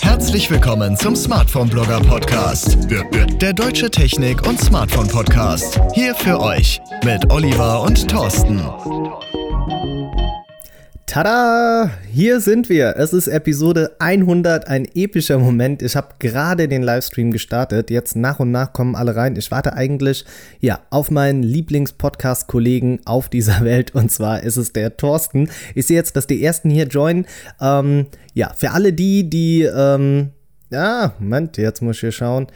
Herzlich willkommen zum Smartphone Blogger Podcast. Der deutsche Technik- und Smartphone Podcast. Hier für euch mit Oliver und Thorsten. Tada! Hier sind wir. Es ist Episode 100, ein epischer Moment. Ich habe gerade den Livestream gestartet. Jetzt nach und nach kommen alle rein. Ich warte eigentlich ja auf meinen Lieblingspodcast-Kollegen auf dieser Welt und zwar ist es der Thorsten. Ich sehe jetzt, dass die ersten hier joinen. Ähm, ja, für alle die, die ähm, ja, Moment, jetzt muss ich hier schauen.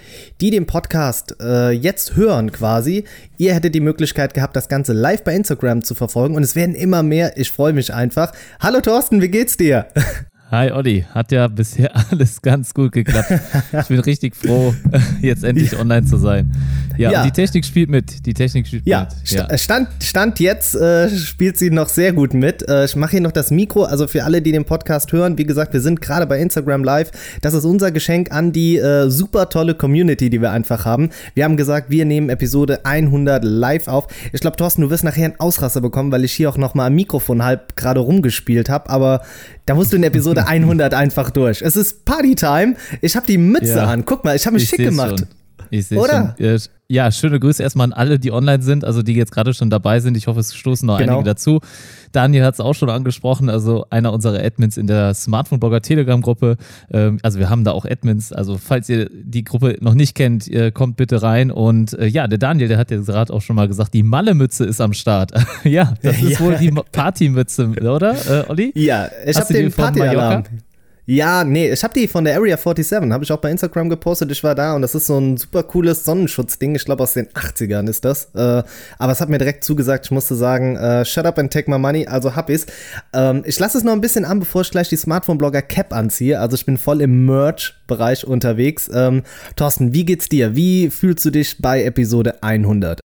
Die den Podcast äh, jetzt hören quasi, ihr hättet die Möglichkeit gehabt, das Ganze live bei Instagram zu verfolgen und es werden immer mehr. Ich freue mich einfach. Hallo Thorsten, wie geht's dir? Hi Olli, hat ja bisher alles ganz gut geklappt. Ich bin richtig froh, jetzt endlich online zu sein. Ja, ja. die Technik spielt mit. Die Technik spielt ja, mit. Ja, Stand, Stand jetzt äh, spielt sie noch sehr gut mit. Äh, ich mache hier noch das Mikro, also für alle, die den Podcast hören, wie gesagt, wir sind gerade bei Instagram Live. Das ist unser Geschenk an die äh, super tolle Community, die wir einfach haben. Wir haben gesagt, wir nehmen Episode 100 live auf. Ich glaube, Thorsten, du wirst nachher einen Ausraster bekommen, weil ich hier auch noch mal am Mikrofon halb gerade rumgespielt habe, aber da musst du in Episode 100 einfach durch. Es ist Partytime. Ich habe die Mütze ja, an. Guck mal, ich habe mich schick gemacht. Schon. Ich sehe schon. Ja, schöne Grüße erstmal an alle, die online sind, also die jetzt gerade schon dabei sind. Ich hoffe, es stoßen noch genau. einige dazu. Daniel hat es auch schon angesprochen, also einer unserer Admins in der Smartphone-Blogger Telegram-Gruppe. Ähm, also wir haben da auch Admins. Also falls ihr die Gruppe noch nicht kennt, kommt bitte rein. Und äh, ja, der Daniel, der hat ja gerade auch schon mal gesagt, die Malle-Mütze ist am Start. ja, das ist ja. wohl die Partymütze, oder, äh, Olli? Ja, ich habe den Party-Alarm. Ja, nee, ich habe die von der Area 47, habe ich auch bei Instagram gepostet. Ich war da und das ist so ein super cooles Sonnenschutzding. Ich glaube, aus den 80ern ist das. Äh, aber es hat mir direkt zugesagt, ich musste sagen, äh, shut up and take my money, also hab ich's. Ähm, ich lasse es noch ein bisschen an, bevor ich gleich die Smartphone-Blogger Cap anziehe. Also ich bin voll im Merch-Bereich unterwegs. Ähm, Thorsten, wie geht's dir? Wie fühlst du dich bei Episode 100?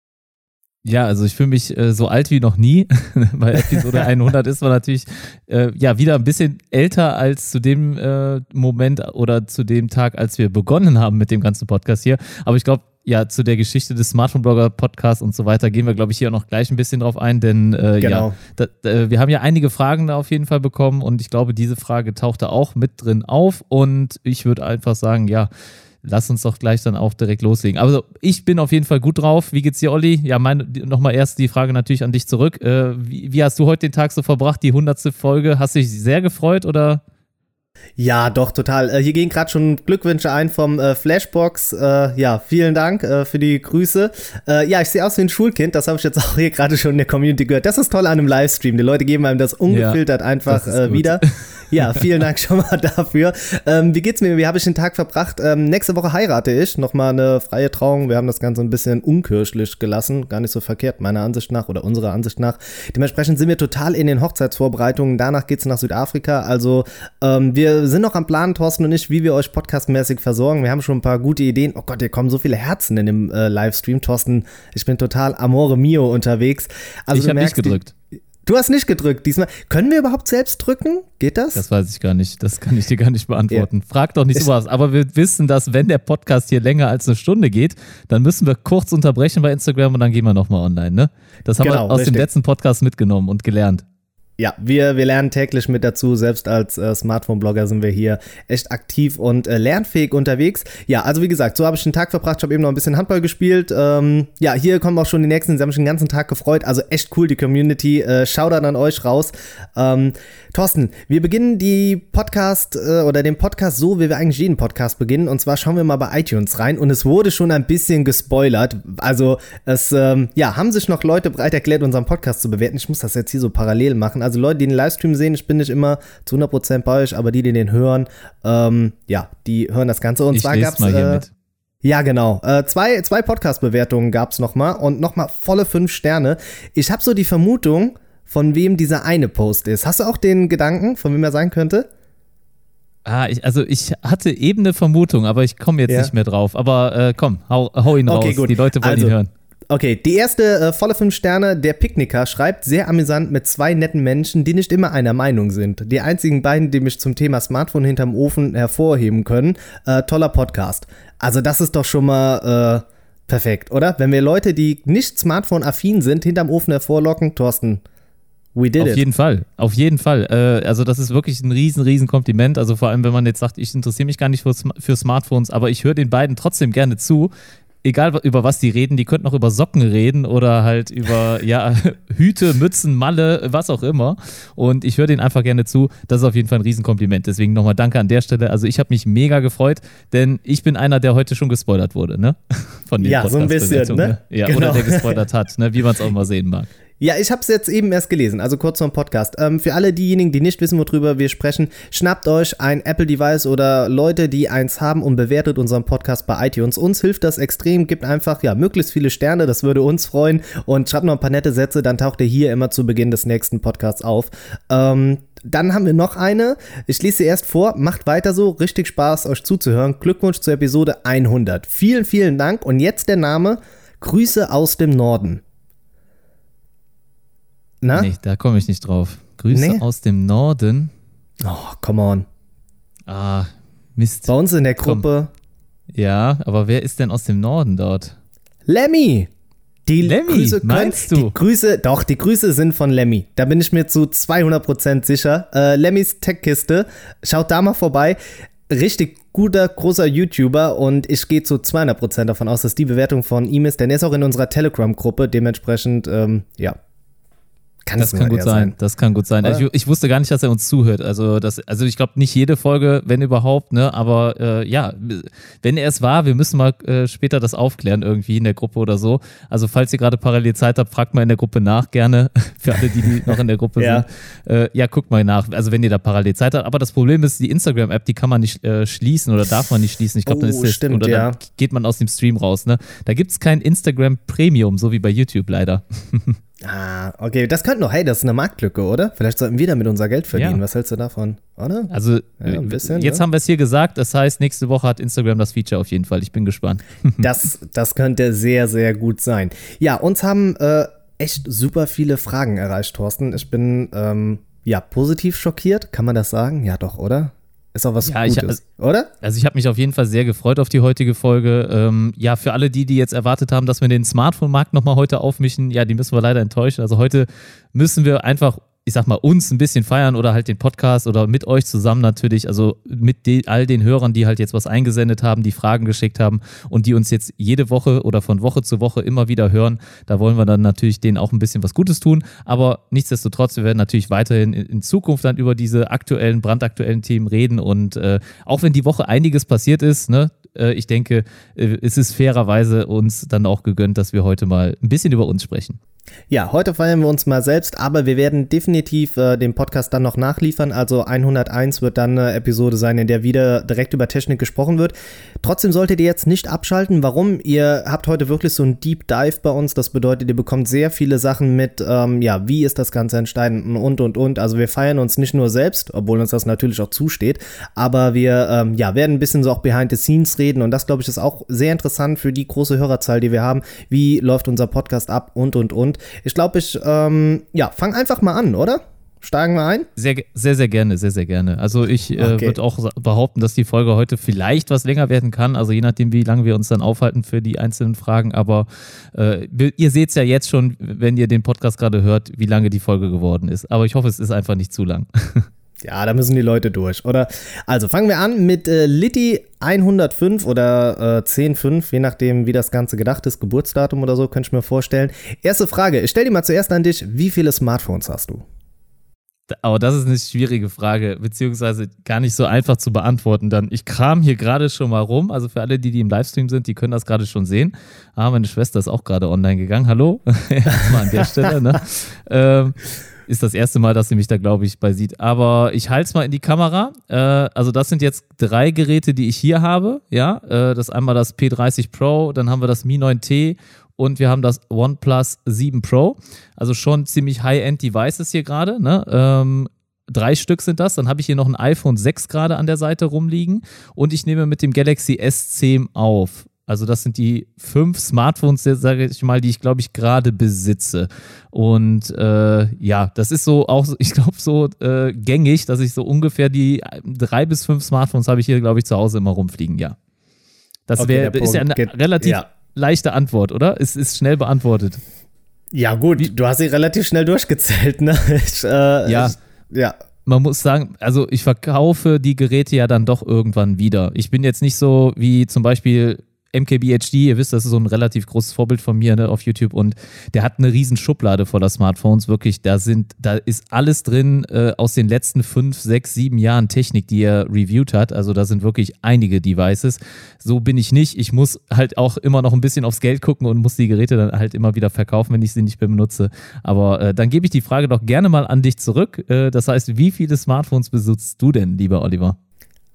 Ja, also ich fühle mich äh, so alt wie noch nie. Bei Episode 100 ist man natürlich äh, ja wieder ein bisschen älter als zu dem äh, Moment oder zu dem Tag, als wir begonnen haben mit dem ganzen Podcast hier. Aber ich glaube, ja, zu der Geschichte des Smartphone-Blogger-Podcasts und so weiter gehen wir, glaube ich, hier auch noch gleich ein bisschen drauf ein, denn äh, genau. ja, da, äh, wir haben ja einige Fragen da auf jeden Fall bekommen und ich glaube, diese Frage tauchte auch mit drin auf und ich würde einfach sagen, ja, lass uns doch gleich dann auch direkt loslegen. Also ich bin auf jeden Fall gut drauf. Wie geht's dir, Olli? Ja, nochmal erst die Frage natürlich an dich zurück. Äh, wie, wie, hast du heute den Tag so verbracht, die hundertste Folge? Hast du dich sehr gefreut oder? Ja, doch, total. Äh, hier gehen gerade schon Glückwünsche ein vom äh, Flashbox. Äh, ja, vielen Dank äh, für die Grüße. Äh, ja, ich sehe aus wie ein Schulkind, das habe ich jetzt auch hier gerade schon in der Community gehört. Das ist toll an einem Livestream. Die Leute geben einem das ungefiltert ja, einfach das äh, wieder. Ja, vielen Dank schon mal dafür. Ähm, wie geht's mir? Wie habe ich den Tag verbracht? Ähm, nächste Woche heirate ich. Nochmal eine freie Trauung. Wir haben das Ganze ein bisschen unkirchlich gelassen. Gar nicht so verkehrt, meiner Ansicht nach oder unserer Ansicht nach. Dementsprechend sind wir total in den Hochzeitsvorbereitungen. Danach geht's nach Südafrika. Also, ähm, wir sind noch am Plan, Thorsten und ich, wie wir euch podcastmäßig versorgen. Wir haben schon ein paar gute Ideen. Oh Gott, hier kommen so viele Herzen in dem äh, Livestream. Thorsten, ich bin total amore mio unterwegs. Also, ich habe nicht gedrückt. Die, Du hast nicht gedrückt diesmal. Können wir überhaupt selbst drücken? Geht das? Das weiß ich gar nicht. Das kann ich dir gar nicht beantworten. Frag doch nicht sowas. Aber wir wissen, dass wenn der Podcast hier länger als eine Stunde geht, dann müssen wir kurz unterbrechen bei Instagram und dann gehen wir nochmal online. Ne? Das haben genau, wir aus richtig. dem letzten Podcast mitgenommen und gelernt. Ja, wir, wir lernen täglich mit dazu. Selbst als äh, Smartphone-Blogger sind wir hier echt aktiv und äh, lernfähig unterwegs. Ja, also wie gesagt, so habe ich den Tag verbracht. Ich habe eben noch ein bisschen Handball gespielt. Ähm, ja, hier kommen auch schon die nächsten. Sie haben mich den ganzen Tag gefreut. Also echt cool, die Community. Äh, Shoutout an euch raus. Ähm, Thorsten, wir beginnen die Podcast äh, oder den Podcast so, wie wir eigentlich jeden Podcast beginnen. Und zwar schauen wir mal bei iTunes rein. Und es wurde schon ein bisschen gespoilert. Also es, ähm, ja, haben sich noch Leute bereit erklärt, unseren Podcast zu bewerten. Ich muss das jetzt hier so parallel machen. Also Leute, die den Livestream sehen, ich bin nicht immer zu 100% bei euch, aber die, die den hören, ähm, ja, die hören das Ganze. Und ich zwar gab es. Äh, ja, genau. Äh, zwei zwei Podcast-Bewertungen gab es nochmal und nochmal volle fünf Sterne. Ich habe so die Vermutung, von wem dieser eine Post ist. Hast du auch den Gedanken, von wem er sein könnte? Ah, ich, also ich hatte eben eine Vermutung, aber ich komme jetzt ja. nicht mehr drauf. Aber äh, komm, hau, hau ihn okay, raus. Gut. Die Leute wollen also, ihn hören. Okay, die erste äh, volle fünf Sterne, der Picknicker, schreibt sehr amüsant mit zwei netten Menschen, die nicht immer einer Meinung sind. Die einzigen beiden, die mich zum Thema Smartphone hinterm Ofen hervorheben können. Äh, toller Podcast. Also das ist doch schon mal äh, perfekt, oder? Wenn wir Leute, die nicht Smartphone-affin sind, hinterm Ofen hervorlocken, Thorsten, We did Auf it. jeden Fall, auf jeden Fall. Äh, also das ist wirklich ein riesen, riesen Kompliment. Also vor allem, wenn man jetzt sagt, ich interessiere mich gar nicht für, für Smartphones, aber ich höre den beiden trotzdem gerne zu. Egal über was die reden, die könnten auch über Socken reden oder halt über ja, Hüte, Mützen, Malle, was auch immer. Und ich höre denen einfach gerne zu. Das ist auf jeden Fall ein Riesenkompliment. Deswegen nochmal danke an der Stelle. Also ich habe mich mega gefreut, denn ich bin einer, der heute schon gespoilert wurde, ne? Von den Ja, so ein bisschen, Podcast-Bewertungen, ne? Ja, Genau. oder der gespoilert hat, ne? Wie man es auch mal sehen mag. Ja, ich habe es jetzt eben erst gelesen, also kurz zum Podcast. Ähm, für alle diejenigen, die nicht wissen, worüber wir sprechen, schnappt euch ein Apple-Device oder Leute, die eins haben und bewertet unseren Podcast bei iTunes. Uns hilft das extrem, gibt einfach ja möglichst viele Sterne, das würde uns freuen und schreibt noch ein paar nette Sätze, dann taucht ihr hier immer zu Beginn des nächsten Podcasts auf. Ähm, dann haben wir noch eine. Ich lese sie erst vor. Macht weiter so. Richtig Spaß, euch zuzuhören. Glückwunsch zur Episode 100. Vielen, vielen Dank. Und jetzt der Name. Grüße aus dem Norden. Na? Nee, da komme ich nicht drauf. Grüße Nee? aus dem Norden. Oh, come on. Ah, Mist. Bei uns in der Komm. Gruppe Ja, aber wer ist denn aus dem Norden dort? Lemmy. Die Lemmy, Grüße meinst können, du? Die Grüße, doch, die Grüße sind von Lemmy. Da bin ich mir zu 200% sicher. Äh, Lemmys Tech-Kiste. Schaut da mal vorbei. Richtig guter, großer YouTuber und ich gehe zu 200% davon aus, dass die Bewertung von ihm ist, denn er ist auch in unserer Telegram-Gruppe. Dementsprechend, ähm, ja. Kann Das kann gut er sein. Das kann gut sein. Ich, ich wusste gar nicht, dass er uns zuhört. Also, das, also ich glaube nicht jede Folge, wenn überhaupt, ne? Aber äh, ja, wenn er es war, wir müssen mal äh, später das aufklären irgendwie in der Gruppe oder so. Also falls ihr gerade parallel Zeit habt, fragt mal in der Gruppe nach gerne. Für alle, die, die noch in der Gruppe Ja. sind. Äh, ja, guckt mal nach. Also wenn ihr da parallel Zeit habt. Aber das Problem ist, die Instagram-App, die kann man nicht äh, schließen oder darf man nicht schließen. Ich glaube, dann Oh, ist das, stimmt, oder ja. dann geht man aus dem Stream raus. Ne? Da gibt es kein Instagram Premium, so wie bei YouTube leider. Ah, okay. Das könnte noch, hey, das ist eine Marktlücke, oder? Vielleicht sollten wir damit unser Geld verdienen. Ja. Was hältst du davon? Oder? Also Ja, ein bisschen, jetzt ne? haben wir es hier gesagt. Das heißt, nächste Woche hat Instagram das Feature auf jeden Fall. Ich bin gespannt. Das, das könnte sehr, sehr gut sein. Ja, uns haben äh, echt super viele Fragen erreicht, Thorsten. Ich bin ähm, ja positiv schockiert, kann man das sagen? Ja, doch, oder? Ist auch was Ja, ich- Gutes, oder? Also ich habe mich auf jeden Fall sehr gefreut auf die heutige Folge. Ähm, ja, für alle die, die jetzt erwartet haben, dass wir den Smartphone-Markt nochmal heute aufmischen, ja, die müssen wir leider enttäuschen. Also heute müssen wir einfach, ich sag mal, uns ein bisschen feiern oder halt den Podcast oder mit euch zusammen natürlich, also mit de all den Hörern, die halt jetzt was eingesendet haben, die Fragen geschickt haben und die uns jetzt jede Woche oder von Woche zu Woche immer wieder hören. Da wollen wir dann natürlich denen auch ein bisschen was Gutes tun. Aber nichtsdestotrotz, wir werden natürlich weiterhin in, Zukunft dann über diese aktuellen, brandaktuellen Themen reden. Und äh, auch wenn die Woche einiges passiert ist, ne, äh, ich denke, äh, es ist fairerweise uns dann auch gegönnt, dass wir heute mal ein bisschen über uns sprechen. Ja, heute feiern wir uns mal selbst, aber wir werden definitiv äh, den Podcast dann noch nachliefern. Also 101 wird dann eine Episode sein, in der wieder direkt über Technik gesprochen wird. Trotzdem solltet ihr jetzt nicht abschalten. Warum? Ihr habt heute wirklich so ein Deep Dive bei uns. Das bedeutet, ihr bekommt sehr viele Sachen mit, ähm, ja, wie ist das Ganze entstanden und, und, und. Also wir feiern uns nicht nur selbst, obwohl uns das natürlich auch zusteht, aber wir, ähm, ja, werden ein bisschen so auch behind the scenes reden und das, glaube ich, ist auch sehr interessant für die große Hörerzahl, die wir haben. Wie läuft unser Podcast ab und, und, und. Ich glaube, ich, ähm, ja, fang einfach mal an, oder? Steigen wir ein? Sehr, sehr, sehr gerne, sehr, sehr gerne. Also ich äh, Okay. würde auch behaupten, dass die Folge heute vielleicht was länger werden kann. Also je nachdem, wie lange wir uns dann aufhalten für die einzelnen Fragen. Aber äh, ihr seht es ja jetzt schon, wenn ihr den Podcast gerade hört, wie lange die Folge geworden ist. Aber ich hoffe, es ist einfach nicht zu lang. Ja, da müssen die Leute durch, oder? Also fangen wir an mit äh, Litti 105 oder äh, 105, je nachdem, wie das Ganze gedacht ist, Geburtsdatum oder so, könnte ich mir vorstellen. Erste Frage, ich stell dir mal zuerst an dich, wie viele Smartphones hast du? Aber das ist eine schwierige Frage, beziehungsweise gar nicht so einfach zu beantworten. Dann, ich kram hier gerade schon mal rum. Also für alle, die, die im Livestream sind, die können das gerade schon sehen. Ah, meine Schwester ist auch gerade online gegangen. Hallo? Erstmal an der Stelle, ne? Ähm, ist das erste Mal, dass sie mich da, glaube ich, bei sieht. Aber ich halte es mal in die Kamera. Äh, also das sind jetzt drei Geräte, die ich hier habe. Ja, äh, das einmal das P30 Pro, dann haben wir das Mi 9T und wir haben das OnePlus 7 Pro. Also schon ziemlich High-End-Devices hier gerade. Ne? Ähm, drei Stück sind das. Dann habe ich hier noch ein iPhone 6 gerade an der Seite rumliegen und ich nehme mit dem Galaxy S10 auf. Also das sind die fünf Smartphones, sage ich mal, die ich glaube ich gerade besitze. Und äh, ja, das ist so auch, ich glaube so äh, gängig, dass ich so ungefähr die drei bis fünf Smartphones habe ich hier glaube ich zu Hause immer rumfliegen. Ja, das Okay, wär, ist ja eine geht- relativ ja. leichte Antwort, oder? Es ist schnell beantwortet. Ja, gut, Wie? du hast sie relativ schnell durchgezählt, ne? Ich, äh, ja. Ich, ja. Man muss sagen, also ich verkaufe die Geräte ja dann doch irgendwann wieder. Ich bin jetzt nicht so wie zum Beispiel MKBHD, ihr wisst, das ist so ein relativ großes Vorbild von mir ne, auf YouTube. Und der hat eine riesen Schublade voller Smartphones, wirklich, da sind, da ist alles drin äh, aus den letzten fünf, sechs, sieben Jahren Technik, die er reviewed hat, also da sind wirklich einige Devices. So bin ich nicht, ich muss halt auch immer noch ein bisschen aufs Geld gucken und muss die Geräte dann halt immer wieder verkaufen, wenn ich sie nicht mehr benutze, aber äh, dann gebe ich die Frage doch gerne mal an dich zurück, äh, das heißt, wie viele Smartphones besitzt du denn, lieber Oliver?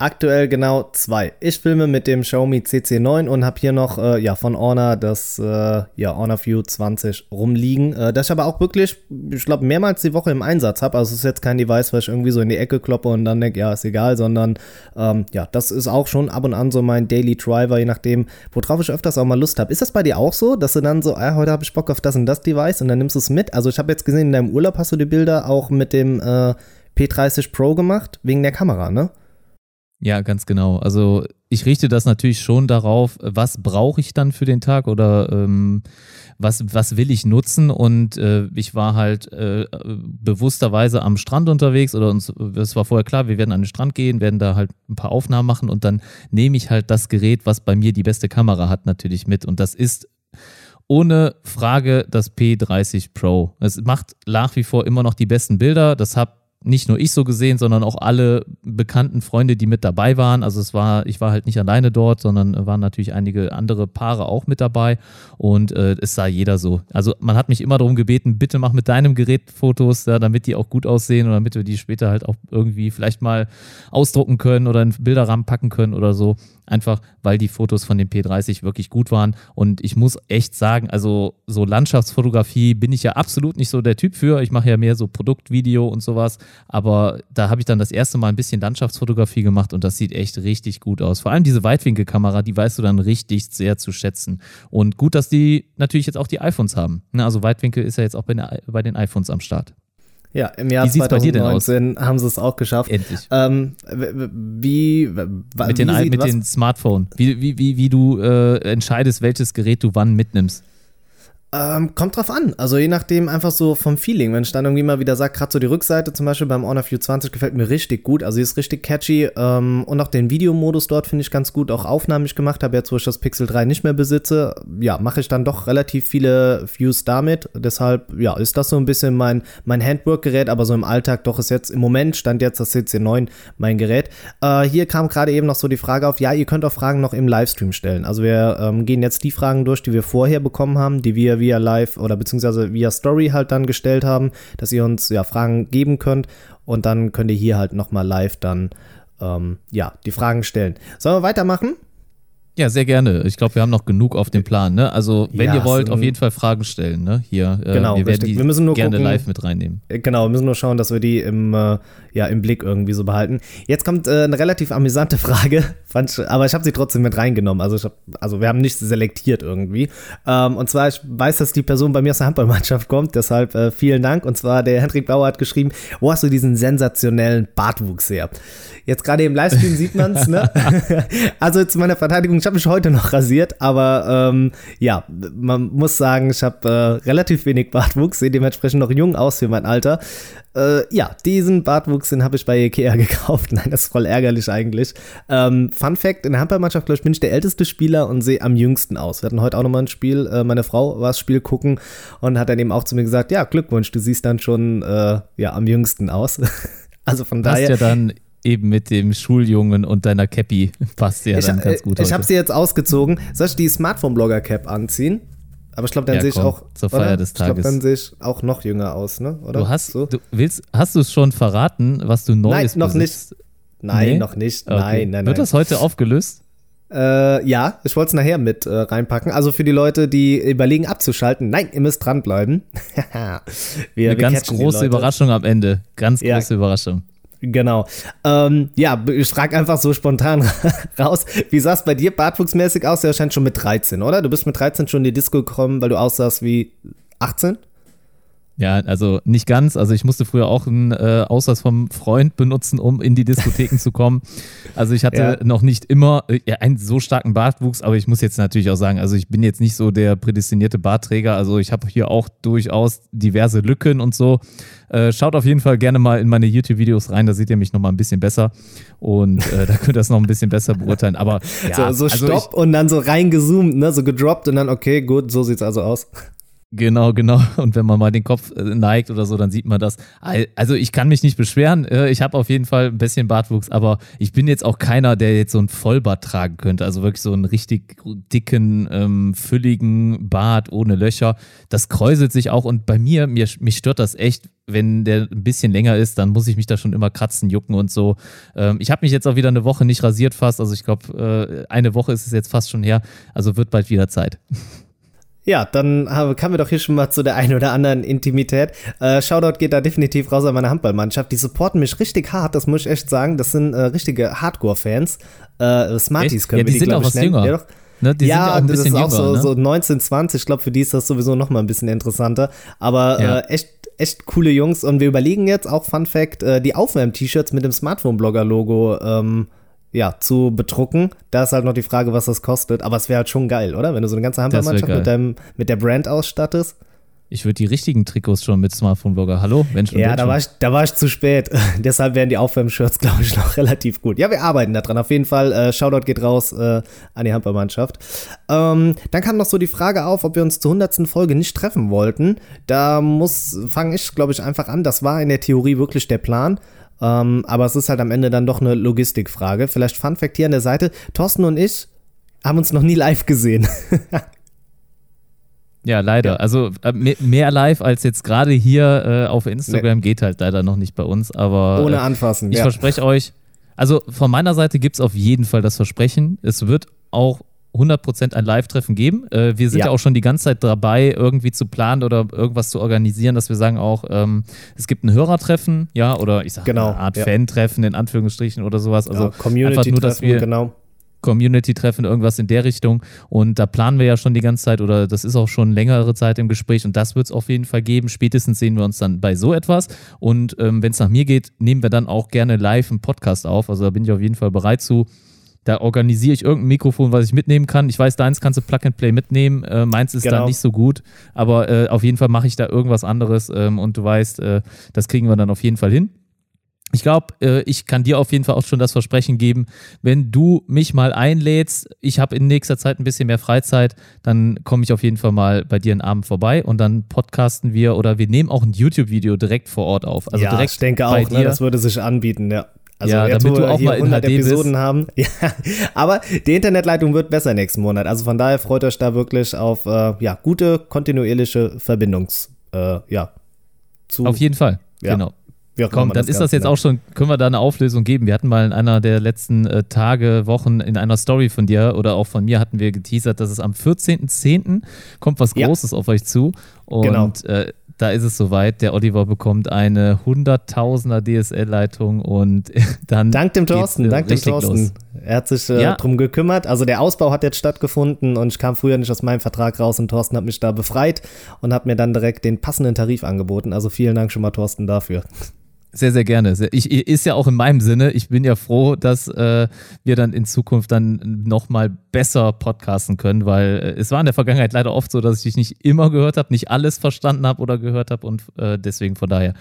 Aktuell genau zwei. Ich filme mit dem Xiaomi CC9 und habe hier noch äh, ja, von Honor das äh, ja, Honor View 20 rumliegen, äh, das ich aber auch wirklich, ich glaube, mehrmals die Woche im Einsatz habe. Also es ist jetzt kein Device, was ich irgendwie so in die Ecke kloppe und dann denke, ja, ist egal, sondern ähm, ja, das ist auch schon ab und an so mein Daily Driver, je nachdem, worauf ich öfters auch mal Lust habe. Ist das bei dir auch so, dass du dann so, ah, heute habe ich Bock auf das und das Device und dann nimmst du es mit? Also ich habe jetzt gesehen, in deinem Urlaub hast du die Bilder auch mit dem äh, P30 Pro gemacht, wegen der Kamera, ne? Ja, ganz genau. Also ich richte das natürlich schon darauf, was brauche ich dann für den Tag oder ähm, was, was will ich nutzen. Und äh, ich war halt äh, bewussterweise am Strand unterwegs oder uns, es war vorher klar, wir werden an den Strand gehen, werden da halt ein paar Aufnahmen machen und dann nehme ich halt das Gerät, was bei mir die beste Kamera hat, natürlich mit. Und das ist ohne Frage das P30 Pro. Es macht nach wie vor immer noch die besten Bilder. Das habe nicht nur ich so gesehen, sondern auch alle bekannten Freunde, die mit dabei waren. Also es war, ich war halt nicht alleine dort, sondern waren natürlich einige andere Paare auch mit dabei und äh, es sah jeder so. Also man hat mich immer darum gebeten, bitte mach mit deinem Gerät Fotos, ja, damit die auch gut aussehen und damit wir die später halt auch irgendwie vielleicht mal ausdrucken können oder in Bilderrahmen packen können oder so. Einfach weil die Fotos von dem P30 wirklich gut waren. Und ich muss echt sagen, also so Landschaftsfotografie bin ich ja absolut nicht so der Typ für. Ich mache ja mehr so Produktvideo und sowas. Aber da habe ich dann das erste Mal ein bisschen Landschaftsfotografie gemacht und das sieht echt richtig gut aus. Vor allem diese Weitwinkelkamera, die weißt du dann richtig sehr zu schätzen. Und gut, dass die natürlich jetzt auch die iPhones haben. Ne, also Weitwinkel ist ja jetzt auch bei den iPhones am Start. Ja, im Jahr 2019 haben sie es auch geschafft. Endlich. Ähm, wie, mit, den, wie mit den Smartphone. Wie, wie, wie, wie du äh, entscheidest, welches Gerät du wann mitnimmst. Ähm, kommt drauf an. Also je nachdem einfach so vom Feeling. Wenn ich dann irgendwie mal wieder sage, gerade so die Rückseite zum Beispiel beim Honor View 20 gefällt mir richtig gut. Also sie ist richtig catchy. Ähm, und auch den Videomodus dort finde ich ganz gut. Auch Aufnahmen, ich gemacht habe, jetzt wo ich das Pixel 3 nicht mehr besitze, ja, mache ich dann doch relativ viele Views damit. Deshalb, ja, ist das so ein bisschen mein, mein Handwork-Gerät, aber so im Alltag doch ist jetzt im Moment, stand jetzt das CC9 mein Gerät. Äh, hier kam gerade eben noch so die Frage auf, ja, ihr könnt auch Fragen noch im Livestream stellen. Also wir ähm, gehen jetzt die Fragen durch, die wir vorher bekommen haben, die wir via Live oder beziehungsweise via Story halt dann gestellt haben, dass ihr uns ja Fragen geben könnt und dann könnt ihr hier halt nochmal live dann ähm, ja die Fragen stellen. Sollen wir weitermachen? Ja, sehr gerne. Ich glaube, wir haben noch genug auf dem Plan. Ne? Also, wenn ja, ihr wollt, auf jeden Fall Fragen stellen. Ne? Hier, äh, genau, wir werden die wir müssen nur gerne gucken, live mit reinnehmen. Äh, genau, wir müssen nur schauen, dass wir die im, äh, ja, im Blick irgendwie so behalten. Jetzt kommt äh, eine relativ amüsante Frage, aber ich habe sie trotzdem mit reingenommen. Also, ich hab, also wir haben nicht selektiert irgendwie. Ähm, und zwar, ich weiß, dass die Person bei mir aus der Handballmannschaft kommt, deshalb vielen Dank. Und zwar, der Hendrik Bauer hat geschrieben, wo hast du diesen sensationellen Bartwuchs her? Jetzt gerade im Livestream sieht man es, ne? also zu meiner Verteidigung, ich habe mich heute noch rasiert, aber ähm, ja, man muss sagen, ich habe äh, relativ wenig Bartwuchs, sehe dementsprechend noch jung aus für mein Alter. Äh, ja, diesen Bartwuchs, den habe ich bei Ikea gekauft. Nein, das ist voll ärgerlich eigentlich. Ähm, Fun Fact: In der Handballmannschaft, glaube ich, bin ich der älteste Spieler und sehe am jüngsten aus. Wir hatten heute auch nochmal ein Spiel. Äh, meine Frau war das Spiel gucken und hat dann eben auch zu mir gesagt: Ja, Glückwunsch, du siehst dann schon äh, ja, am jüngsten aus. also von daher. Hast ja dann eben mit dem Schuljungen und deiner Cappy passt ja ich, dann ganz gut. Ich habe sie jetzt ausgezogen. Soll ich die Smartphone-Blogger-Cap anziehen? Aber ich glaube, dann ja, sehe ich auch. Zur Feier oder? des Tages. Ich glaube, dann sehe ich auch noch jünger aus, ne? Oder? Du hast, so? du willst, hast du es schon verraten, was du Neues Nein, noch besitzt? nicht. Nein, nee? noch nicht. Okay. Nein, nein, Wird das heute aufgelöst? Äh, ja, ich wollte es nachher mit äh, reinpacken. Also für die Leute, die überlegen abzuschalten, nein, ihr müsst dranbleiben. wir, Eine wir ganz große Überraschung am Ende. Ganz große ja. Überraschung. Genau. Ähm, ja, ich frage einfach so spontan raus. Wie sah es bei dir bartwuchsmäßig aus? Der scheint schon mit 13, oder? Du bist mit 13 schon in die Disco gekommen, weil du aussahst wie 18? Ja, also nicht ganz. Also ich musste früher auch einen äh, Ausweis vom Freund benutzen, um in die Diskotheken zu kommen. Also ich hatte ja. noch nicht immer äh, einen so starken Bartwuchs, aber ich muss jetzt natürlich auch sagen, also ich bin jetzt nicht so der prädestinierte Bartträger. Also ich habe hier auch durchaus diverse Lücken und so. Äh, schaut auf jeden Fall gerne mal in meine YouTube-Videos rein, da seht ihr mich nochmal ein bisschen besser und äh, da könnt ihr das noch ein bisschen besser beurteilen. Aber ja, so, so also Stopp ich, und dann so reingezoomt, ne, so gedroppt und dann okay, gut, so sieht's also aus. Genau, genau. Und wenn man mal den Kopf äh, neigt oder so, dann sieht man das. Also ich kann mich nicht beschweren. Äh, ich habe auf jeden Fall ein bisschen Bartwuchs, aber ich bin jetzt auch keiner, der jetzt so ein Vollbart tragen könnte. Also wirklich so einen richtig dicken, ähm, fülligen Bart ohne Löcher. Das kräuselt sich auch und bei mir, mir, mich stört das echt, wenn der ein bisschen länger ist, dann muss ich mich da schon immer kratzen, jucken und so. Ähm, ich habe mich jetzt auch wieder eine Woche nicht rasiert fast. Also ich glaube, äh, eine Woche ist es jetzt fast schon her. Also wird bald wieder Zeit. Ja, dann haben, kamen wir doch hier schon mal zu der einen oder anderen Intimität. Äh, Shoutout geht da definitiv raus an meine Handballmannschaft. Die supporten mich richtig hart, das muss ich echt sagen. Das sind äh, richtige Hardcore-Fans. Äh, Smarties können ja, wir die, die glaube ich, nennen. Ja, ne, die ja, das ist auch so, ne? so 19, 20. Ich glaube, für die ist das sowieso noch mal ein bisschen interessanter. Aber ja. äh, echt, echt coole Jungs. Und wir überlegen jetzt auch, Fun Fact, äh, die Aufwärm-T-Shirts mit dem Smartphone-Blogger-Logo ähm, ja, zu bedrucken. Da ist halt noch die Frage, was das kostet. Aber es wäre halt schon geil, oder? Wenn du so eine ganze Handballmannschaft mit, deinem, mit der Brand ausstattest. Ich würde die richtigen Trikots schon mit Smartphone-Blogger. Hallo? Wenn schon, ja, da war, ich, da war ich zu spät. Deshalb wären die Aufwärmshirts, glaube ich, noch relativ gut. Ja, wir arbeiten daran. Auf jeden Fall, äh, Shoutout geht raus äh, an die Handballmannschaft. Ähm, dann kam noch so die Frage auf, ob wir uns zur 100. Folge nicht treffen wollten. Da muss, fange ich, glaube ich, einfach an. Das war in der Theorie wirklich der Plan. Ähm, aber es ist halt am Ende dann doch eine Logistikfrage. Vielleicht Fun Fact hier an der Seite: Thorsten und ich haben uns noch nie live gesehen. ja, leider. Ja. Also äh, mehr live als jetzt gerade hier äh, auf Instagram nee. geht halt leider noch nicht bei uns. Aber ohne äh, anfassen. Ich ja. verspreche euch. Also von meiner Seite gibt es auf jeden Fall das Versprechen. Es wird auch 100% ein Live-Treffen geben. Äh, wir sind ja. ja. auch schon die ganze Zeit dabei, irgendwie zu planen oder irgendwas zu organisieren, dass wir sagen auch, ähm, es gibt ein Hörertreffen, ja, oder ich sage genau, eine Art ja. Fan-Treffen in Anführungsstrichen oder sowas. Also ja, Community-Treffen, genau. Community-Treffen, irgendwas in der Richtung. Und da planen wir ja schon die ganze Zeit oder das ist auch schon längere Zeit im Gespräch und das wird es auf jeden Fall geben. Spätestens sehen wir uns dann bei so etwas. Und ähm, wenn es nach mir geht, nehmen wir dann auch gerne live einen Podcast auf. Also da bin ich auf jeden Fall bereit zu. Da organisiere ich irgendein Mikrofon, was ich mitnehmen kann. Ich weiß, deins kannst du Plug and Play mitnehmen. Äh, meins ist genau. da nicht so gut. Aber äh, auf jeden Fall mache ich da irgendwas anderes. Ähm, und du weißt, äh, das kriegen wir dann auf jeden Fall hin. Ich glaube, äh, ich kann dir auf jeden Fall auch schon das Versprechen geben, wenn du mich mal einlädst, ich habe in nächster Zeit ein bisschen mehr Freizeit, dann komme ich auf jeden Fall mal bei dir einen Abend vorbei und dann podcasten wir oder wir nehmen auch ein YouTube-Video direkt vor Ort auf. Also ja, direkt ich denke auch, ne, das würde sich anbieten, ja. Also ja, damit du auch mal in HD Episoden bist. haben. Ja, aber die Internetleitung wird besser nächsten Monat. Also von daher freut euch da wirklich auf äh, ja, gute, kontinuierliche Verbindungs. Äh, ja, zu, auf jeden Fall, ja. genau. Komm, dann das ist das jetzt auch schon, können wir da eine Auflösung geben. Wir hatten mal in einer der letzten äh, Tage, Wochen in einer Story von dir oder auch von mir hatten wir geteasert, dass es am 14.10. kommt was Großes ja. auf euch zu. Und genau. äh, da ist es soweit. Der Oliver bekommt eine Hunderttausender DSL-Leitung und dann. Dank dem Thorsten, dank dem Thorsten. Los. Er hat sich äh, ja. drum gekümmert. Also der Ausbau hat jetzt stattgefunden und ich kam früher nicht aus meinem Vertrag raus und Thorsten hat mich da befreit und hat mir dann direkt den passenden Tarif angeboten. Also vielen Dank schon mal, Thorsten, dafür. Sehr, sehr gerne. Ich, ist ja auch in meinem Sinne. Ich bin ja froh, dass äh, wir dann in Zukunft dann nochmal besser podcasten können, weil äh, es war in der Vergangenheit leider oft so, dass ich dich nicht immer gehört habe, nicht alles verstanden habe oder gehört habe und äh, deswegen von daher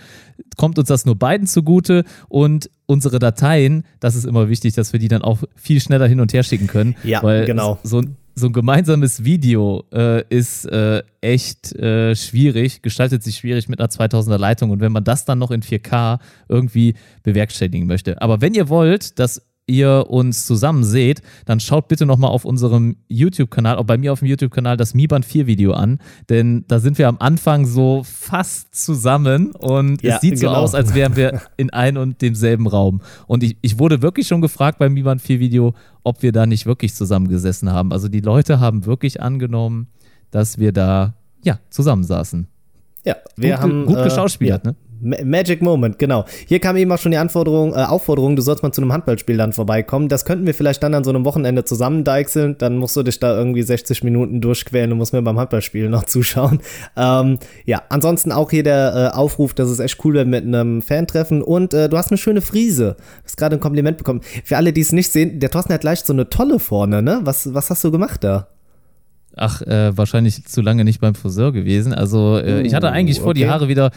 kommt uns das nur beiden zugute und unsere Dateien, das ist immer wichtig, dass wir die dann auch viel schneller hin und her schicken können. Ja, weil genau. So, so ein gemeinsames Video äh, ist äh, echt äh, schwierig, gestaltet sich schwierig mit einer 2000er Leitung und wenn man das dann noch in 4K irgendwie bewerkstelligen möchte. Aber wenn ihr wollt, dass ihr uns zusammen seht, dann schaut bitte nochmal auf unserem YouTube-Kanal, auch bei mir auf dem YouTube-Kanal, das Mi Band 4 Video an, denn da sind wir am Anfang so fast zusammen und ja, es sieht genau. so aus, als wären wir in ein und demselben Raum. Und ich, ich wurde wirklich schon gefragt beim Mi Band 4 Video, ob wir da nicht wirklich zusammengesessen haben. Also die Leute haben wirklich angenommen, dass wir da ja zusammensaßen. Ja, wir gut, haben gut äh, geschauspielert, ja. ne? Magic Moment, genau. Hier kam eben auch schon die Anforderung, äh, Aufforderung, du sollst mal zu einem Handballspiel dann vorbeikommen. Das könnten wir vielleicht dann an so einem Wochenende zusammen deichseln. Dann musst du dich da irgendwie 60 Minuten durchquälen und musst mir beim Handballspiel noch zuschauen. Ähm, ja, ansonsten auch hier der äh, Aufruf, dass es echt cool wäre mit einem Fan-Treffen. Und äh, du hast eine schöne Frise. Du hast gerade ein Kompliment bekommen. Für alle, die es nicht sehen, der Thorsten hat leicht so eine tolle vorne, ne? Was, was hast du gemacht da? Ach, äh, wahrscheinlich zu lange nicht beim Friseur gewesen. Also äh, ich hatte eigentlich vor, die okay. Haare wieder.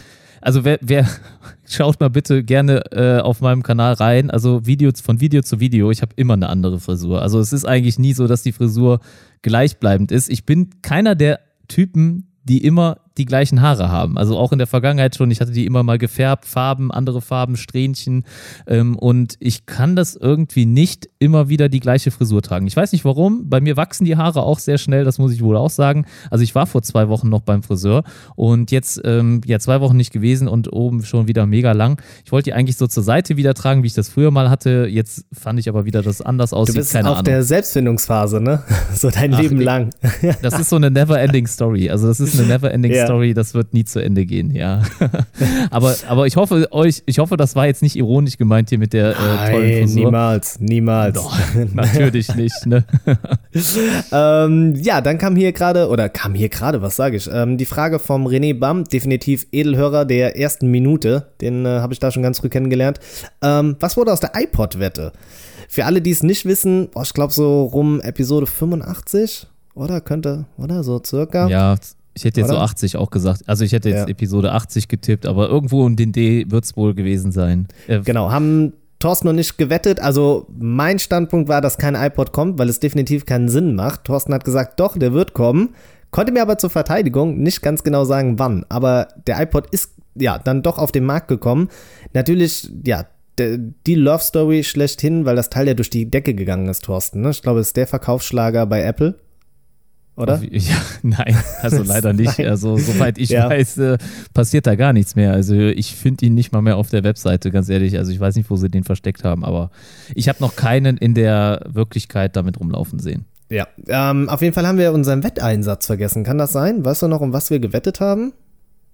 Also wer, wer schaut mal bitte gerne äh, auf meinem Kanal rein. Also Video von Video zu Video. Ich habe immer eine andere Frisur. Also es ist eigentlich nie so, dass die Frisur gleichbleibend ist. Ich bin keiner der Typen, die immer die gleichen Haare haben. Also auch in der Vergangenheit schon. Ich hatte die immer mal gefärbt, Farben, andere Farben, Strähnchen. Ähm, und ich kann das irgendwie nicht immer wieder die gleiche Frisur tragen. Ich weiß nicht warum. Bei mir wachsen die Haare auch sehr schnell, das muss ich wohl auch sagen. Also ich war vor zwei Wochen noch beim Friseur und jetzt ähm, ja zwei Wochen nicht gewesen und oben schon wieder mega lang. Ich wollte die eigentlich so zur Seite wieder tragen, wie ich das früher mal hatte. Jetzt fand ich aber wieder, dass anders Du aussieht. bist Keine auf Ahnung. der Selbstfindungsphase, ne? So dein Ach, Leben lang. Das ist so eine never-ending Story. Also das ist eine never-ending Ja. Story. Das wird nie zu Ende gehen, ja. aber, aber ich hoffe euch, ich hoffe, das war jetzt nicht ironisch gemeint hier mit der äh, tollen Nein, Frisur. niemals, niemals. Doch, natürlich nicht. Ne? ähm, ja, dann kam hier gerade, oder kam hier gerade, was sage ich, ähm, die Frage vom René Bam, definitiv Edelhörer der ersten Minute, den äh, habe ich da schon ganz früh kennengelernt. Ähm, was wurde aus der iPod-Wette? Für alle, die es nicht wissen, boah, ich glaube so rum Episode 85, oder? Könnte, oder? So circa. Ja, ich hätte jetzt so Oder? 80 auch gesagt. Also ich hätte jetzt Ja. Episode 80 getippt, aber irgendwo in den D wird es wohl gewesen sein. Äh, Genau, haben Thorsten und ich gewettet. Also mein Standpunkt war, dass kein iPod kommt, weil es definitiv keinen Sinn macht. Thorsten hat gesagt, doch, der wird kommen. Konnte mir aber zur Verteidigung nicht ganz genau sagen, wann. Aber der iPod ist ja dann doch auf den Markt gekommen. Natürlich, ja, die Love Story schlechthin, weil das Teil ja durch die Decke gegangen ist, Thorsten. Ne? Ich glaube, es ist der Verkaufsschlager bei Apple. Oder? Ja, nein, also leider nicht. Nein. Also soweit ich Ja. weiß, äh, passiert da gar nichts mehr. Also ich finde ihn nicht mal mehr auf der Webseite, ganz ehrlich. Also ich weiß nicht, wo sie den versteckt haben, aber ich habe noch keinen in der Wirklichkeit damit rumlaufen sehen. Ja. Ähm, auf jeden Fall haben wir unseren Wetteinsatz vergessen. Kann das sein? Weißt du noch, um was wir gewettet haben?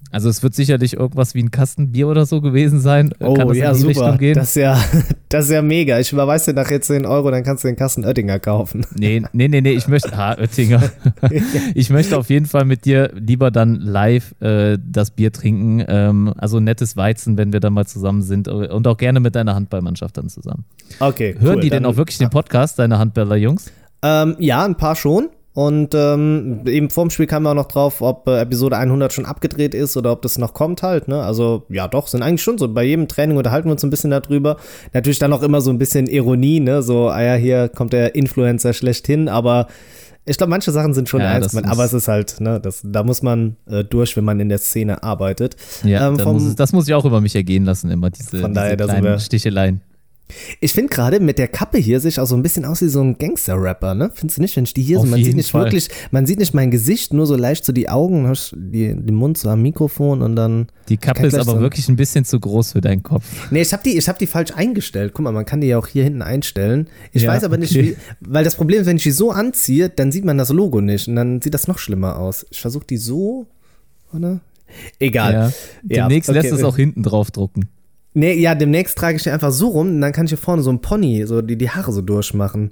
Also es wird sicherlich irgendwas wie ein Kasten Bier oder so gewesen sein. Kann das in die Richtung gehen? Oh, Das ist, ja, das ist ja mega. Ich überweise dir nachher 10 Euro, dann kannst du den Kasten Oettinger kaufen. Nee, nee, nee, nee, ich möchte, ha, Oettinger. ich möchte auf jeden Fall mit dir lieber dann live äh, das Bier trinken. Ähm, also nettes Weizen, wenn wir dann mal zusammen sind. Und auch gerne mit deiner Handballmannschaft dann zusammen. Okay, Hören cool. die denn auch wirklich den Podcast, deine Handballer-Jungs? Ähm, ja, ein paar schon. Und ähm, eben vorm Spiel kam wir auch noch drauf, ob äh, Episode 100 schon abgedreht ist oder ob das noch kommt halt. Ne? Also ja, doch, sind eigentlich schon so. Bei jedem Training unterhalten wir uns ein bisschen darüber. Natürlich dann auch immer so ein bisschen Ironie, ne? So, ah ja, hier kommt der Influencer schlechthin, aber ich glaube, manche Sachen sind schon Ja, ernst aber es ist halt, ne, das, da muss man äh, durch, wenn man in der Szene arbeitet. Ja, Ähm, vom- muss, das muss ich auch über mich ergehen lassen, immer diese, Von daher, diese kleinen Sticheleien. Ich finde gerade mit der Kappe hier sich auch so ein bisschen aus wie so ein Gangster-Rapper, ne? Findest du nicht, wenn ich die hier Auf so, man sieht nicht Fall. wirklich, man sieht nicht mein Gesicht, nur so leicht so die Augen, hast die, den Mund so am Mikrofon und dann. Die Kappe ist aber so wirklich ein bisschen zu groß für deinen Kopf. Nee, ich habe die, ich hab die falsch eingestellt. Guck mal, man kann die ja auch hier hinten einstellen. Ich Ja, weiß aber nicht, okay. wie, weil das Problem ist, wenn ich die so anziehe, dann sieht man das Logo nicht und dann sieht das noch schlimmer aus. Ich versuche die so, oder? Egal. Ja. Ja, Demnächst okay. lässt es auch hinten drauf drucken. Nee, ja, demnächst trage ich die einfach so rum und dann kann ich hier vorne so ein Pony, so die, die Haare so durchmachen.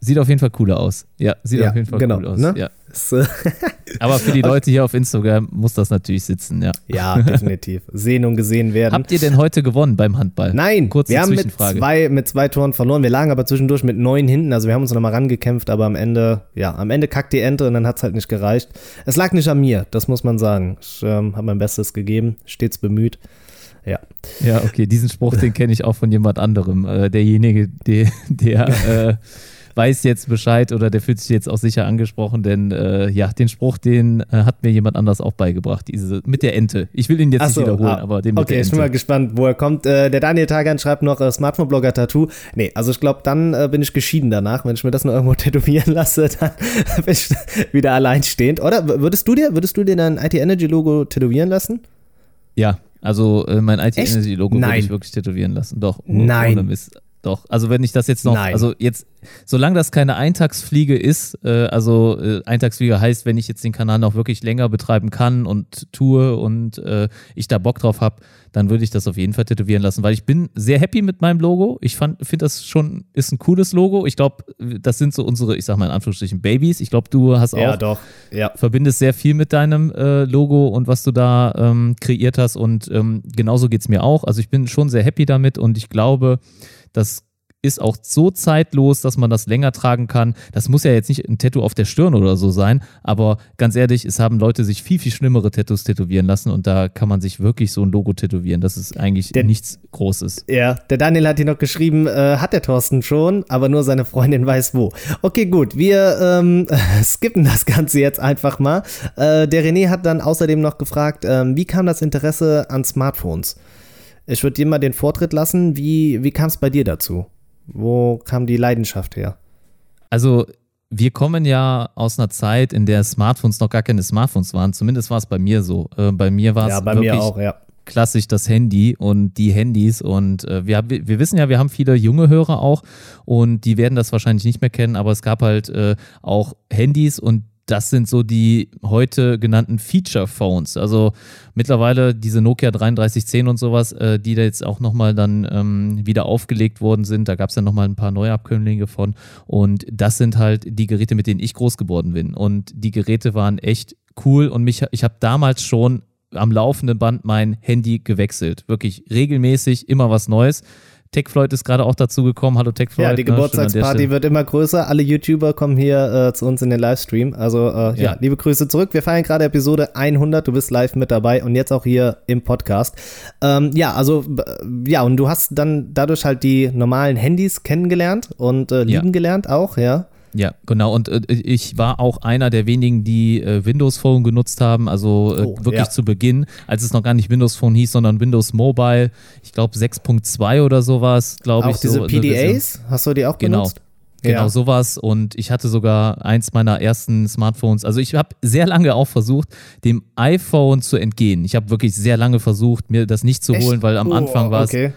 Sieht auf jeden Fall cooler aus. Ja, sieht Ja, auf jeden Fall genau, cool aus. ne? Ja. Äh, Aber für die Leute hier auf Instagram muss das natürlich sitzen, ja. ja, definitiv. Sehen und gesehen werden. Habt ihr denn heute gewonnen beim Handball? Nein, Kurze wir haben mit zwei, mit zwei Toren verloren. Wir lagen aber zwischendurch mit neun hinten. Also wir haben uns nochmal rangekämpft, aber am Ende, ja, am Ende kackt die Ente und dann hat es halt nicht gereicht. Es lag nicht an mir, das muss man sagen. Ich ähm, habe mein Bestes gegeben, stets bemüht. Ja. Ja, okay, diesen Spruch, den kenne ich auch von jemand anderem. Äh, derjenige, der, der äh, weiß jetzt Bescheid oder der fühlt sich jetzt auch sicher angesprochen, denn äh, ja, den Spruch, den äh, hat mir jemand anders auch beigebracht, diese mit der Ente. Ich will ihn jetzt Ach nicht so, wiederholen, ah, aber den mit Okay, der ich bin mal Ente. gespannt, wo er kommt. Äh, der Daniel Tagan schreibt noch äh, Smartphone-Blogger Tattoo. Nee, also ich glaube, dann bin ich geschieden danach. Wenn ich mir das nur irgendwo tätowieren lasse, dann bin ich wieder alleinstehend. Oder würdest du dir, würdest du dir dein IT Energy Logo tätowieren lassen? Ja, also äh, mein IT Echt? Energy Logo würde ich wirklich tätowieren lassen. Doch, Nein. ohne Mist. Doch, also wenn ich das jetzt noch, Nein. also jetzt, solange das keine Eintagsfliege ist, äh, also äh, Eintagsfliege heißt, wenn ich jetzt den Kanal noch wirklich länger betreiben kann und tue und äh, ich da Bock drauf habe, dann würde ich das auf jeden Fall tätowieren lassen, weil ich bin sehr happy mit meinem Logo. Ich finde das schon, ist ein cooles Logo. Ich glaube, das sind so unsere, ich sag mal in Anführungsstrichen, Babys. Ich glaube, du hast auch, Ja, doch. Ja. verbindest sehr viel mit deinem äh, Logo und was du da ähm, kreiert hast und ähm, genauso geht es mir auch. Also ich bin schon sehr happy damit und ich glaube, das ist auch so zeitlos, dass man das länger tragen kann. Das muss ja jetzt nicht ein Tattoo auf der Stirn oder so sein, aber ganz ehrlich, es haben Leute sich viel, viel schlimmere Tattoos tätowieren lassen und da kann man sich wirklich so ein Logo tätowieren. Das ist eigentlich Der- nichts Großes. Ja, der Daniel hat hier noch geschrieben, äh, hat der Thorsten schon, aber nur seine Freundin weiß wo. Okay, gut, wir ähm, skippen das Ganze jetzt einfach mal. Äh, der René hat dann außerdem noch gefragt, ähm, wie kam das Interesse an Smartphones? Ich würde dir mal den Vortritt lassen. Wie, wie kam es bei dir dazu? Wo kam die Leidenschaft her? Also wir kommen ja aus einer Zeit, in der Smartphones noch gar keine Smartphones waren. Zumindest war es bei mir so. Äh, bei mir war es Ja, bei wirklich mir auch, ja. klassisch das Handy und die Handys. Und äh, wir, wir wissen ja, wir haben viele junge Hörer auch und die werden das wahrscheinlich nicht mehr kennen, aber es gab halt äh, auch Handys und das sind so die heute genannten Feature Phones. Also mittlerweile diese Nokia 3310 und sowas, äh, die da jetzt auch nochmal dann ähm, wieder aufgelegt worden sind. Da gab es ja nochmal ein paar neue Abkömmlinge von. Und das sind halt die Geräte, mit denen ich groß geworden bin. Und die Geräte waren echt cool und mich, ich habe damals schon am laufenden Band mein Handy gewechselt. Wirklich regelmäßig, immer was Neues. TechFloyd ist gerade auch dazu gekommen. Hallo TechFloyd. Ja, die ne? Geburtstagsparty wird immer größer. Alle YouTuber kommen hier äh, zu uns in den Livestream. Also äh, ja. Ja. liebe Grüße zurück. Wir feiern gerade Episode 100. Du bist live mit dabei und jetzt auch hier im Podcast. Ähm, ja, also ja, und du hast dann dadurch halt die normalen Handys kennengelernt und äh, Ja. lieben gelernt auch, ja. Ja, genau. Und äh, ich war auch einer der wenigen, die äh, Windows Phone genutzt haben. Also äh, Oh, wirklich ja. zu Beginn, als es noch gar nicht Windows Phone hieß, sondern Windows Mobile. Ich glaube 6.2 oder sowas, glaube ich. Auch diese so. PDAs, hast du die auch Genau. benutzt? Genau, Ja. sowas. Und ich hatte sogar eins meiner ersten Smartphones. Also ich habe sehr lange auch versucht, dem iPhone zu entgehen. Ich habe wirklich sehr lange versucht, mir das nicht zu Echt? holen, weil am Oh, Anfang war es okay.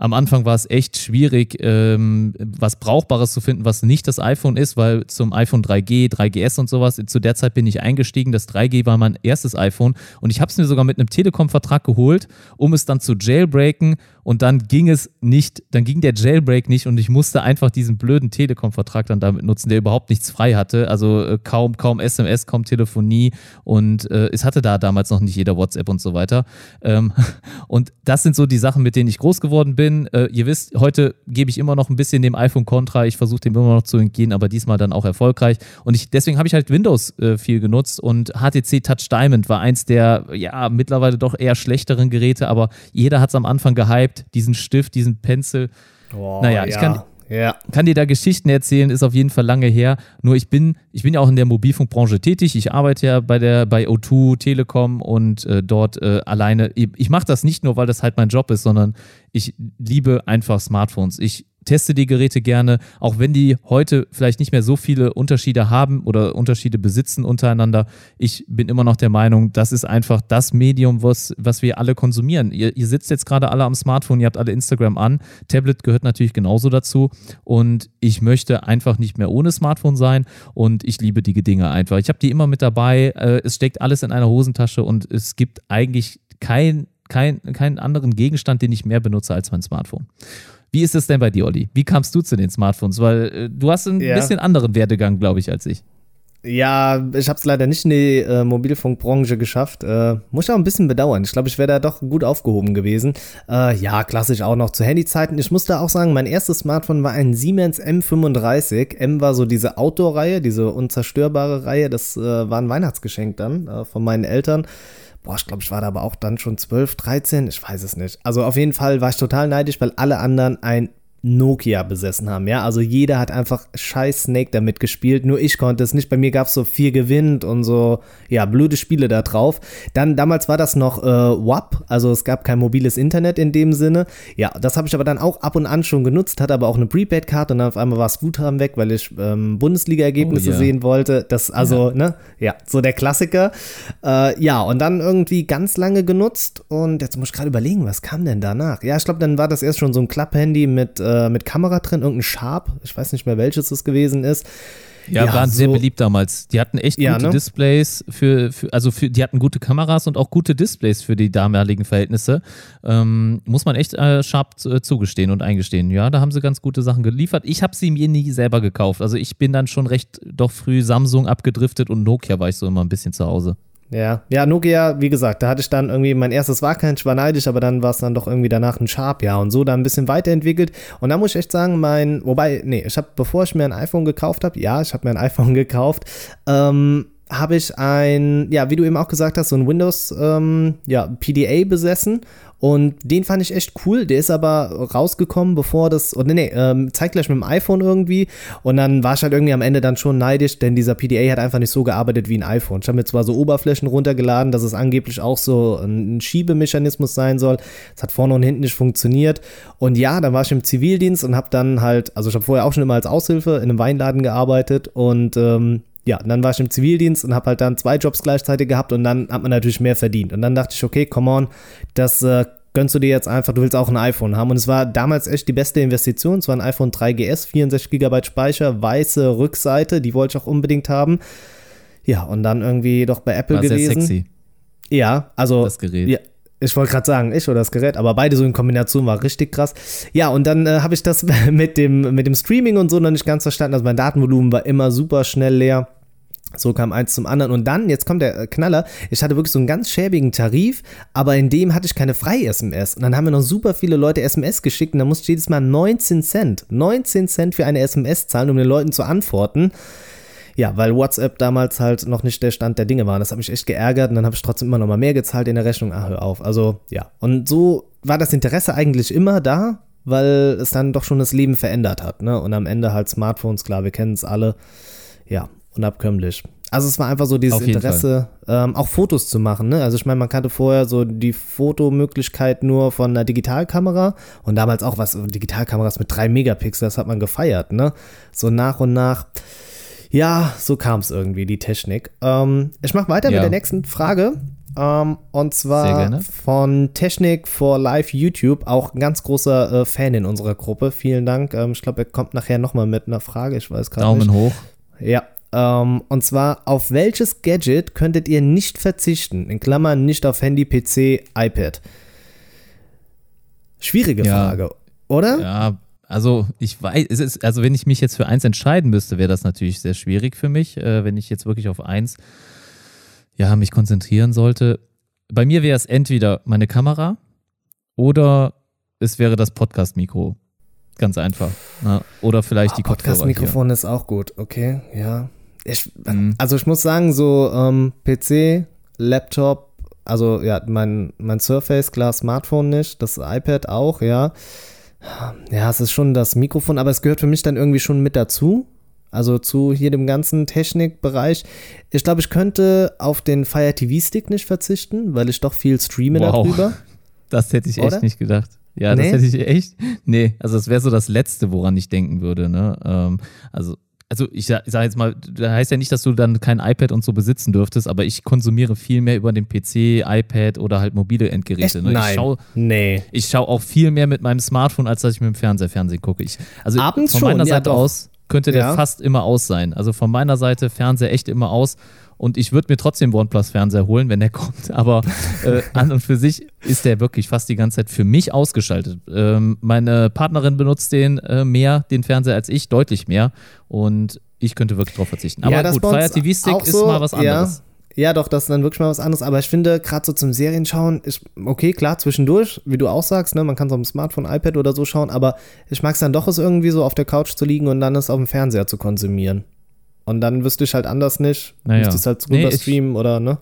Am Anfang war es echt schwierig, ähm, was Brauchbares zu finden, was nicht das iPhone ist, weil zum iPhone 3G, 3GS und sowas, zu der Zeit bin ich eingestiegen. Das 3G war mein erstes iPhone und ich habe es mir sogar mit einem Telekom-Vertrag geholt, um es dann zu jailbreaken und dann ging es nicht, dann ging der Jailbreak nicht und ich musste einfach diesen blöden Telekom-Vertrag dann damit nutzen, der überhaupt nichts frei hatte. Also äh, kaum, kaum SMS, kaum Telefonie und äh, es hatte da damals noch nicht jeder WhatsApp und so weiter. Ähm, und das sind so die Sachen, mit denen ich groß geworden bin. Äh, ihr wisst, heute gebe ich immer noch ein bisschen dem iPhone Kontra. Ich versuche dem immer noch zu entgehen, aber diesmal dann auch erfolgreich. Und ich, deswegen habe ich halt Windows äh, viel genutzt und HTC Touch Diamond war eins der, ja, mittlerweile doch eher schlechteren Geräte, aber jeder hat es am Anfang gehypt, diesen Stift, diesen Pencil. Oh, Naja, ich ja. kann- Ja. Kann dir da Geschichten erzählen, ist auf jeden Fall lange her. Nur ich bin, ich bin ja auch in der Mobilfunkbranche tätig. Ich arbeite ja bei der bei O2 Telekom und äh, dort äh, alleine. Ich, ich mache das nicht nur, weil das halt mein Job ist, sondern ich liebe einfach Smartphones. Ich teste die Geräte gerne, auch wenn die heute vielleicht nicht mehr so viele Unterschiede haben oder Unterschiede besitzen untereinander. Ich bin immer noch der Meinung, das ist einfach das Medium, was, was wir alle konsumieren. Ihr, ihr sitzt jetzt gerade alle am Smartphone, ihr habt alle Instagram an. Tablet gehört natürlich genauso dazu. Und ich möchte einfach nicht mehr ohne Smartphone sein und ich liebe die Dinge einfach. Ich habe die immer mit dabei. Äh, es steckt alles in einer Hosentasche und es gibt eigentlich kein, kein, keinen anderen Gegenstand, den ich mehr benutze als mein Smartphone. Wie ist es denn bei dir, Olli? Wie kamst du zu den Smartphones? Weil äh, du hast einen Ja. bisschen anderen Werdegang, glaube ich, als ich. Ja, ich habe es leider nicht in die äh, Mobilfunkbranche geschafft. Äh, muss ich auch ein bisschen bedauern. Ich glaube, ich wäre da doch gut aufgehoben gewesen. Äh, ja, klassisch auch noch zu Handyzeiten. Ich muss da auch sagen, mein erstes Smartphone war ein Siemens M35. M war so diese Outdoor-Reihe, diese unzerstörbare Reihe. Das äh, war ein Weihnachtsgeschenk dann äh, von meinen Eltern. Boah, ich glaube, ich war da aber auch dann schon 12, 13, ich weiß es nicht. Also auf jeden Fall war ich total neidisch, weil alle anderen ein Nokia besessen haben, ja. Also jeder hat einfach scheiß Snake damit gespielt, nur ich konnte es nicht. Bei mir gab es so viel Gewinn und so, ja, blöde Spiele da drauf. Dann, damals war das noch äh, WAP, also es gab kein mobiles Internet in dem Sinne. Ja, das habe ich aber dann auch ab und an schon genutzt, hatte aber auch eine Prepaid-Card und dann auf einmal war das Guthaben weg, weil ich ähm, Bundesliga-Ergebnisse Oh, ja. sehen wollte. Das, also, ne, ja, so der Klassiker. Äh, ja, und dann irgendwie ganz lange genutzt und jetzt muss ich gerade überlegen, was kam denn danach? Ja, ich glaube, dann war das erst schon so ein Klapp-Handy mit, äh, äh, mit Kamera drin, irgendein Sharp, ich weiß nicht mehr welches es gewesen ist. Ja, ja, waren so, sehr beliebt damals. Die hatten echt ja, gute ne? Displays für, für, also für, die hatten gute Kameras und auch gute Displays für die damaligen Verhältnisse. Ähm, muss man echt äh, Sharp äh, zugestehen und eingestehen. Ja, da haben sie ganz gute Sachen geliefert. Ich habe sie mir nie selber gekauft. Also ich bin dann schon recht doch früh Samsung abgedriftet und Nokia war ich so immer ein bisschen zu Hause. Ja, ja, Nokia, wie gesagt, da hatte ich dann irgendwie, mein erstes war kein, war neidisch, aber dann war es dann doch irgendwie danach ein Sharp, ja, und so dann ein bisschen weiterentwickelt. Und da muss ich echt sagen, mein, wobei, nee, ich habe, bevor ich mir ein iPhone gekauft habe, ja, ich habe mir ein iPhone gekauft, ähm, habe ich ein, ja, wie du eben auch gesagt hast, so ein Windows ähm, ja, PDA besessen und den fand ich echt cool. Der ist aber rausgekommen, bevor das. Oder nee, ähm, zeitgleich mit dem iPhone irgendwie. Und dann war ich halt irgendwie am Ende dann schon neidisch, denn dieser PDA hat einfach nicht so gearbeitet wie ein iPhone. Ich habe mir zwar so Oberflächen runtergeladen, dass es angeblich auch so ein Schiebemechanismus sein soll. Es hat vorne und hinten nicht funktioniert. Und ja, dann war ich im Zivildienst und habe dann halt, also ich habe vorher auch schon immer als Aushilfe in einem Weinladen gearbeitet und ähm, ja, dann war ich im Zivildienst und habe halt dann zwei Jobs gleichzeitig gehabt und dann hat man natürlich mehr verdient. Und dann dachte ich, okay, come on, das äh, gönnst du dir jetzt einfach, du willst auch ein iPhone haben. Und es war damals echt die beste Investition. Es war ein iPhone 3GS, 64 GB Speicher, weiße Rückseite, die wollte ich auch unbedingt haben. Ja, und dann irgendwie doch bei Apple war gewesen. Sehr sexy. Ja, also. Das Gerät. Ja, ich wollte gerade sagen, ich oder das Gerät, aber beide so in Kombination war richtig krass. Ja, und dann äh, habe ich das mit dem, mit dem Streaming und so noch nicht ganz verstanden. Also mein Datenvolumen war immer super schnell leer. So kam eins zum anderen. Und dann, jetzt kommt der Knaller, ich hatte wirklich so einen ganz schäbigen Tarif, aber in dem hatte ich keine Frei-SMS. Und dann haben mir noch super viele Leute SMS geschickt und dann musste ich jedes Mal 19 Cent, 19 Cent für eine SMS zahlen, um den Leuten zu antworten. Ja, weil WhatsApp damals halt noch nicht der Stand der Dinge war. Das hat mich echt geärgert und dann habe ich trotzdem immer noch mal mehr gezahlt in der Rechnung. Ah, hör auf. Also, ja. Und so war das Interesse eigentlich immer da, weil es dann doch schon das Leben verändert hat. Ne? Und am Ende halt Smartphones, klar, wir kennen es alle. Ja, unabkömmlich. Also es war einfach so dieses Interesse, ähm, auch Fotos zu machen. Ne? Also ich meine, man kannte vorher so die Fotomöglichkeit nur von einer Digitalkamera und damals auch was, Digitalkameras mit drei Megapixel, das hat man gefeiert. Ne? So nach und nach. Ja, so kam es irgendwie, die Technik. Ähm, ich mache weiter ja. mit der nächsten Frage. Ähm, und zwar von Technik for Live YouTube, auch ein ganz großer äh, Fan in unserer Gruppe. Vielen Dank. Ähm, ich glaube, er kommt nachher nochmal mit einer Frage. Ich weiß gerade nicht. Daumen hoch. Ja, ähm, und zwar, auf welches Gadget könntet ihr nicht verzichten? In Klammern nicht auf Handy, PC, iPad. Schwierige ja. Frage, oder? Ja, also ich weiß, ist, also wenn ich mich jetzt für eins entscheiden müsste, wäre das natürlich sehr schwierig für mich, äh, wenn ich jetzt wirklich auf eins ja, mich konzentrieren sollte. Bei mir wäre es entweder meine Kamera oder es wäre das Podcast-Mikro. Ganz einfach. Na, oder vielleicht oh, die. Podcast-Mikrofon ist auch gut, okay, ja. Ich, mhm. Also ich muss sagen, so ähm, PC, Laptop, also ja, mein, mein Surface, klar, Smartphone nicht, das iPad auch, ja. Ja, es ist schon das Mikrofon, aber es gehört für mich dann irgendwie schon mit dazu. Also zu hier dem ganzen Technikbereich. Ich glaube, ich könnte auf den Fire TV Stick nicht verzichten, weil ich doch viel streame wow. darüber. Das hätte ich Oder? echt nicht gedacht. Ja, nee? das hätte ich echt. Nee, also das wäre so das Letzte, woran ich denken würde. Ne? Ähm, also also ich sage jetzt mal, das heißt ja nicht, dass du dann kein iPad und so besitzen dürftest, aber ich konsumiere viel mehr über den PC, iPad oder halt mobile Endgeräte. Ne? Nein, ich schaue nee. Ich schaue auch viel mehr mit meinem Smartphone, als dass ich mit dem Fernseher Fernsehen gucke. Ich, also Abends von meiner schon, Seite ja, aus könnte der ja. fast immer aus sein. Also von meiner Seite Fernseher echt immer aus und ich würde mir trotzdem OnePlus-Fernseher holen, wenn der kommt. Aber äh, an und für sich ist der wirklich fast die ganze Zeit für mich ausgeschaltet. Ähm, meine Partnerin benutzt den äh, mehr, den Fernseher, als ich, deutlich mehr. Und ich könnte wirklich drauf verzichten. Aber ja, gut, Fire TV Stick ist mal was anderes. Ja. Ja, doch, das ist dann wirklich mal was anderes. Aber ich finde, gerade so zum Serienschauen, ist okay, klar, zwischendurch, wie du auch sagst, ne, man kann es auf dem Smartphone, iPad oder so schauen, aber ich mag es dann doch, es irgendwie so auf der Couch zu liegen und dann es auf dem Fernseher zu konsumieren. Und dann wüsste ich halt anders nicht. Naja. Müsste es halt rüber nee, streamen oder, ne?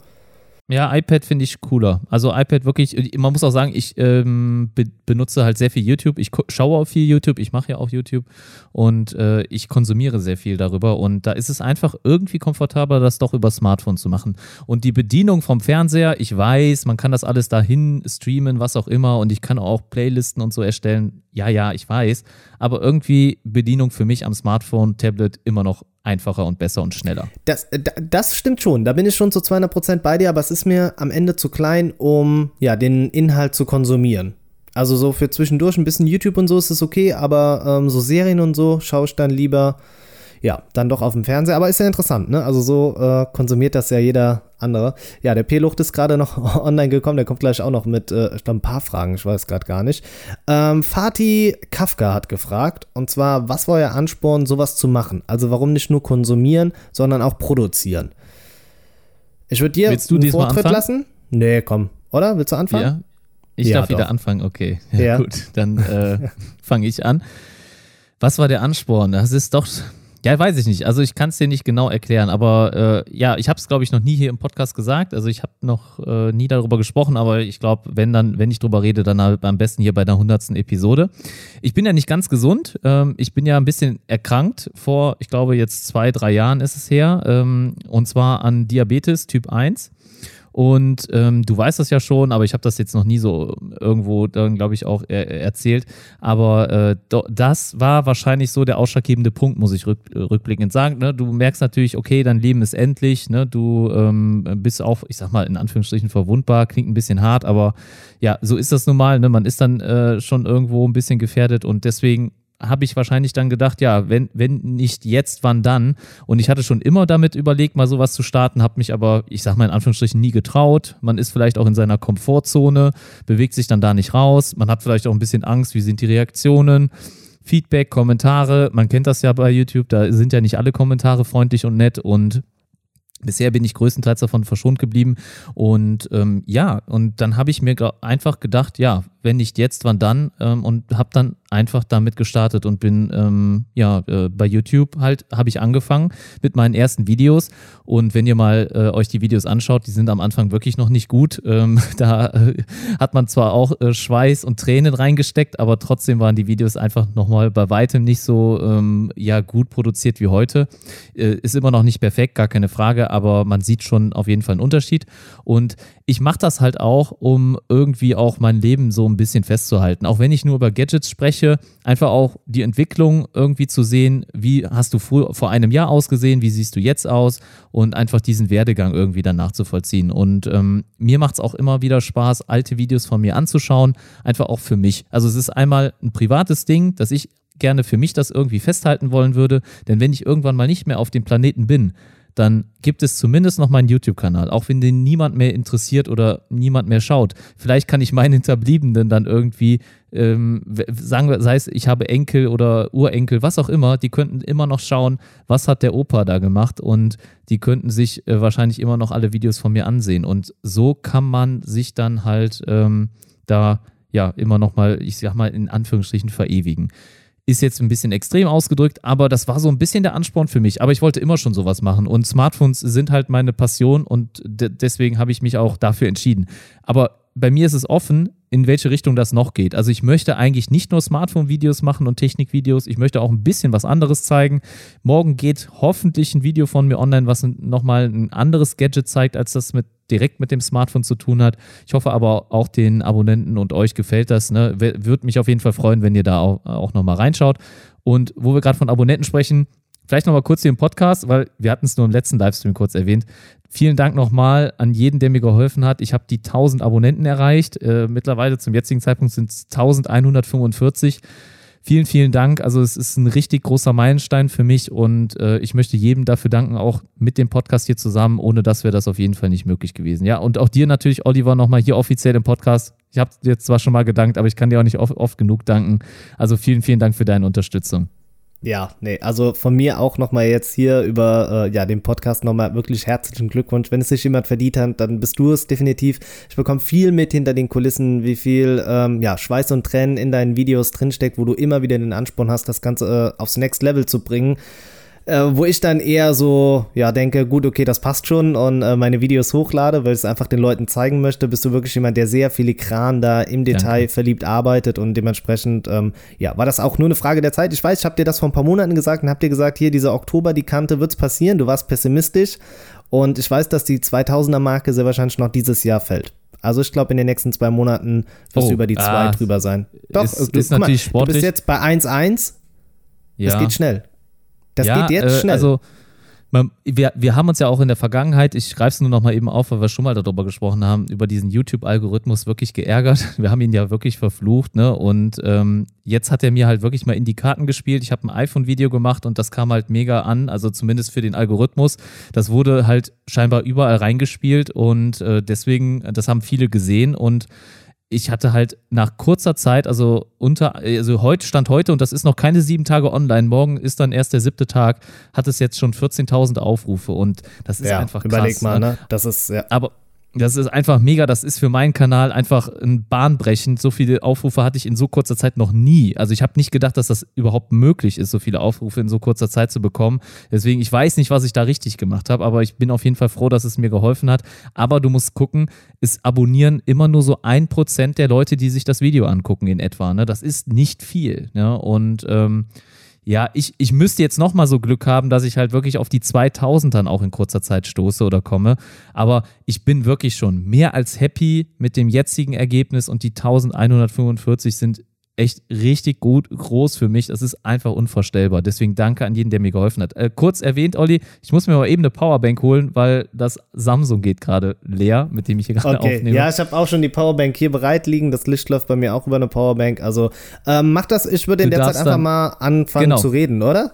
Ja, iPad finde ich cooler. Also iPad wirklich, man muss auch sagen, ich ähm, be benutze halt sehr viel YouTube. Ich schaue auch viel YouTube, ich mache ja auch YouTube und äh, ich konsumiere sehr viel darüber. Und da ist es einfach irgendwie komfortabler, das doch über Smartphone zu machen. Und die Bedienung vom Fernseher, ich weiß, man kann das alles dahin streamen, was auch immer. Und ich kann auch Playlisten und so erstellen. Ja, ja, ich weiß. Aber irgendwie Bedienung für mich am Smartphone, Tablet immer noch einfacher und besser und schneller. Das, äh, das stimmt schon, da bin ich schon zu 200% bei dir, aber es ist mir am Ende zu klein, um ja, den Inhalt zu konsumieren. Also so für zwischendurch ein bisschen YouTube und so ist es okay, aber ähm, so Serien und so schaue ich dann lieber, ja, dann doch auf dem Fernseher. Aber ist ja interessant, ne? Also so äh, konsumiert das ja jeder andere. Ja, der P-Lucht ist gerade noch online gekommen, der kommt gleich auch noch mit äh, ein paar Fragen, ich weiß gerade gar nicht. Ähm, Fatih Kafka hat gefragt, und zwar, was war euer Ansporn, sowas zu machen? Also warum nicht nur konsumieren, sondern auch produzieren? Ich würde dir Willst du einen Vortritt lassen. Nee, komm. Oder? Willst du anfangen? Ja, ich ja, darf doch. wieder anfangen, okay. Ja, ja. Gut, dann äh, fange ich an. Was war der Ansporn? Das ist doch, ja, weiß ich nicht. Also ich kann es dir nicht genau erklären, aber äh, ja, ich habe es, glaube ich, noch nie hier im Podcast gesagt. Also ich habe noch äh, nie darüber gesprochen, aber ich glaube, wenn dann, wenn ich drüber rede, dann am besten hier bei der hundertsten Episode. Ich bin ja nicht ganz gesund. Ähm, ich bin ja ein bisschen erkrankt vor, ich glaube, jetzt zwei, drei Jahren ist es her. Ähm, und zwar an Diabetes Typ 1. Und ähm, du weißt das ja schon, aber ich habe das jetzt noch nie so irgendwo dann, glaube ich, auch er erzählt. Aber äh, das war wahrscheinlich so der ausschlaggebende Punkt, muss ich rück rückblickend sagen. Ne? Du merkst natürlich, okay, dein Leben ist endlich. Ne? Du ähm, bist auch, ich sag mal, in Anführungsstrichen verwundbar. Klingt ein bisschen hart, aber ja, so ist das nun mal. Ne? Man ist dann äh, schon irgendwo ein bisschen gefährdet und deswegen habe ich wahrscheinlich dann gedacht, ja, wenn, wenn nicht jetzt, wann dann? Und ich hatte schon immer damit überlegt, mal sowas zu starten, habe mich aber, ich sage mal in Anführungsstrichen, nie getraut. Man ist vielleicht auch in seiner Komfortzone, bewegt sich dann da nicht raus. Man hat vielleicht auch ein bisschen Angst, wie sind die Reaktionen. Feedback, Kommentare, man kennt das ja bei YouTube, da sind ja nicht alle Kommentare freundlich und nett und Bisher bin ich größtenteils davon verschont geblieben. Und ähm, ja, und dann habe ich mir einfach gedacht, ja, wenn nicht jetzt, wann dann? Ähm, und habe dann einfach damit gestartet und bin ähm, ja äh, bei YouTube halt habe ich angefangen mit meinen ersten Videos und wenn ihr mal äh, euch die Videos anschaut, die sind am Anfang wirklich noch nicht gut. Ähm, da äh, hat man zwar auch äh, Schweiß und Tränen reingesteckt, aber trotzdem waren die Videos einfach nochmal bei weitem nicht so ähm, ja gut produziert wie heute. Äh, ist immer noch nicht perfekt, gar keine Frage, aber man sieht schon auf jeden Fall einen Unterschied und ich mache das halt auch, um irgendwie auch mein Leben so ein bisschen festzuhalten. Auch wenn ich nur über Gadgets spreche, einfach auch die Entwicklung irgendwie zu sehen, wie hast du vor, vor einem Jahr ausgesehen, wie siehst du jetzt aus und einfach diesen Werdegang irgendwie dann nachzuvollziehen. Und ähm, mir macht es auch immer wieder Spaß, alte Videos von mir anzuschauen, einfach auch für mich. Also es ist einmal ein privates Ding, dass ich gerne für mich das irgendwie festhalten wollen würde, denn wenn ich irgendwann mal nicht mehr auf dem Planeten bin, dann gibt es zumindest noch meinen YouTube-Kanal, auch wenn den niemand mehr interessiert oder niemand mehr schaut. Vielleicht kann ich meinen Hinterbliebenen dann irgendwie ähm, sagen, sei es, ich habe Enkel oder Urenkel, was auch immer, die könnten immer noch schauen, was hat der Opa da gemacht und die könnten sich äh, wahrscheinlich immer noch alle Videos von mir ansehen. Und so kann man sich dann halt ähm, da ja immer noch mal, ich sag mal in Anführungsstrichen verewigen. Ist jetzt ein bisschen extrem ausgedrückt, aber das war so ein bisschen der Ansporn für mich. Aber ich wollte immer schon sowas machen und Smartphones sind halt meine Passion und deswegen habe ich mich auch dafür entschieden. Aber bei mir ist es offen, in welche Richtung das noch geht. Also ich möchte eigentlich nicht nur Smartphone-Videos machen und Technik-Videos, ich möchte auch ein bisschen was anderes zeigen. Morgen geht hoffentlich ein Video von mir online, was nochmal ein anderes Gadget zeigt, als das mit direkt mit dem Smartphone zu tun hat. Ich hoffe aber auch den Abonnenten und euch gefällt das. Ne? Würde mich auf jeden Fall freuen, wenn ihr da auch, auch nochmal reinschaut. Und wo wir gerade von Abonnenten sprechen, vielleicht nochmal kurz hier im Podcast, weil wir hatten es nur im letzten Livestream kurz erwähnt. Vielen Dank nochmal an jeden, der mir geholfen hat. Ich habe die 1000 Abonnenten erreicht. Äh, mittlerweile zum jetzigen Zeitpunkt sind es 1145. Vielen, vielen Dank. Also es ist ein richtig großer Meilenstein für mich und äh, ich möchte jedem dafür danken, auch mit dem Podcast hier zusammen. Ohne das wäre das auf jeden Fall nicht möglich gewesen. Ja, und auch dir natürlich, Oliver, nochmal hier offiziell im Podcast. Ich habe dir zwar schon mal gedankt, aber ich kann dir auch nicht oft, oft genug danken. Also vielen, vielen Dank für deine Unterstützung. Ja, nee, also von mir auch nochmal jetzt hier über äh, ja, den Podcast nochmal wirklich herzlichen Glückwunsch. Wenn es sich jemand verdient hat, dann bist du es definitiv. Ich bekomme viel mit hinter den Kulissen, wie viel ähm, ja, Schweiß und Tränen in deinen Videos drinsteckt, wo du immer wieder den Ansporn hast, das Ganze äh, aufs Next Level zu bringen äh, wo ich dann eher so, ja, denke, gut, okay, das passt schon und äh, meine Videos hochlade, weil ich es einfach den Leuten zeigen möchte, bist du wirklich jemand, der sehr filigran da im Detail Danke. verliebt arbeitet und dementsprechend, ähm, ja, war das auch nur eine Frage der Zeit. Ich weiß, ich habe dir das vor ein paar Monaten gesagt und hab dir gesagt, hier, dieser Oktober, die Kante, wird's passieren. Du warst pessimistisch und ich weiß, dass die 2000er-Marke sehr wahrscheinlich noch dieses Jahr fällt. Also ich glaube, in den nächsten zwei Monaten wirst oh, du über die zwei ah, drüber sein. Doch, ist, du, ist natürlich mal, sportlich. du bist jetzt bei 1-1. Ja. Das geht schnell. Das ja, geht jetzt äh, schnell. Also wir, wir haben uns ja auch in der Vergangenheit, ich greife es nur noch mal eben auf, weil wir schon mal darüber gesprochen haben, über diesen YouTube-Algorithmus wirklich geärgert. Wir haben ihn ja wirklich verflucht, ne? Und ähm, jetzt hat er mir halt wirklich mal in die Karten gespielt. Ich habe ein iPhone-Video gemacht und das kam halt mega an, also zumindest für den Algorithmus. Das wurde halt scheinbar überall reingespielt und äh, deswegen, das haben viele gesehen und ich hatte halt nach kurzer Zeit, also unter, also heute stand heute und das ist noch keine sieben Tage online. Morgen ist dann erst der siebte Tag, hat es jetzt schon 14.000 Aufrufe und das ist ja, einfach krass. Überleg mal, ne? ne? Das ist ja. Aber das ist einfach mega. Das ist für meinen Kanal einfach ein bahnbrechend. So viele Aufrufe hatte ich in so kurzer Zeit noch nie. Also ich habe nicht gedacht, dass das überhaupt möglich ist, so viele Aufrufe in so kurzer Zeit zu bekommen. Deswegen, ich weiß nicht, was ich da richtig gemacht habe, aber ich bin auf jeden Fall froh, dass es mir geholfen hat. Aber du musst gucken, es abonnieren immer nur so ein Prozent der Leute, die sich das Video angucken in etwa. Ne? Das ist nicht viel. Ne? Und ähm, ja, ich, ich müsste jetzt nochmal so Glück haben, dass ich halt wirklich auf die 2000 dann auch in kurzer Zeit stoße oder komme. Aber ich bin wirklich schon mehr als happy mit dem jetzigen Ergebnis und die 1145 sind echt richtig gut groß für mich. Das ist einfach unvorstellbar. Deswegen danke an jeden, der mir geholfen hat. Äh, kurz erwähnt, Olli, ich muss mir aber eben eine Powerbank holen, weil das Samsung geht gerade leer, mit dem ich hier gerade okay. aufnehme. Ja, ich habe auch schon die Powerbank hier bereit liegen. Das Licht läuft bei mir auch über eine Powerbank. Also ähm, mach das, ich würde in der Zeit einfach mal anfangen genau. zu reden, oder?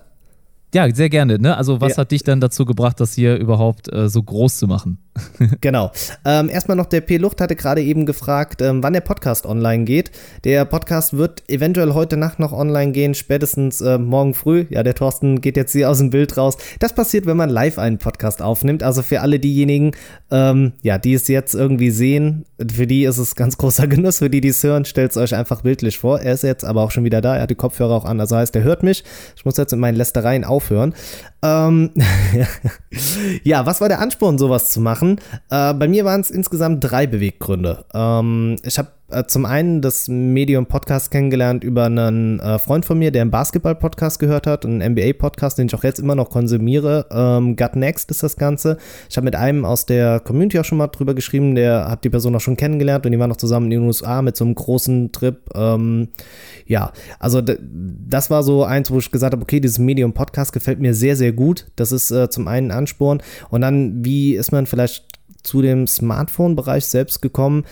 Ja, sehr gerne. Ne? Also was ja. hat dich dann dazu gebracht, das hier überhaupt äh, so groß zu machen? genau. Ähm, erstmal noch, der P. Lucht hatte gerade eben gefragt, ähm, wann der Podcast online geht. Der Podcast wird eventuell heute Nacht noch online gehen, spätestens äh, morgen früh. Ja, der Thorsten geht jetzt hier aus dem Bild raus. Das passiert, wenn man live einen Podcast aufnimmt. Also für alle diejenigen, ähm, ja, die es jetzt irgendwie sehen, für die ist es ganz großer Genuss. Für die, die es hören, stellt es euch einfach bildlich vor. Er ist jetzt aber auch schon wieder da. Er hat die Kopfhörer auch an. Also heißt, er hört mich. Ich muss jetzt mit meinen Lästereien aufhören. Ähm, ja, was war der Ansporn, sowas zu machen? Äh, bei mir waren es insgesamt drei Beweggründe. Ähm, ich habe äh, zum einen das Medium Podcast kennengelernt über einen äh, Freund von mir, der einen Basketball-Podcast gehört hat, einen NBA-Podcast, den ich auch jetzt immer noch konsumiere. Ähm, Gut Next ist das Ganze. Ich habe mit einem aus der Community auch schon mal drüber geschrieben, der hat die Person auch schon kennengelernt und die waren noch zusammen in den USA mit so einem großen Trip. Ähm, ja, also das war so eins, wo ich gesagt habe, okay, dieses Medium Podcast gefällt mir sehr, sehr gut. Das ist äh, zum einen Ansporn und dann, wie ist man vielleicht zu dem Smartphone-Bereich selbst gekommen?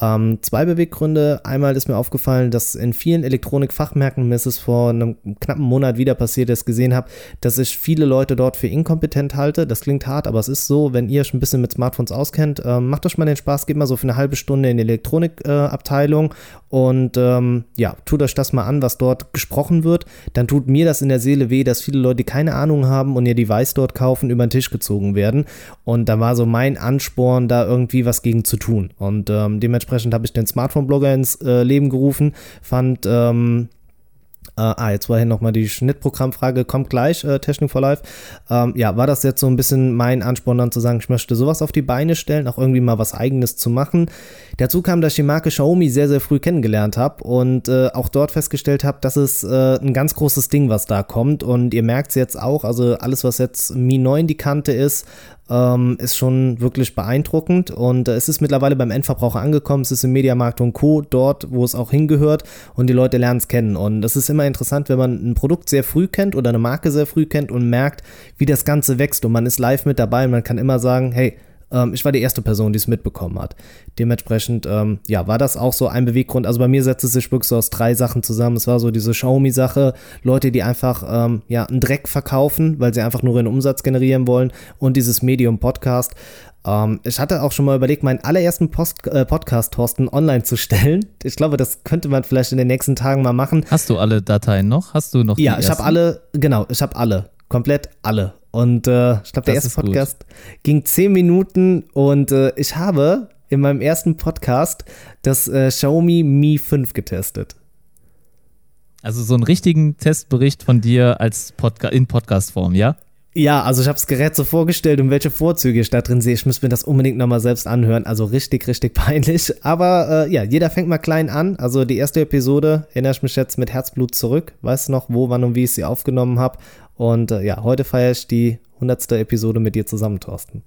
Ähm, zwei Beweggründe. Einmal ist mir aufgefallen, dass in vielen Elektronikfachmärkten, mir ist es vor einem knappen Monat wieder passiert, dass ich gesehen habe, dass ich viele Leute dort für inkompetent halte. Das klingt hart, aber es ist so, wenn ihr euch ein bisschen mit Smartphones auskennt, ähm, macht euch mal den Spaß, geht mal so für eine halbe Stunde in die Elektronikabteilung äh, und ähm, ja, tut euch das mal an, was dort gesprochen wird. Dann tut mir das in der Seele weh, dass viele Leute keine Ahnung haben und ihr Device dort kaufen, über den Tisch gezogen werden. Und da war so mein Ansporn, da irgendwie was gegen zu tun. Und ähm, dementsprechend dementsprechend habe ich den Smartphone-Blogger ins äh, Leben gerufen, fand ähm, äh, ah, jetzt war hier nochmal die Schnittprogrammfrage, kommt gleich, äh, Technik for Life. Ähm, ja, war das jetzt so ein bisschen mein Ansporn dann zu sagen, ich möchte sowas auf die Beine stellen, auch irgendwie mal was Eigenes zu machen. Dazu kam, dass ich die Marke Xiaomi sehr, sehr früh kennengelernt habe und äh, auch dort festgestellt habe, dass es äh, ein ganz großes Ding, was da kommt. Und ihr merkt es jetzt auch, also alles, was jetzt Mi 9 die Kante ist, ähm, ist schon wirklich beeindruckend und äh, es ist mittlerweile beim Endverbraucher angekommen, es ist im Mediamarkt und Co. dort, wo es auch hingehört und die Leute lernen es kennen. Und das ist immer interessant, wenn man ein Produkt sehr früh kennt oder eine Marke sehr früh kennt und merkt, wie das Ganze wächst. Und man ist live mit dabei und man kann immer sagen, hey, ähm, ich war die erste Person, die es mitbekommen hat. Dementsprechend, ähm, ja, war das auch so ein Beweggrund. Also bei mir setzte es sich wirklich so aus drei Sachen zusammen. Es war so diese Xiaomi-Sache, Leute, die einfach, ähm, ja, einen Dreck verkaufen, weil sie einfach nur ihren Umsatz generieren wollen und dieses Medium-Podcast. Ähm, ich hatte auch schon mal überlegt, meinen allerersten Post, äh, Podcast, Thorsten, online zu stellen. Ich glaube, das könnte man vielleicht in den nächsten Tagen mal machen. Hast du alle Dateien noch? Hast du noch Ja, ich habe alle, genau, ich habe alle. Komplett alle. Und äh, ich glaube, der erste Podcast gut. ging zehn Minuten und äh, ich habe in meinem ersten Podcast das äh, Xiaomi Mi 5 getestet. Also so einen richtigen Testbericht von dir als Podca in Podcast-Form, ja? Ja, also ich habe das Gerät so vorgestellt und welche Vorzüge ich da drin sehe. Ich muss mir das unbedingt nochmal selbst anhören. Also richtig, richtig peinlich. Aber äh, ja, jeder fängt mal klein an. Also die erste Episode erinnere ich mich jetzt mit Herzblut zurück. Weiß noch, wo, wann und wie ich sie aufgenommen habe. Und äh, ja, heute feiere ich die 100. Episode mit dir zusammen, Thorsten.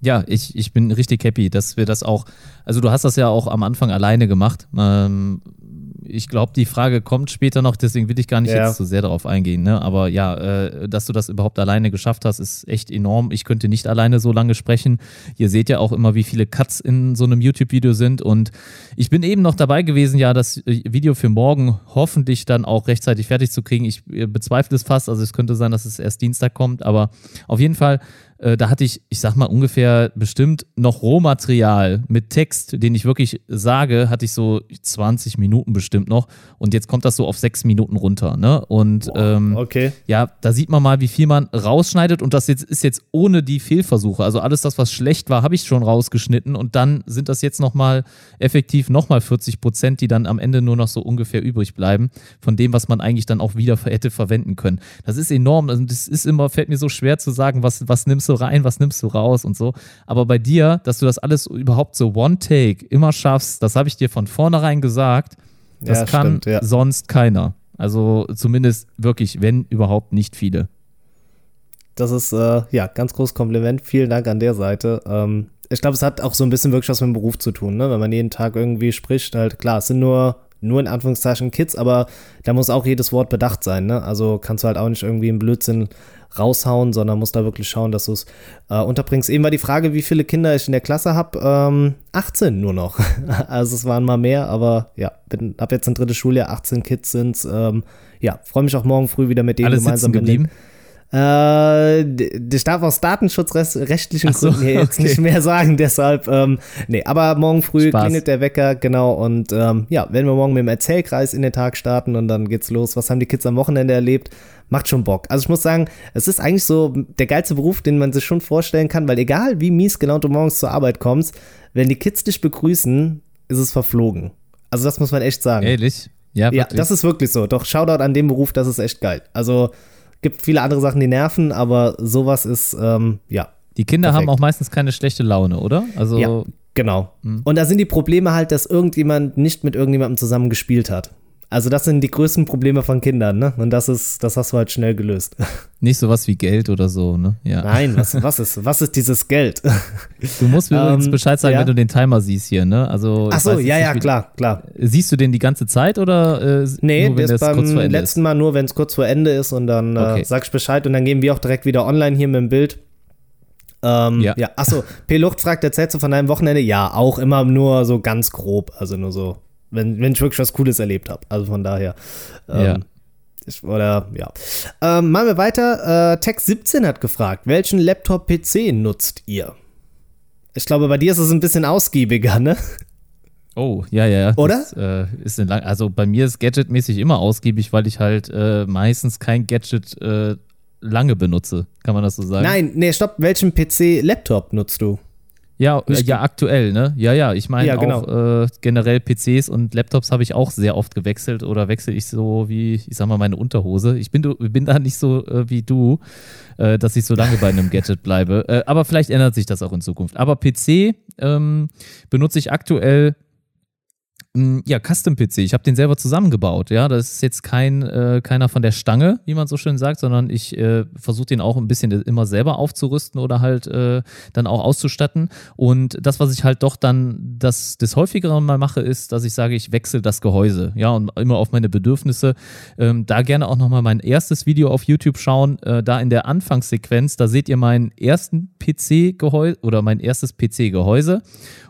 Ja, ich, ich bin richtig happy, dass wir das auch, also du hast das ja auch am Anfang alleine gemacht. Ähm, ich glaube, die Frage kommt später noch, deswegen will ich gar nicht ja. jetzt so sehr darauf eingehen. Ne? Aber ja, äh, dass du das überhaupt alleine geschafft hast, ist echt enorm. Ich könnte nicht alleine so lange sprechen. Ihr seht ja auch immer, wie viele Cuts in so einem YouTube-Video sind. Und ich bin eben noch dabei gewesen, ja, das äh, Video für morgen hoffentlich dann auch rechtzeitig fertig zu kriegen. Ich äh, bezweifle es fast. Also es könnte sein, dass es erst Dienstag kommt. Aber auf jeden Fall äh, da hatte ich, ich sag mal, ungefähr bestimmt noch Rohmaterial mit Text, den ich wirklich sage, hatte ich so 20 Minuten bestimmt noch. Und jetzt kommt das so auf sechs Minuten runter. Ne? Und wow, ähm, okay. ja, da sieht man mal, wie viel man rausschneidet. Und das jetzt ist jetzt ohne die Fehlversuche. Also alles das, was schlecht war, habe ich schon rausgeschnitten. Und dann sind das jetzt nochmal effektiv nochmal 40 Prozent, die dann am Ende nur noch so ungefähr übrig bleiben, von dem, was man eigentlich dann auch wieder hätte verwenden können. Das ist enorm. Also das ist immer, fällt mir so schwer zu sagen, was, was nimmst du rein, was nimmst du raus und so. Aber bei dir, dass du das alles überhaupt so One-Take immer schaffst, das habe ich dir von vornherein gesagt. Das ja, kann stimmt, ja. sonst keiner. Also zumindest wirklich, wenn überhaupt nicht viele. Das ist äh, ja ganz großes Kompliment. Vielen Dank an der Seite. Ähm, ich glaube, es hat auch so ein bisschen wirklich was mit dem Beruf zu tun, ne? Wenn man jeden Tag irgendwie spricht, halt klar, es sind nur nur in Anführungszeichen Kids, aber da muss auch jedes Wort bedacht sein. Ne? Also kannst du halt auch nicht irgendwie einen Blödsinn raushauen, sondern musst da wirklich schauen, dass du es äh, unterbringst. Eben war die Frage, wie viele Kinder ich in der Klasse habe. Ähm, 18 nur noch. also es waren mal mehr, aber ja, bin, hab jetzt ein drittes Schuljahr, 18 Kids sind ähm, Ja, freue mich auch morgen früh wieder mit denen Alles gemeinsam geblieben. Den, äh, ich darf aus datenschutzrechtlichen so, Gründen hier jetzt okay. nicht mehr sagen, deshalb, ähm, nee, aber morgen früh Spaß. klingelt der Wecker, genau, und ähm, ja, werden wir morgen mit dem Erzählkreis in den Tag starten und dann geht's los. Was haben die Kids am Wochenende erlebt? Macht schon Bock. Also ich muss sagen, es ist eigentlich so der geilste Beruf, den man sich schon vorstellen kann, weil egal wie mies genau du morgens zur Arbeit kommst, wenn die Kids dich begrüßen, ist es verflogen. Also das muss man echt sagen. Ehrlich? Ja, wirklich? ja, das ist wirklich so. Doch Shoutout an den Beruf, das ist echt geil. Also Gibt viele andere Sachen, die nerven, aber sowas ist, ähm, ja. Die Kinder perfekt. haben auch meistens keine schlechte Laune, oder? Also. Ja, genau. Hm. Und da sind die Probleme halt, dass irgendjemand nicht mit irgendjemandem zusammen gespielt hat. Also das sind die größten Probleme von Kindern, ne? Und das ist, das hast du halt schnell gelöst. Nicht sowas wie Geld oder so, ne? Ja. Nein, was, was ist, was ist dieses Geld? Du musst mir übrigens ähm, Bescheid sagen, ja? wenn du den Timer siehst hier, ne? Also Ach so, ja, nicht, ja, klar, klar. Siehst du den die ganze Zeit oder äh, nee, nur, wenn ist beim letzten? Mal nur, wenn es kurz vor Ende ist und dann äh, okay. sagst Bescheid und dann gehen wir auch direkt wieder online hier mit dem Bild. Ähm, ja. ja. Achso, P. Lucht fragt, erzählst du von deinem Wochenende? Ja, auch immer nur so ganz grob, also nur so wenn, wenn ich wirklich was Cooles erlebt habe. Also von daher. Ähm, ja. Ich, oder ja. Ähm, machen wir weiter. Äh, Tech17 hat gefragt, welchen Laptop-PC nutzt ihr? Ich glaube, bei dir ist es ein bisschen ausgiebiger, ne? Oh, ja, ja. Oder? Das, äh, ist lang, also bei mir ist Gadget-mäßig immer ausgiebig, weil ich halt äh, meistens kein Gadget äh, lange benutze. Kann man das so sagen? Nein, nee, stopp. Welchen PC-Laptop nutzt du? Ja, äh, ja, aktuell, ne? Ja, ja, ich meine ja, genau. auch äh, generell PCs und Laptops habe ich auch sehr oft gewechselt oder wechsle ich so wie, ich sag mal, meine Unterhose. Ich bin, bin da nicht so äh, wie du, äh, dass ich so lange bei einem Gadget bleibe. Äh, aber vielleicht ändert sich das auch in Zukunft. Aber PC ähm, benutze ich aktuell ja, Custom-PC. Ich habe den selber zusammengebaut. Ja, das ist jetzt kein äh, keiner von der Stange, wie man so schön sagt, sondern ich äh, versuche den auch ein bisschen immer selber aufzurüsten oder halt äh, dann auch auszustatten. Und das, was ich halt doch dann das des häufigeren mal mache, ist, dass ich sage, ich wechsle das Gehäuse. Ja, und immer auf meine Bedürfnisse. Ähm, da gerne auch nochmal mein erstes Video auf YouTube schauen. Äh, da in der Anfangssequenz, da seht ihr meinen ersten PC-Gehäuse oder mein erstes PC-Gehäuse.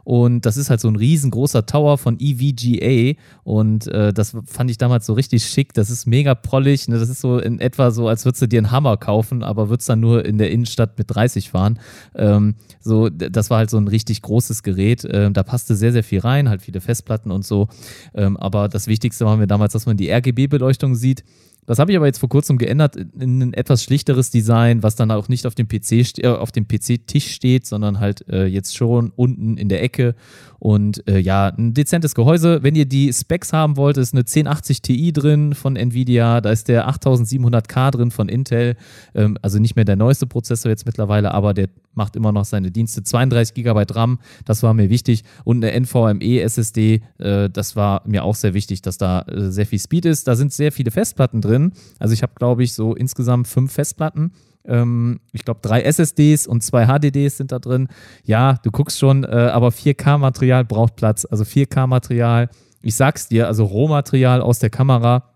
Und das ist halt so ein riesengroßer Tower von EVGA. Und äh, das fand ich damals so richtig schick. Das ist mega prollig. Ne? Das ist so in etwa so, als würdest du dir einen Hammer kaufen, aber würdest dann nur in der Innenstadt mit 30 fahren. Ähm, so, das war halt so ein richtig großes Gerät. Ähm, da passte sehr, sehr viel rein, halt viele Festplatten und so. Ähm, aber das Wichtigste war mir damals, dass man die RGB-Beleuchtung sieht. Das habe ich aber jetzt vor kurzem geändert in ein etwas schlichteres Design, was dann auch nicht auf dem PC äh, auf dem PC-Tisch steht, sondern halt äh, jetzt schon unten in der Ecke und äh, ja, ein dezentes Gehäuse. Wenn ihr die Specs haben wollt, ist eine 1080 Ti drin von Nvidia, da ist der 8700K drin von Intel, ähm, also nicht mehr der neueste Prozessor jetzt mittlerweile, aber der macht immer noch seine Dienste. 32 GB RAM, das war mir wichtig und eine NVMe SSD, äh, das war mir auch sehr wichtig, dass da äh, sehr viel Speed ist. Da sind sehr viele Festplatten drin, also ich habe glaube ich so insgesamt fünf Festplatten ähm, ich glaube, drei SSDs und zwei HDDs sind da drin. Ja, du guckst schon, äh, aber 4K-Material braucht Platz. Also 4K-Material ich sag's dir, also Rohmaterial aus der Kamera,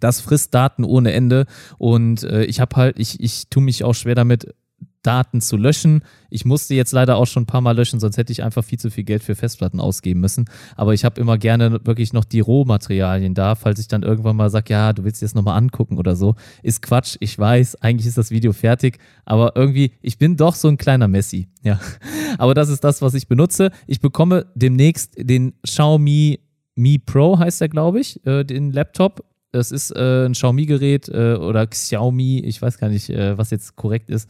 das frisst Daten ohne Ende und äh, ich habe halt, ich, ich tue mich auch schwer damit, Daten zu löschen. Ich musste jetzt leider auch schon ein paar Mal löschen, sonst hätte ich einfach viel zu viel Geld für Festplatten ausgeben müssen. Aber ich habe immer gerne wirklich noch die Rohmaterialien da, falls ich dann irgendwann mal sage, ja, du willst dir das nochmal angucken oder so. Ist Quatsch, ich weiß, eigentlich ist das Video fertig, aber irgendwie, ich bin doch so ein kleiner Messi. Ja, aber das ist das, was ich benutze. Ich bekomme demnächst den Xiaomi Mi Pro, heißt der, glaube ich, äh, den Laptop das ist äh, ein Xiaomi-Gerät äh, oder Xiaomi, ich weiß gar nicht, äh, was jetzt korrekt ist.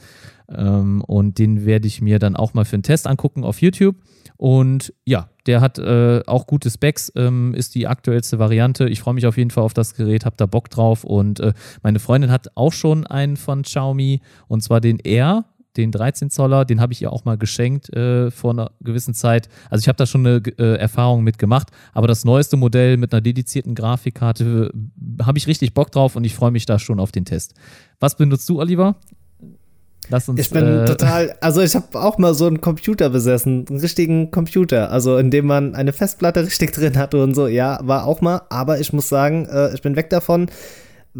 Ähm, und den werde ich mir dann auch mal für einen Test angucken auf YouTube. Und ja, der hat äh, auch gute Specs, ähm, ist die aktuellste Variante. Ich freue mich auf jeden Fall auf das Gerät, habe da Bock drauf. Und äh, meine Freundin hat auch schon einen von Xiaomi und zwar den R den 13 Zoller, den habe ich ihr auch mal geschenkt äh, vor einer gewissen Zeit. Also ich habe da schon eine äh, Erfahrung mit gemacht, aber das neueste Modell mit einer dedizierten Grafikkarte äh, habe ich richtig Bock drauf und ich freue mich da schon auf den Test. Was benutzt du, Oliver? Lass uns, ich bin äh, total, also ich habe auch mal so einen Computer besessen, einen richtigen Computer, also in dem man eine Festplatte richtig drin hatte und so. Ja, war auch mal, aber ich muss sagen, äh, ich bin weg davon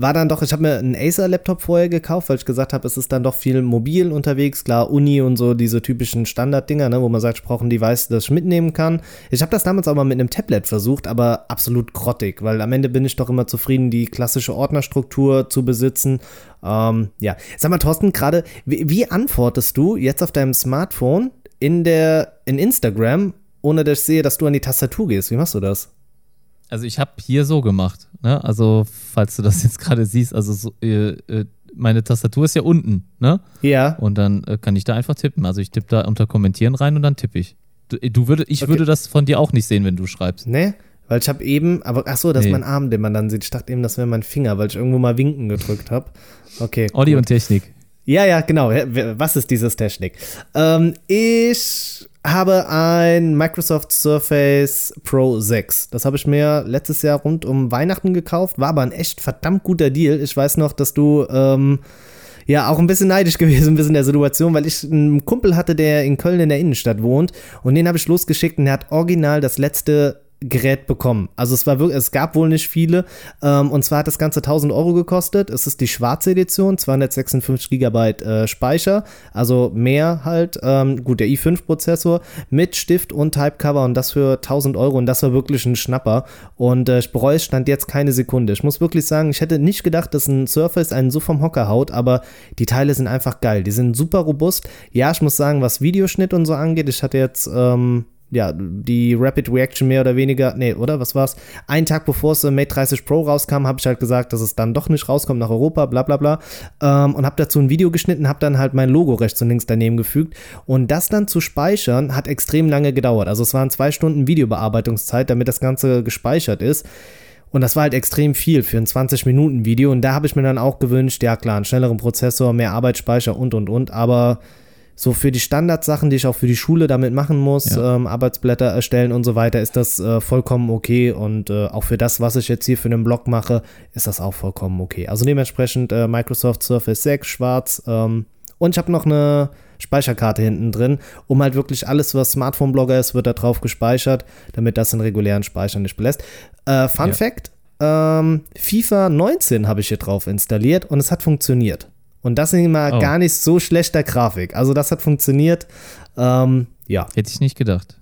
war dann doch, ich habe mir einen Acer-Laptop vorher gekauft, weil ich gesagt habe, es ist dann doch viel mobil unterwegs, klar, Uni und so, diese typischen Standarddinger, ne, wo man sagt, ich brauche ein Device, das ich mitnehmen kann. Ich habe das damals auch mal mit einem Tablet versucht, aber absolut grottig, weil am Ende bin ich doch immer zufrieden, die klassische Ordnerstruktur zu besitzen. Ähm, ja, sag mal, Thorsten, gerade, wie, wie antwortest du jetzt auf deinem Smartphone in der, in Instagram, ohne dass ich sehe, dass du an die Tastatur gehst? Wie machst du das? Also ich habe hier so gemacht, ne? Also falls du das jetzt gerade siehst, also so, äh, äh, meine Tastatur ist ja unten, ne? Ja. Und dann äh, kann ich da einfach tippen. Also ich tippe da unter Kommentieren rein und dann tippe ich. Du, äh, du würde, ich okay. würde das von dir auch nicht sehen, wenn du schreibst. Ne? Weil ich habe eben, aber ach so, das nee. ist mein Arm, den man dann sieht. Ich dachte eben, das wäre mein Finger, weil ich irgendwo mal Winken gedrückt habe. Okay. Olli und Technik. Ja, ja, genau. Was ist dieses Technik? Ähm, ich habe ein Microsoft Surface Pro 6. Das habe ich mir letztes Jahr rund um Weihnachten gekauft. War aber ein echt verdammt guter Deal. Ich weiß noch, dass du ähm, ja auch ein bisschen neidisch gewesen bist in der Situation, weil ich einen Kumpel hatte, der in Köln in der Innenstadt wohnt. Und den habe ich losgeschickt und der hat original das letzte Gerät bekommen. Also es war wirklich, es gab wohl nicht viele. Ähm, und zwar hat das Ganze 1000 Euro gekostet. Es ist die schwarze Edition, 256 Gigabyte äh, Speicher, also mehr halt. Ähm, gut, der i5-Prozessor mit Stift und Typecover und das für 1000 Euro und das war wirklich ein Schnapper. Und äh, ich bereue es stand jetzt keine Sekunde. Ich muss wirklich sagen, ich hätte nicht gedacht, dass ein Surface einen so vom Hocker haut, aber die Teile sind einfach geil. Die sind super robust. Ja, ich muss sagen, was Videoschnitt und so angeht, ich hatte jetzt ähm, ja, die Rapid Reaction mehr oder weniger, nee, oder? Was war's? Einen Tag bevor es Mate 30 Pro rauskam, habe ich halt gesagt, dass es dann doch nicht rauskommt nach Europa, bla bla bla. Ähm, und habe dazu ein Video geschnitten, habe dann halt mein Logo rechts und links daneben gefügt. Und das dann zu speichern, hat extrem lange gedauert. Also es waren zwei Stunden Videobearbeitungszeit, damit das Ganze gespeichert ist. Und das war halt extrem viel für ein 20-Minuten-Video. Und da habe ich mir dann auch gewünscht, ja klar, einen schnelleren Prozessor, mehr Arbeitsspeicher und und und. Aber so für die Standardsachen, die ich auch für die Schule damit machen muss, ja. ähm, Arbeitsblätter erstellen und so weiter, ist das äh, vollkommen okay. Und äh, auch für das, was ich jetzt hier für einen Blog mache, ist das auch vollkommen okay. Also dementsprechend äh, Microsoft Surface 6, schwarz. Ähm, und ich habe noch eine Speicherkarte hinten drin, um halt wirklich alles, was Smartphone-Blogger ist, wird da drauf gespeichert, damit das den regulären Speicher nicht belässt. Äh, Fun ja. Fact: ähm, FIFA 19 habe ich hier drauf installiert und es hat funktioniert. Und das in mal oh. gar nicht so schlechter Grafik. Also das hat funktioniert. Ähm, ja. Hätte ich nicht gedacht.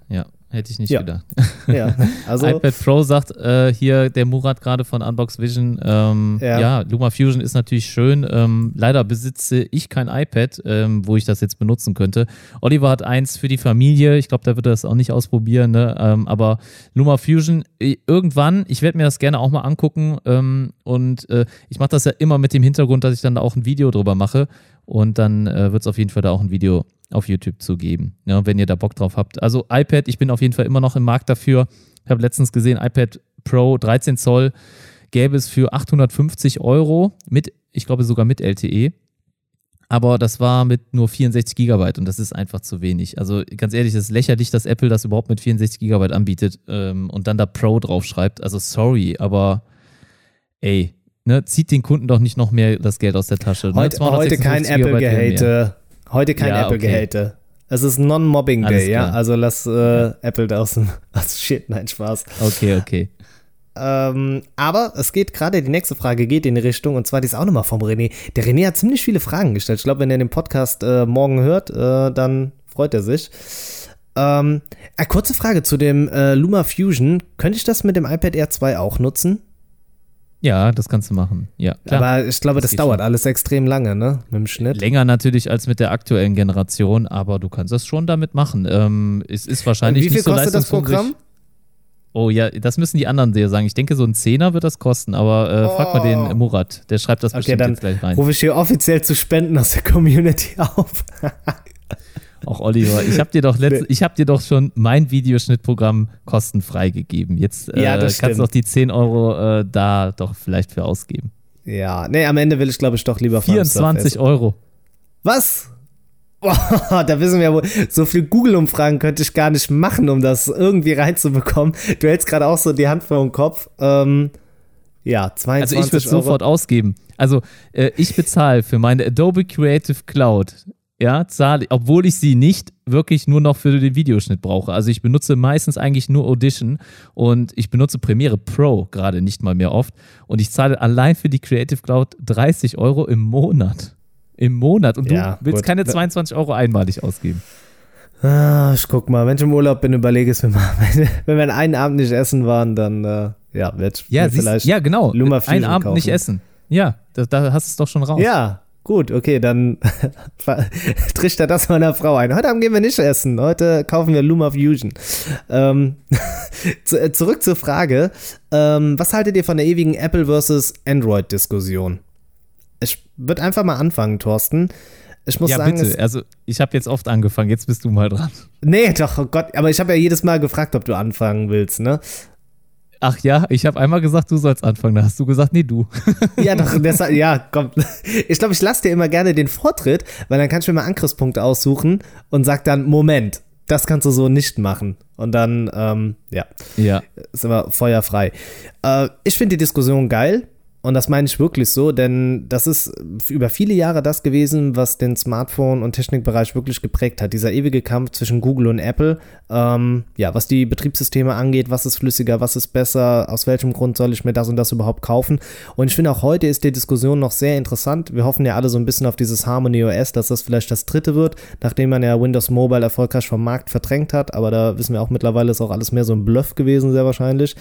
Hätte ich nicht ja. gedacht. Ja, also iPad Pro sagt äh, hier der Murat gerade von Unbox Vision. Ähm, ja. ja. Luma Fusion ist natürlich schön. Ähm, leider besitze ich kein iPad, ähm, wo ich das jetzt benutzen könnte. Oliver hat eins für die Familie. Ich glaube, da wird er das auch nicht ausprobieren. Ne? Ähm, aber Luma Fusion, äh, irgendwann, ich werde mir das gerne auch mal angucken. Ähm, und äh, ich mache das ja immer mit dem Hintergrund, dass ich dann da auch ein Video drüber mache. Und dann äh, wird es auf jeden Fall da auch ein Video auf YouTube zu geben, ja, wenn ihr da Bock drauf habt. Also iPad, ich bin auf jeden Fall immer noch im Markt dafür. Ich habe letztens gesehen, iPad Pro 13 Zoll gäbe es für 850 Euro mit, ich glaube sogar mit LTE. Aber das war mit nur 64 Gigabyte und das ist einfach zu wenig. Also ganz ehrlich, das ist lächerlich, dass Apple das überhaupt mit 64 Gigabyte anbietet ähm, und dann da Pro draufschreibt. Also sorry, aber ey, ne, zieht den Kunden doch nicht noch mehr das Geld aus der Tasche. Ne? Heute, heute kein Apple-Gehate. Heute kein ja, Apple-Gehate. Es ist Non-Mobbing Alles Day, ja. Also lass äh, Apple da aus dem. Also shit, nein, Spaß. Okay, okay. Ähm, aber es geht gerade, die nächste Frage geht in die Richtung, und zwar die ist auch nochmal vom René. Der René hat ziemlich viele Fragen gestellt. Ich glaube, wenn er den Podcast äh, morgen hört, äh, dann freut er sich. Ähm, eine kurze Frage zu dem äh, Luma Fusion. Könnte ich das mit dem iPad Air 2 auch nutzen? Ja, das kannst du machen. Ja, klar. Aber ich glaube, das, geht dauert schon. alles extrem lange, ne? Mit dem Schnitt. Länger natürlich als mit der aktuellen Generation, aber du kannst das schon damit machen. Ähm, es ist wahrscheinlich Wie viel nicht so kostet das. Programm? Oh ja, das müssen die anderen dir sagen. Ich denke, so ein Zehner wird das kosten, aber äh, frag mal Oh. den Murat. Der schreibt das Okay, bestimmt jetzt gleich rein. rufe ich hier offiziell zu Spenden aus der Community auf. Auch Oliver, ich habe dir doch letzt, ich habe dir doch schon mein Videoschnittprogramm kostenfrei gegeben. Jetzt äh, Ja, kannst du doch die 10 Euro äh, da doch vielleicht für ausgeben. ja, nee, am Ende will ich, glaube ich, doch lieber Farmstuff 24 essen. Euro. Was? Boah, da wissen wir wohl, so viel Google-Umfragen könnte ich gar nicht machen, um das irgendwie reinzubekommen. Du hältst gerade auch so die Hand vor den Kopf. Ähm, ja, 22 Also ich würde sofort ausgeben. Also äh, ich bezahle für meine Adobe Creative Cloud, ja, zahle, obwohl ich sie nicht wirklich nur noch für den Videoschnitt brauche. Also ich benutze meistens eigentlich nur Audition und ich benutze Premiere Pro gerade nicht mal mehr oft und ich zahle allein für die Creative Cloud 30 Euro im Monat. Im Monat. Und du Ja, willst gut. keine 22 Euro einmalig ausgeben. Ah, ich guck mal, wenn ich im Urlaub bin, überlege ich mir mal. Wenn, wir einen Abend nicht essen waren, dann äh, ja, wird Ja, vielleicht. ja genau. Luma Ein Fusion Abend kaufen. nicht essen. Ja, da, da hast du es doch schon raus. Ja, gut, okay, dann trichter das meiner Frau ein. Heute Abend gehen wir nicht essen. Heute kaufen wir Luma Fusion. Ähm, äh, zurück zur Frage. Ähm, was haltet ihr von der ewigen Apple versus Android-Diskussion? Ich würde einfach mal anfangen, Thorsten. Ich muss ja sagen, bitte. Also ich habe jetzt oft angefangen, jetzt bist du mal dran. nee, doch, oh Gott, aber ich habe ja jedes Mal gefragt, ob du anfangen willst, ne? Ach ja, ich habe einmal gesagt, du sollst anfangen. Da hast du gesagt, nee, du. Ja, doch, deshalb, ja, komm. Ich glaube, ich lasse dir immer gerne den Vortritt, weil dann kannst du mir mal Angriffspunkte aussuchen und sag dann, Moment, das kannst du so nicht machen. Und dann, ähm, ja, Ja. sind wir feuerfrei. Äh, ich finde die Diskussion geil. Und das meine ich wirklich so, denn das ist über viele Jahre das gewesen, was den Smartphone- und Technikbereich wirklich geprägt hat. Dieser ewige Kampf zwischen Google und Apple. Ähm, ja, was die Betriebssysteme angeht, was ist flüssiger, was ist besser, aus welchem Grund soll ich mir das und das überhaupt kaufen. Und ich finde auch heute ist die Diskussion noch sehr interessant. Wir hoffen ja alle so ein bisschen auf dieses Harmony OS, dass das vielleicht das dritte wird, nachdem man ja Windows Mobile erfolgreich vom Markt verdrängt hat. Aber da wissen wir auch mittlerweile, ist auch alles mehr so ein Bluff gewesen, sehr wahrscheinlich.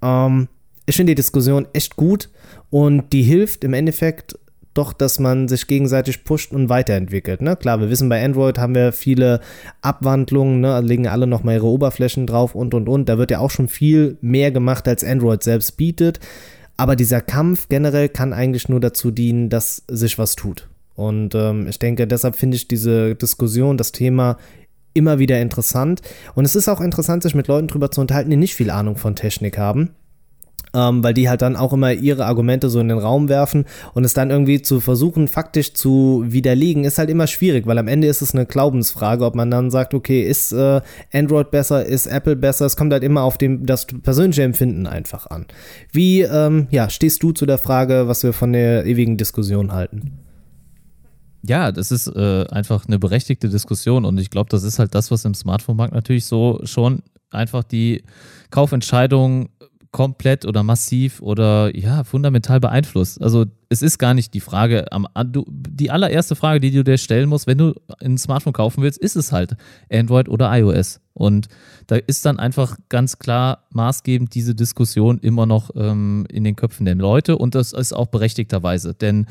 Ähm, ich finde die Diskussion echt gut und die hilft im Endeffekt doch, dass man sich gegenseitig pusht und weiterentwickelt. Ne? Klar, wir wissen, bei Android haben wir viele Abwandlungen, ne? legen alle nochmal ihre Oberflächen drauf und und und. Da wird ja auch schon viel mehr gemacht, als Android selbst bietet. Aber dieser Kampf generell kann eigentlich nur dazu dienen, dass sich was tut. Und ähm, ich denke, deshalb finde ich diese Diskussion, das Thema immer wieder interessant. Und es ist auch interessant, sich mit Leuten drüber zu unterhalten, die nicht viel Ahnung von Technik haben ähm, weil die halt dann auch immer ihre Argumente so in den Raum werfen und es dann irgendwie zu versuchen, faktisch zu widerlegen, ist halt immer schwierig, weil am Ende ist es eine Glaubensfrage, ob man dann sagt, okay, ist äh, Android besser, ist Apple besser, es kommt halt immer auf dem, das persönliche Empfinden einfach an. Wie, ähm, ja, stehst du zu der Frage, was wir von der ewigen Diskussion halten? Ja, das ist äh, einfach eine berechtigte Diskussion und ich glaube, das ist halt das, was im Smartphone-Markt natürlich so schon einfach die Kaufentscheidung komplett oder massiv oder ja, fundamental beeinflusst. Also es ist gar nicht die Frage, am, du, die allererste Frage, die du dir stellen musst, wenn du ein Smartphone kaufen willst, ist es halt Android oder iOS. Und da ist dann einfach ganz klar maßgebend diese Diskussion immer noch ähm, in den Köpfen der Leute und das ist auch berechtigterweise. Denn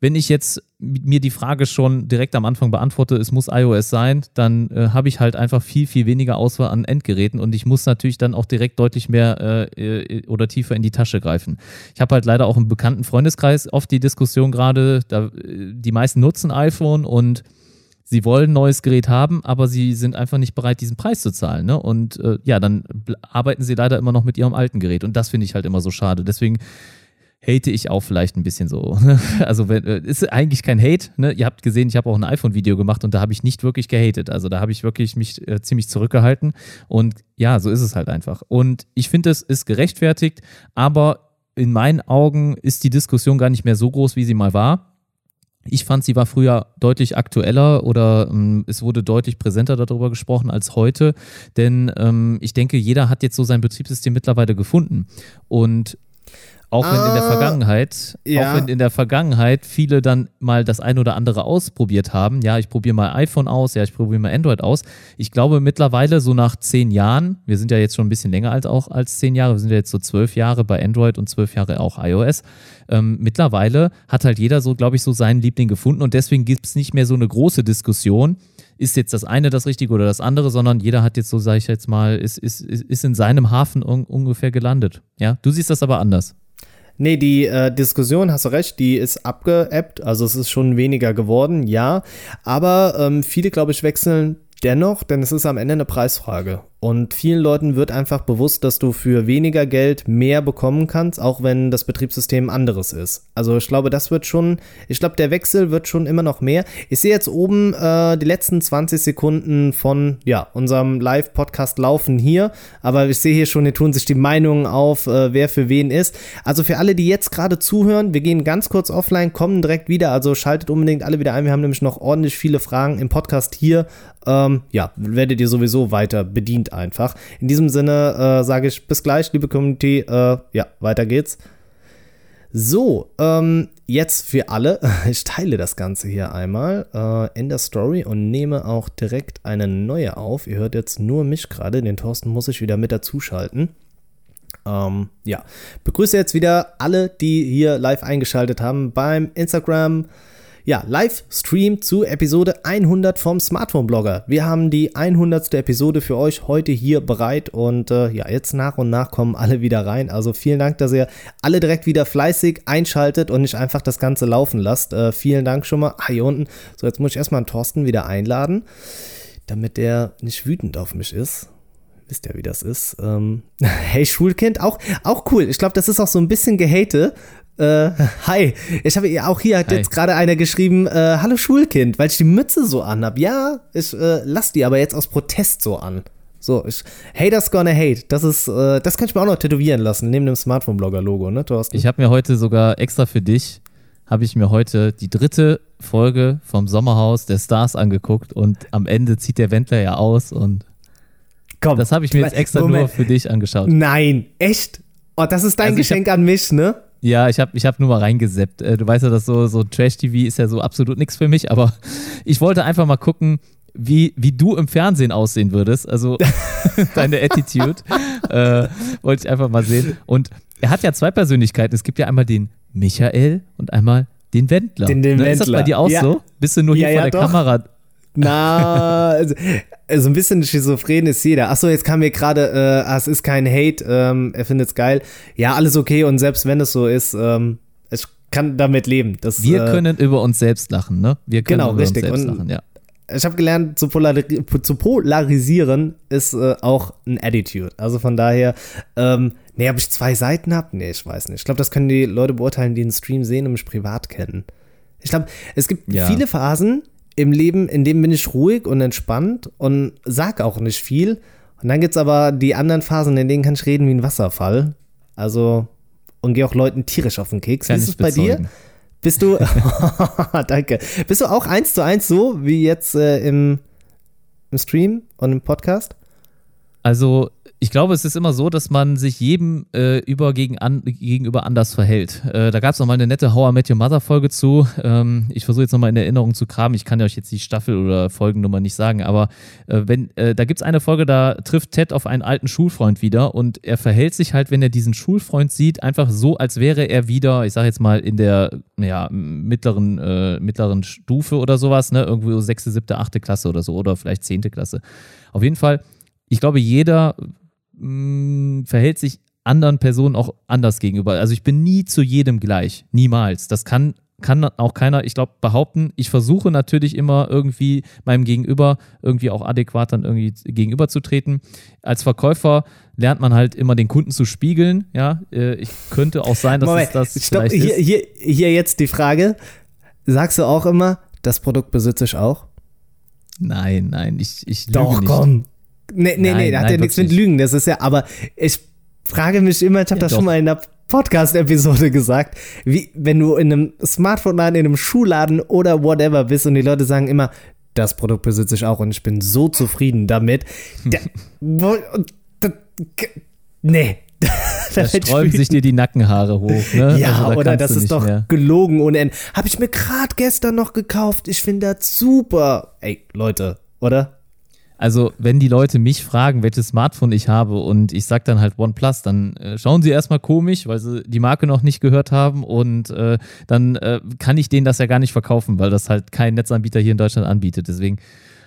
wenn ich jetzt mir die Frage schon direkt am Anfang beantworte, es muss iOS sein, dann äh, habe ich halt einfach viel, viel weniger Auswahl an Endgeräten und ich muss natürlich dann auch direkt deutlich mehr äh, äh, oder tiefer in die Tasche greifen. Ich habe halt leider auch im bekannten Freundeskreis oft die Diskussion gerade, äh, die meisten nutzen iPhone und sie wollen ein neues Gerät haben, aber sie sind einfach nicht bereit, diesen Preis zu zahlen. Ne? Und äh, ja, dann arbeiten sie leider immer noch mit ihrem alten Gerät und das finde ich halt immer so schade. Deswegen hate ich auch vielleicht ein bisschen so. Also äh, ist eigentlich kein Hate. Ne? Ihr habt gesehen, ich habe auch ein iPhone-Video gemacht und da habe ich nicht wirklich gehatet. Also da habe ich wirklich mich äh, ziemlich zurückgehalten. Und ja, so ist es halt einfach. Und ich finde, es ist gerechtfertigt, aber in meinen Augen ist die Diskussion gar nicht mehr so groß, wie sie mal war. Ich fand, sie war früher deutlich aktueller oder ähm, es wurde deutlich präsenter darüber gesprochen als heute, denn ähm, ich denke, jeder hat jetzt so sein Betriebssystem mittlerweile gefunden und auch wenn in der Ah, Vergangenheit, ja. auch wenn in der Vergangenheit viele dann mal das ein oder andere ausprobiert haben. Ja, ich probiere mal iPhone aus, ja, ich probiere mal Android aus. Ich glaube mittlerweile so nach zehn Jahren, wir sind ja jetzt schon ein bisschen länger alt auch als zehn Jahre, wir sind ja jetzt so zwölf Jahre bei Android und zwölf Jahre auch iOS. Ähm, mittlerweile hat halt jeder so, glaube ich, so seinen Liebling gefunden und deswegen gibt es nicht mehr so eine große Diskussion. Ist jetzt das eine das Richtige oder das andere, sondern jeder hat jetzt so, sage ich jetzt mal, ist, ist, ist ist in seinem Hafen un ungefähr gelandet. Ja, du siehst das aber anders. Nee, die äh, Diskussion, hast du recht, die ist abgeebbt. Also es ist schon weniger geworden, ja. Aber ähm, viele, glaube ich, wechseln dennoch, denn es ist am Ende eine Preisfrage. Und vielen Leuten wird einfach bewusst, dass du für weniger Geld mehr bekommen kannst, auch wenn das Betriebssystem anderes ist. Also ich glaube, das wird schon, ich glaube, der Wechsel wird schon immer noch mehr. Ich sehe jetzt oben äh, die letzten 20 Sekunden von ja, unserem Live-Podcast laufen hier, aber ich sehe hier schon, hier tun sich die Meinungen auf, äh, wer für wen ist. Also für alle, die jetzt gerade zuhören, wir gehen ganz kurz offline, kommen direkt wieder, also schaltet unbedingt alle wieder ein. Wir haben nämlich noch ordentlich viele Fragen im Podcast hier. Ähm, ja, werdet ihr sowieso weiter bedient einfach. In diesem Sinne äh, sage ich bis gleich, liebe Community. Äh, ja, weiter geht's. So, ähm, jetzt für alle. Ich teile das Ganze hier einmal äh, in der Story und nehme auch direkt eine neue auf. Ihr hört jetzt nur mich gerade. Den Thorsten muss ich wieder mit dazuschalten. Ähm, ja, begrüße jetzt wieder alle, die hier live eingeschaltet haben beim Instagram. Ja, Livestream zu Episode 100 vom Smartphone-Blogger. Wir haben die 100. Episode für euch heute hier bereit und äh, ja, jetzt nach und nach kommen alle wieder rein. Also vielen Dank, dass ihr alle direkt wieder fleißig einschaltet und nicht einfach das Ganze laufen lasst. Äh, vielen Dank schon mal. Ah, hier unten. So, jetzt muss ich erstmal einen Thorsten wieder einladen, damit der nicht wütend auf mich ist wisst ja, wie das ist. Ähm, hey, Schulkind, auch, auch cool. Ich glaube, das ist auch so ein bisschen Gehate. Äh, hi, ich habe auch hier hat Hi. jetzt gerade einer geschrieben, äh, hallo Schulkind, weil ich die Mütze so anhab. Ja, ich äh, lass die aber jetzt aus Protest so an. So, ich, Haters gonna hate. Das ist, äh, das könnte ich mir auch noch tätowieren lassen, neben dem Smartphone-Blogger-Logo, ne, Thorsten? Ich habe mir heute sogar extra für dich, habe ich mir heute die dritte Folge vom Sommerhaus der Stars angeguckt und am Ende zieht der Wendler ja aus und Komm, das habe ich mir jetzt extra nur Moment. für dich angeschaut. Nein, echt? Oh, das ist dein Also Geschenk an mich, ne? Ja, ich habe ich hab nur mal reingeseppt. Äh, Du weißt ja, dass so, so Trash-TV ist ja so absolut nichts für mich, aber ich wollte einfach mal gucken, wie, wie du im Fernsehen aussehen würdest. Also deine Attitude äh, wollte ich einfach mal sehen. Und er hat ja zwei Persönlichkeiten. Es gibt ja einmal den Michael und einmal den Wendler. Den- den ne? Ist das bei Wendler. dir auch Ja. so? Bist du nur hier Ja, vor ja, der doch. Kamera? Na, also, also ein bisschen schizophren ist jeder. Achso, jetzt kam mir gerade, äh, ah, es ist kein Hate, ähm, er findet es geil. Ja, alles okay und selbst wenn es so ist, ähm, ich kann damit leben. Das, Wir äh, können über uns selbst lachen, ne? Wir können Genau, über richtig. uns selbst Und- lachen, ja. ich habe gelernt, zu, polari zu polarisieren ist äh, auch ein Attitude. Also von daher, ähm, nee, ob ich zwei Seiten habe? Nee, ich weiß nicht. Ich glaube, das können die Leute beurteilen, die den Stream sehen und mich privat kennen. Ich glaube, es gibt Ja. viele Phasen im Leben, in denen bin ich ruhig und entspannt und sag auch nicht viel. Und dann gibt es aber die anderen Phasen, in denen kann ich reden wie ein Wasserfall. Also, und gehe auch Leuten tierisch auf den Keks. Wie ist es bei dir? Bist du, danke. Bist du auch eins zu eins so wie jetzt äh, im, im Stream und im Podcast? Also, ich glaube, es ist immer so, dass man sich jedem äh, über gegen an, gegenüber anders verhält. Äh, da gab es noch mal eine nette How I Met Your Mother Folge zu. Ähm, ich versuche jetzt noch mal in Erinnerung zu kramen. Ich kann euch jetzt die Staffel oder Folgennummer nicht sagen, aber äh, wenn äh, da gibt es eine Folge, da trifft Ted auf einen alten Schulfreund wieder und er verhält sich halt, wenn er diesen Schulfreund sieht, einfach so, als wäre er wieder, ich sage jetzt mal in der ja, mittleren äh, mittleren Stufe oder sowas, ne, irgendwo sechste, siebte, achte Klasse oder so oder vielleicht zehnte Klasse. Auf jeden Fall ich glaube, jeder mh, verhält sich anderen Personen auch anders gegenüber. Also ich bin nie zu jedem gleich. Niemals. Das kann, kann auch keiner, ich glaube, behaupten. Ich versuche natürlich immer irgendwie meinem Gegenüber irgendwie auch adäquat dann irgendwie gegenüberzutreten. Als Verkäufer lernt man halt immer den Kunden zu spiegeln. Ja, Äh, ich könnte auch sein, dass es das stopp, vielleicht hier, ist. hier, hier jetzt die Frage. Sagst du auch immer, das Produkt besitze ich auch? Nein, nein, ich, ich lüge Doch, nicht. komm. Nee, nee, nee, Nein, da hat nein, ja nichts mit. Lügen. Das ist ja, aber ich frage mich immer, ich habe Ja, das schon doch. mal in einer Podcast-Episode gesagt, wie wenn du in einem Smartphone-Laden, in einem Schuhladen oder whatever bist und die Leute sagen immer, das Produkt besitze ich auch und ich bin so zufrieden damit. Der, wo, da, nee. Da sträuben sich dir die Nackenhaare hoch. Ne? Ja, also, da oder das ist doch mehr. gelogen ohne Ende. Habe ich mir gerade gestern noch gekauft. Ich finde das super. Ey, Leute, oder? Also, wenn die Leute mich fragen, welches Smartphone ich habe und ich sage dann halt OnePlus, dann äh, schauen sie erstmal komisch, weil sie die Marke noch nicht gehört haben und äh, dann äh, kann ich denen das ja gar nicht verkaufen, weil das halt kein Netzanbieter hier in Deutschland anbietet. Deswegen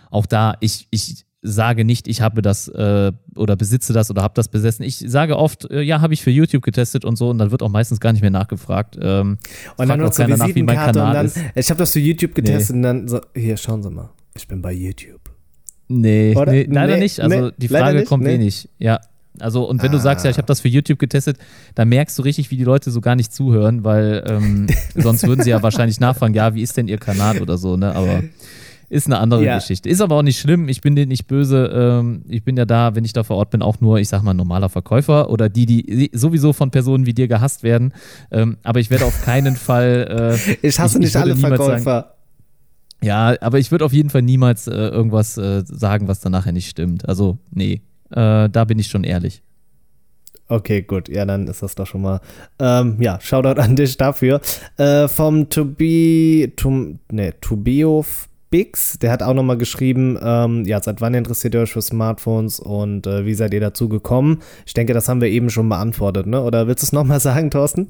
auch da, ich, ich sage nicht, ich habe das äh, oder besitze das oder habe das besessen. Ich sage oft, äh, ja, habe ich für YouTube getestet und so und dann wird auch meistens gar nicht mehr nachgefragt. Ähm, Und dann noch zur keiner nach, wie mein Visitenkarte und Kanal dann, ist. ich habe das für YouTube getestet und dann so, hier, schauen Sie mal, ich bin bei YouTube. Nee, nee leider Nee, nicht. Also nee, die Frage nicht, kommt nee. wenig. Ja. Also, und wenn du sagst, ja, Ah. ich habe das für YouTube getestet, dann merkst du richtig, wie die Leute so gar nicht zuhören, weil ähm, sonst würden sie ja wahrscheinlich nachfragen, ja, wie ist denn ihr Kanal oder so, ne? Aber ist eine andere Ja. Geschichte. Ist aber auch nicht schlimm. Ich bin denen nicht böse. Ähm, ich bin ja da, wenn ich da vor Ort bin, auch nur, ich sag mal, normaler Verkäufer oder die, die sowieso von Personen wie dir gehasst werden. Ähm, aber ich werde auf keinen Fall. Äh, Ich hasse Ich- ich nicht würde alle Verkäufer. sagen- ja, aber ich würde auf jeden Fall niemals äh, irgendwas äh, sagen, was dann nachher nicht stimmt. Also, nee, äh, da bin ich schon ehrlich. Okay, gut. Ja, dann ist das doch schon mal. Ähm, ja, Shoutout an dich dafür. Äh, vom To Be. To, nee, Tobio Bix, der hat auch nochmal geschrieben, ähm, ja, seit wann interessiert ihr euch für Smartphones und äh, wie seid ihr dazu gekommen? Ich denke, das haben wir eben schon beantwortet, ne? Oder willst du es nochmal sagen, Thorsten?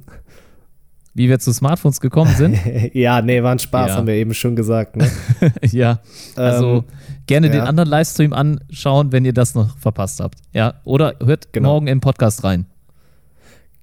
Wie wir zu Smartphones gekommen sind? ja, nee, war ein Spaß, Ja. haben wir eben schon gesagt, ne? ja, also Ähm, gerne den ja. anderen Livestream anschauen, wenn ihr das noch verpasst habt. Ja, oder hört Genau. morgen im Podcast rein.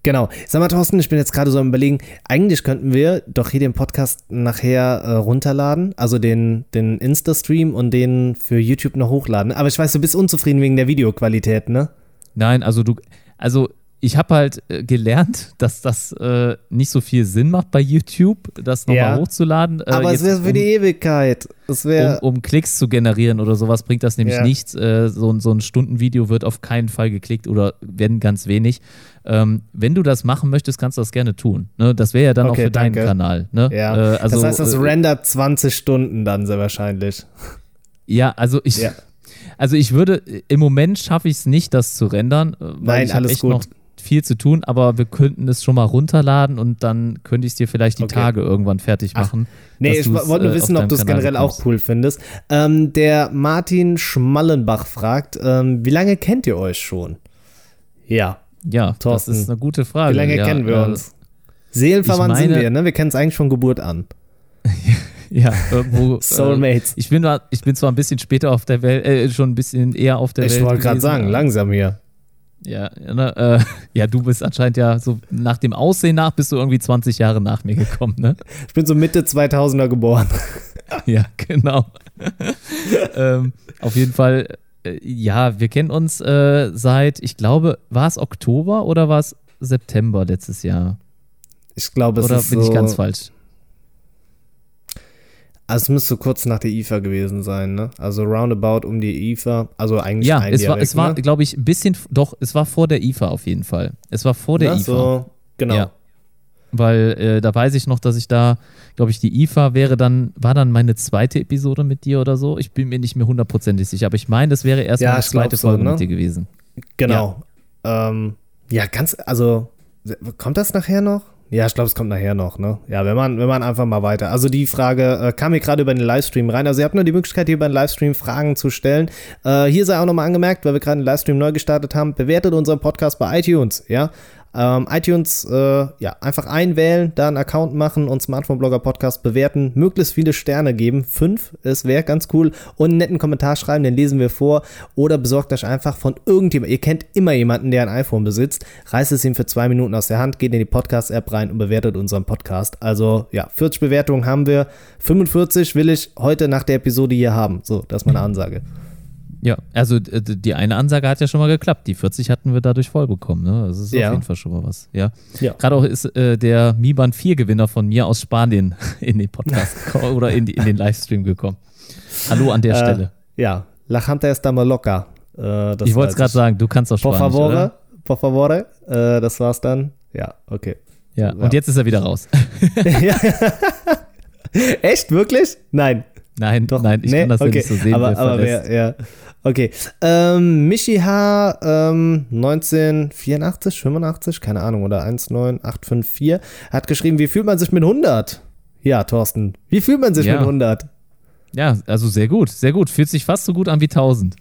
Genau. Sag mal, Thorsten, ich bin jetzt gerade so am Überlegen, eigentlich könnten wir doch hier den Podcast nachher äh, runterladen, also den, den Insta-Stream und den für YouTube noch hochladen. Aber ich weiß, du bist unzufrieden wegen der Videoqualität, ne? Nein, also du, also ich habe halt äh, gelernt, dass das äh, nicht so viel Sinn macht bei YouTube, das nochmal Ja. hochzuladen. Äh, Aber es wäre für um- die Ewigkeit. Es um, um Klicks zu generieren oder sowas bringt das nämlich Ja. nichts. Äh, so, ein- so ein Stundenvideo wird auf keinen Fall geklickt oder werden ganz wenig. Ähm, wenn du das machen möchtest, kannst du das gerne tun. Ne? Das wäre ja dann auch Okay, für deinen danke. Kanal. Ne? ja. Äh, also, das heißt, das rendert 20 Stunden dann sehr wahrscheinlich. ja, also ich, Ja. also ich würde, im Moment schaffe ich es nicht, das zu rendern, Nein, alles gut. Viel zu tun, aber wir könnten es schon mal runterladen und dann könnte ich es dir vielleicht die Okay. Tage irgendwann fertig Ach, machen. Nee, dass ich wollte nur äh, wissen, ob du es generell auch bekommst. cool findest. Ähm, der Martin Schmallenbach fragt, ähm, wie lange kennt ihr euch schon? Ja, Ja, Thorsten, das ist eine gute Frage. wie lange ja, kennen wir äh, uns? Seelenverwandt ich sind meine- wir, ne? Wir kennen es eigentlich von Geburt an. Ja, irgendwo. äh, Soulmates. ich, bin, ich bin zwar ein bisschen später auf der Welt, äh, schon ein bisschen eher auf der Welt. ich wollte gerade sagen, langsam hier. Ja, ne, äh, ja, du bist anscheinend ja so nach dem Aussehen nach bist du irgendwie 20 Jahre nach mir gekommen, ne? Ich bin so Mitte 2000er geboren. Ja, genau. ähm, auf jeden Fall, äh, ja, wir kennen uns äh, seit, ich glaube, war es Oktober oder war es September letztes Jahr? Ich glaube, es oder ist bin so, ich ganz falsch? Also es müsste kurz nach der IFA gewesen sein, ne? Also roundabout um die IFA. Also eigentlich Ja, ein es Jahr war, weg, es war, ne? glaube ich, ein bisschen, doch, es war vor der IFA auf jeden Fall. Es war vor der Na, IFA. So, genau. Ja. Weil äh, da weiß ich noch, dass ich da, glaube ich, die IFA wäre dann, war dann meine zweite Episode mit dir oder so. Ich bin mir nicht mehr hundertprozentig sicher, aber ich meine, das wäre erst Ja, meine zweite so, Folge ne? mit dir gewesen. Genau. Ja. Ähm, ja, ganz, also, kommt das nachher noch? Ja, ich glaube, es kommt nachher noch, ne? Ja, wenn man, wenn man einfach mal weiter. Also die Frage äh, kam mir gerade über den Livestream rein. Also ihr habt nur die Möglichkeit, hier über den Livestream Fragen zu stellen. Äh, hier sei auch nochmal angemerkt, weil wir gerade den Livestream neu gestartet haben, bewertet unseren Podcast bei iTunes, ja? Ähm, iTunes, äh, ja, einfach einwählen, da einen Account machen und Smartphone-Blogger Podcast bewerten, möglichst viele Sterne geben, fünf, es wäre ganz cool, und einen netten Kommentar schreiben, den lesen wir vor, oder besorgt euch einfach von irgendjemandem, ihr kennt immer jemanden, der ein iPhone besitzt, reißt es ihm für zwei Minuten aus der Hand, geht in die Podcast-App rein und bewertet unseren Podcast. Also, ja, 40 Bewertungen haben wir, 45 will ich heute nach der Episode hier haben, so, das ist meine Ansage. Ja, also die eine Ansage hat ja schon mal geklappt. Die 40 hatten wir dadurch voll bekommen. Ne? Das ist Ja. auf jeden Fall schon mal was. Ja. Ja. Gerade auch ist äh, der Mi Band 4 Gewinner von mir aus Spanien in den Podcast oder in, die, in den Livestream gekommen. Hallo an der Stelle. Äh, ja, la gente está mal loca. Äh, Ich wollte es gerade sagen, du kannst Por Spanisch, favore, oder? por favore, äh, das war's dann. Ja, okay. Ja, ja. und jetzt ist er wieder raus. Echt? Wirklich? Nein. Nein, Doch. nein, ich nee? kann das okay. ja nicht so sehen. Aber, aber wer, ja. Okay. Ähm, Michi H. Ähm, 1984, 85, keine Ahnung, oder 19854 hat geschrieben, wie fühlt man sich mit 100? Ja, Thorsten, wie fühlt man sich ja. mit 100? Ja, also sehr gut, sehr gut. Fühlt sich fast so gut an wie 1000.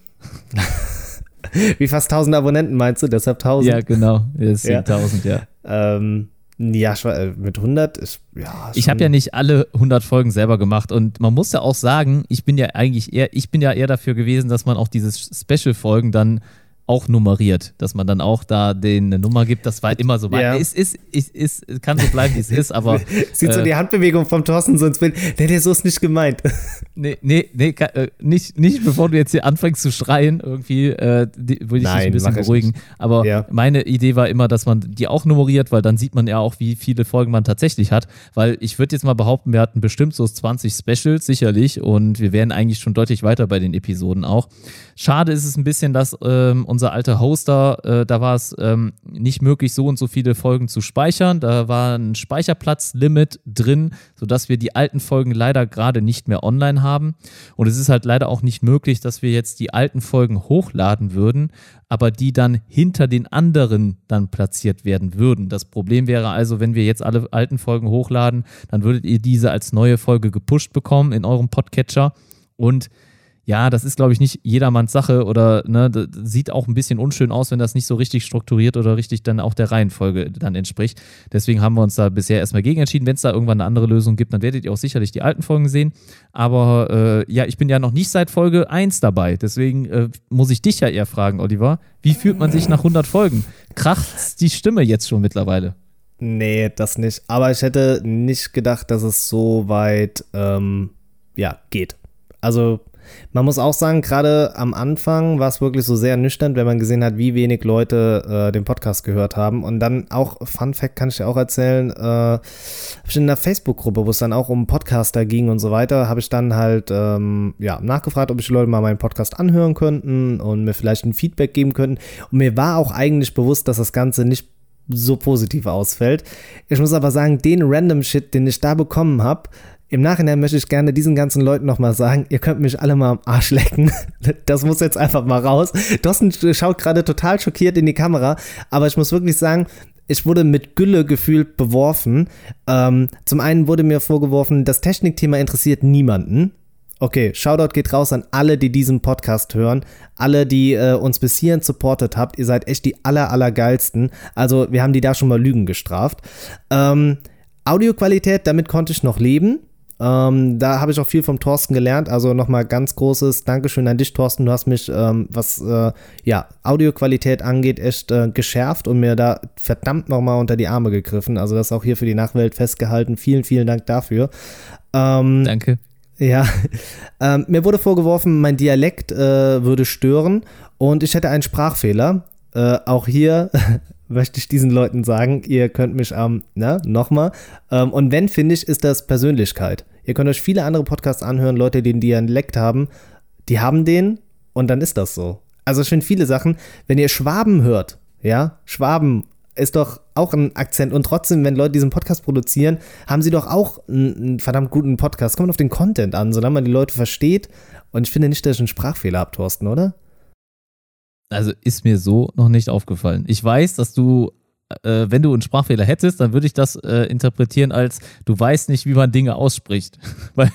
wie fast 1000 Abonnenten meinst du? Deshalb 1000? Ja, genau. Deswegen ja. 1000, ja. Ähm, ja, äh, mit 100 ist, ja. Ich habe ja nicht alle 100 Folgen selber gemacht und man muss ja auch sagen, ich bin ja eigentlich eher, ich bin ja eher dafür gewesen, dass man auch diese Special-Folgen dann auch nummeriert, dass man dann auch da den eine Nummer gibt. Das war immer so. Ja. Es ist, ist, ist, kann so bleiben, wie es ist, aber. Sieht äh, so die Handbewegung vom Thorsten so ins Bild. Nee, der so ist nicht gemeint. Nee, nee, nee, äh, nicht, nicht bevor du jetzt hier anfängst zu schreien, irgendwie, äh, die, würde ich Nein, dich ein bisschen beruhigen. Aber ja. meine Idee war immer, dass man die auch nummeriert, weil dann sieht man ja auch, wie viele Folgen man tatsächlich hat. Weil ich würde jetzt mal behaupten, wir hatten bestimmt so 20 Specials, sicherlich, und wir wären eigentlich schon deutlich weiter bei den Episoden auch. Schade ist es ein bisschen, dass ähm, unser alter Hoster, äh, da war es ähm, nicht möglich, so und so viele Folgen zu speichern. Da war ein Speicherplatzlimit drin, sodass wir die alten Folgen leider gerade nicht mehr online haben. Und es ist halt leider auch nicht möglich, dass wir jetzt die alten Folgen hochladen würden, aber die dann hinter den anderen dann platziert werden würden. Das Problem wäre also, wenn wir jetzt alle alten Folgen hochladen, dann würdet ihr diese als neue Folge gepusht bekommen in eurem Podcatcher. Und ja, das ist, glaube ich, nicht jedermanns Sache oder ne, sieht auch ein bisschen unschön aus, wenn das nicht so richtig strukturiert oder richtig dann auch der Reihenfolge dann entspricht. Deswegen haben wir uns da bisher erstmal gegen entschieden. Wenn es da irgendwann eine andere Lösung gibt, dann werdet ihr auch sicherlich die alten Folgen sehen. Aber äh, ja, ich bin ja noch nicht seit Folge 1 dabei. Deswegen äh, muss ich dich ja eher fragen, Oliver. Wie fühlt man sich nach 100 Folgen? Kracht die Stimme jetzt schon mittlerweile? Nee, das nicht. Aber ich hätte nicht gedacht, dass es so weit ähm, ja, geht. Also man muss auch sagen, gerade am Anfang war es wirklich so sehr nüchtern, wenn man gesehen hat, wie wenig Leute äh, den Podcast gehört haben. Und dann auch, Fun Fact kann ich dir auch erzählen, äh, habe ich in einer Facebook-Gruppe, wo es dann auch um Podcaster ging und so weiter, habe ich dann halt ähm, ja, nachgefragt, ob ich die Leute mal meinen Podcast anhören könnten und mir vielleicht ein Feedback geben könnten. Und mir war auch eigentlich bewusst, dass das Ganze nicht so positiv ausfällt. Ich muss aber sagen, den random Shit, den ich da bekommen habe, im Nachhinein möchte ich gerne diesen ganzen Leuten nochmal sagen, ihr könnt mich alle mal am Arsch lecken. Das muss jetzt einfach mal raus. Thorsten schaut gerade total schockiert in die Kamera, aber ich muss wirklich sagen, ich wurde mit Gülle gefühlt beworfen. Ähm, zum einen wurde mir vorgeworfen, das Technikthema interessiert niemanden. Okay, Shoutout geht raus an alle, die diesen Podcast hören. Alle, die äh, uns bis hierhin supportet habt. Ihr seid echt die aller, aller geilsten. Also, wir haben die da schon mal Lügen gestraft. Ähm, Audioqualität, damit konnte ich noch leben. Ähm, da habe ich auch viel vom Thorsten gelernt. Also nochmal ganz großes Dankeschön an dich, Thorsten. Du hast mich, ähm, was äh, ja, Audioqualität angeht, echt äh, geschärft und mir da verdammt nochmal unter die Arme gegriffen. Also das auch hier für die Nachwelt festgehalten. Vielen, vielen Dank dafür. Ähm, Danke. Ja, ähm, mir wurde vorgeworfen, mein Dialekt äh, würde stören und ich hätte einen Sprachfehler. Äh, auch hier möchte ich diesen Leuten sagen, ihr könnt mich ähm, na, nochmal. Ähm, und wenn, finde ich, ist das Persönlichkeit. Ihr könnt euch viele andere Podcasts anhören, Leute, die einen Dialekt haben, die haben den und dann ist das so. Also ich finde viele Sachen, wenn ihr Schwaben hört, ja, Schwaben ist doch auch ein Akzent und trotzdem, wenn Leute diesen Podcast produzieren, haben sie doch auch einen, einen verdammt guten Podcast. Kommt auf den Content an, solange man die Leute versteht. Und ich finde nicht, dass ich einen Sprachfehler habe, Thorsten, oder? Also ist mir so noch nicht aufgefallen. Ich weiß, dass du äh, wenn du einen Sprachfehler hättest, dann würde ich das äh, interpretieren als, du weißt nicht, wie man Dinge ausspricht. Weil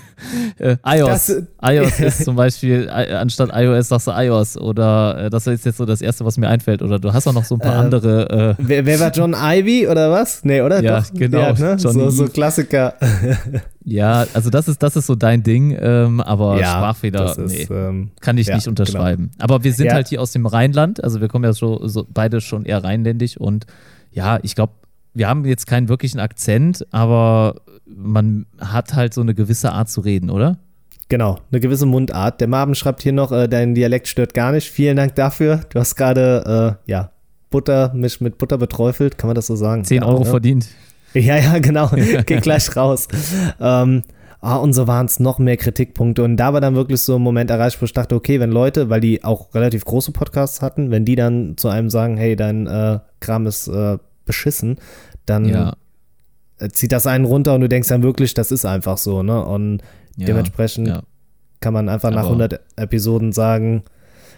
äh, iOS, das, iOS ist zum Beispiel, äh, anstatt iOS sagst du iOS oder äh, das ist jetzt so das Erste, was mir einfällt. Oder du hast auch noch so ein paar ähm, andere. Äh, wer, wer, war John Ivy oder was? Nee, oder? Ja, Doch, genau. Ja, ne? so, so Klassiker. Ja, also das ist, das ist so dein Ding, ähm, aber ja, Sprachfehler ist, nee, ähm, kann ich ja, nicht unterschreiben. Genau. Aber wir sind ja. halt hier aus dem Rheinland, also wir kommen ja so, so beide schon eher rheinländisch und ja, ich glaube, wir haben jetzt keinen wirklichen Akzent, aber man hat halt so eine gewisse Art zu reden, oder? Genau, eine gewisse Mundart. Der Marvin schreibt hier noch, äh, dein Dialekt stört gar nicht. Vielen Dank dafür. Du hast gerade, äh, ja, Butter, mich mit Butter beträufelt, kann man das so sagen? 10 ja, Euro ja. verdient. Ja, ja, genau. Geht gleich raus. Ähm, Ah, und so waren es noch mehr Kritikpunkte. Und da war dann wirklich so ein Moment erreicht, wo ich dachte, okay, wenn Leute, weil die auch relativ große Podcasts hatten, wenn die dann zu einem sagen, hey, dein äh, Kram ist äh, beschissen, dann Ja. äh, zieht das einen runter und du denkst dann wirklich, das ist einfach so, ne? Und Ja, dementsprechend ja. kann man einfach nach Aber- 100 Episoden sagen,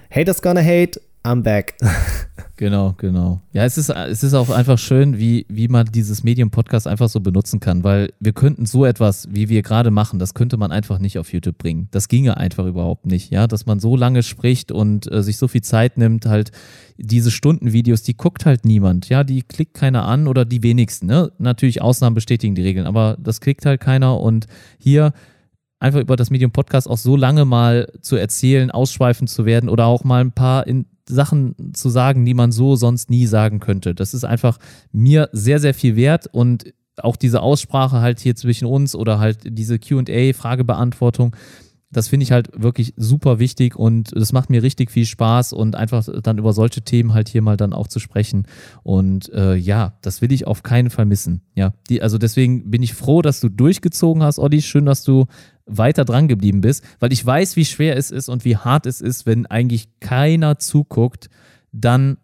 haters gonna hate, I'm back. Genau, genau. Ja, es ist, es ist auch einfach schön, wie, wie man dieses Medium-Podcast einfach so benutzen kann, weil wir könnten so etwas, wie wir gerade machen, das könnte man einfach nicht auf YouTube bringen. Das ginge einfach überhaupt nicht, ja, dass man so lange spricht und äh, sich so viel Zeit nimmt, halt diese Stundenvideos, die guckt halt niemand, ja, die klickt keiner an oder die wenigsten, ne? Natürlich Ausnahmen bestätigen die Regeln, aber das klickt halt keiner und hier einfach über das Medium Podcast auch so lange mal zu erzählen, ausschweifend zu werden oder auch mal ein paar in Sachen zu sagen, die man so sonst nie sagen könnte. Das ist einfach mir sehr, sehr viel wert und auch diese Aussprache halt hier zwischen uns oder halt diese QA, Fragebeantwortung, das finde ich halt wirklich super wichtig und das macht mir richtig viel Spaß und einfach dann über solche Themen halt hier mal dann auch zu sprechen. Und äh, ja, das will ich auf keinen Fall missen. Ja, die, also deswegen bin ich froh, dass du durchgezogen hast, Olli. Schön, dass du weiter dran geblieben bist, weil ich weiß, wie schwer es ist und wie hart es ist, wenn eigentlich keiner zuguckt, dann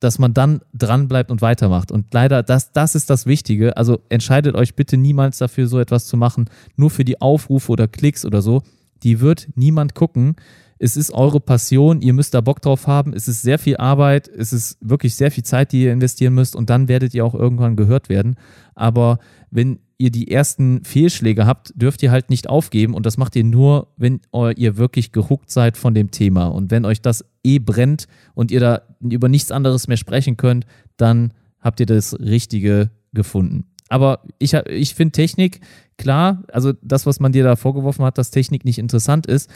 dass man dann dran bleibt und weitermacht. Und leider, das, das ist das Wichtige. Also entscheidet euch bitte niemals dafür, so etwas zu machen, nur für die Aufrufe oder Klicks oder so. Die wird niemand gucken. Es ist eure Passion, ihr müsst da Bock drauf haben. Es ist sehr viel Arbeit, es ist wirklich sehr viel Zeit, die ihr investieren müsst und dann werdet ihr auch irgendwann gehört werden. Aber wenn ihr die ersten Fehlschläge habt, dürft ihr halt nicht aufgeben und das macht ihr nur, wenn ihr wirklich gehuckt seid von dem Thema. Und wenn euch das eh brennt und ihr da über nichts anderes mehr sprechen könnt, dann habt ihr das Richtige gefunden. Aber ich, ich finde Technik, klar, also das, was man dir da vorgeworfen hat, dass Technik nicht interessant ist,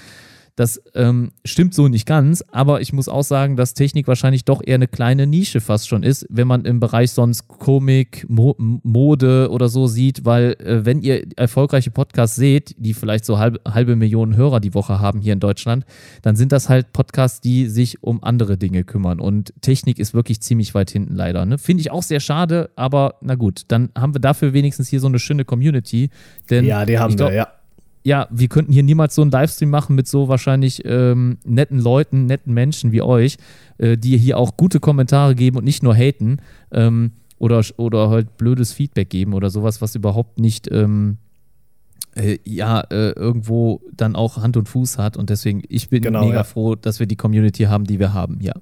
das ähm, stimmt so nicht ganz, aber ich muss auch sagen, dass Technik wahrscheinlich doch eher eine kleine Nische fast schon ist, wenn man im Bereich sonst Komik, Mo Mode oder so sieht, weil äh, wenn ihr erfolgreiche Podcasts seht, die vielleicht so halbe, halbe Millionen Hörer die Woche haben hier in Deutschland, dann sind das halt Podcasts, die sich um andere Dinge kümmern und Technik ist wirklich ziemlich weit hinten leider. Ne? Finde ich auch sehr schade, aber na gut, dann haben wir dafür wenigstens hier so eine schöne Community, denn ja, die haben glaub, wir, ja. Ja, wir könnten hier niemals so einen Livestream machen mit so wahrscheinlich ähm, netten Leuten, netten Menschen wie euch, äh, die hier auch gute Kommentare geben und nicht nur haten ähm, oder, oder halt blödes Feedback geben oder sowas, was überhaupt nicht ähm, äh, ja äh, irgendwo dann auch Hand und Fuß hat. Und deswegen, ich bin Genau, mega ja. froh, dass wir die Community haben, die wir haben, ja.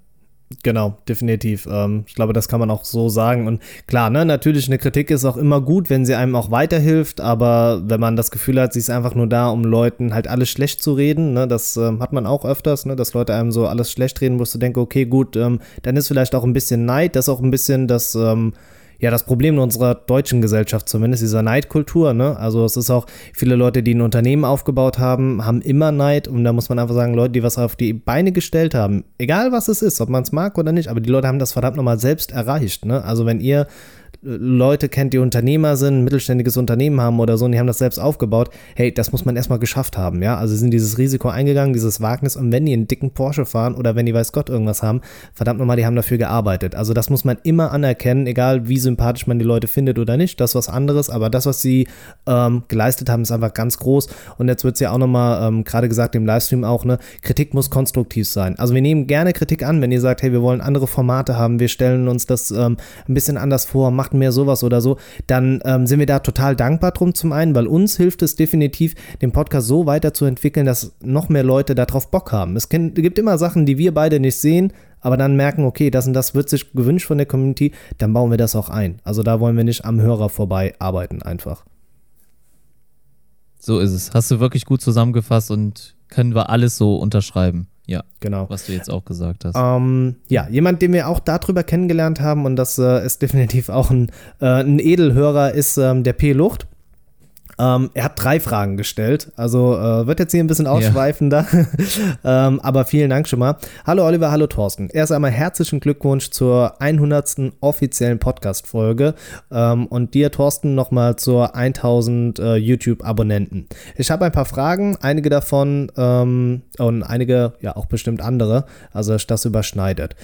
Genau, definitiv. Ähm, ich glaube, das kann man auch so sagen. Und klar, ne, natürlich, eine Kritik ist auch immer gut, wenn sie einem auch weiterhilft, aber wenn man das Gefühl hat, sie ist einfach nur da, um Leuten halt alles schlecht zu reden, ne, das ähm, hat man auch öfters, ne, dass Leute einem so alles schlecht reden, wo du denkst, okay, gut, ähm, dann ist vielleicht auch ein bisschen Neid, das auch ein bisschen das, ähm, ja, das Problem in unserer deutschen Gesellschaft zumindest, dieser Neidkultur, ne? Also es ist auch, viele Leute, die ein Unternehmen aufgebaut haben, haben immer Neid und da muss man einfach sagen, Leute, die was auf die Beine gestellt haben, egal was es ist, ob man es mag oder nicht, aber die Leute haben das verdammt nochmal selbst erreicht, ne? Also wenn ihr Leute kennt, die Unternehmer sind, ein mittelständiges Unternehmen haben oder so und die haben das selbst aufgebaut, hey, das muss man erstmal geschafft haben, ja. Also sie sind dieses Risiko eingegangen, dieses Wagnis und wenn die einen dicken Porsche fahren oder wenn die weiß Gott irgendwas haben, verdammt nochmal, die haben dafür gearbeitet. Also das muss man immer anerkennen, egal wie sympathisch man die Leute findet oder nicht, das ist was anderes, aber das, was sie ähm, geleistet haben, ist einfach ganz groß und jetzt wird es ja auch nochmal ähm, gerade gesagt im Livestream auch, ne, Kritik muss konstruktiv sein. Also wir nehmen gerne Kritik an, wenn ihr sagt, hey, wir wollen andere Formate haben, wir stellen uns das ähm, ein bisschen anders vor, macht mehr sowas oder so, dann ähm, sind wir da total dankbar drum zum einen, weil uns hilft es definitiv, den Podcast so weiterzuentwickeln, dass noch mehr Leute darauf Bock haben. Es gibt immer Sachen, die wir beide nicht sehen, aber dann merken, okay, das und das wird sich gewünscht von der Community, dann bauen wir das auch ein. Also da wollen wir nicht am Hörer vorbei arbeiten einfach. So ist es. Hast du wirklich gut zusammengefasst und können wir alles so unterschreiben. Ja, Genau. was du jetzt auch gesagt hast. Ähm, ja, jemand, den wir auch darüber kennengelernt haben, und das äh, ist definitiv auch ein, äh, ein Edelhörer, ist ähm, der P. Lucht. Ähm, er hat drei Fragen gestellt, also äh, wird jetzt hier ein bisschen ausschweifender, ähm, aber vielen Dank schon mal. Hallo Oliver, hallo Thorsten. Erst einmal herzlichen Glückwunsch zur 100. offiziellen Podcast-Folge ähm, und dir, Thorsten, nochmal zur 1000 äh, YouTube-Abonnenten. Ich habe ein paar Fragen, einige davon ähm, und einige, ja auch bestimmt andere, also dass das überschneidet.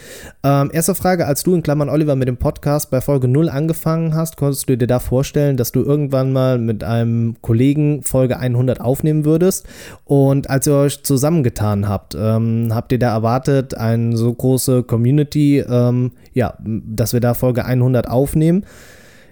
Ähm, erste Frage, als du in Klammern Oliver mit dem Podcast bei Folge 0 angefangen hast, konntest du dir da vorstellen, dass du irgendwann mal mit einem Kollegen Folge 100 aufnehmen würdest. Und als ihr euch zusammengetan habt, ähm, habt ihr da erwartet, eine so große Community, ähm, ja, dass wir da Folge 100 aufnehmen.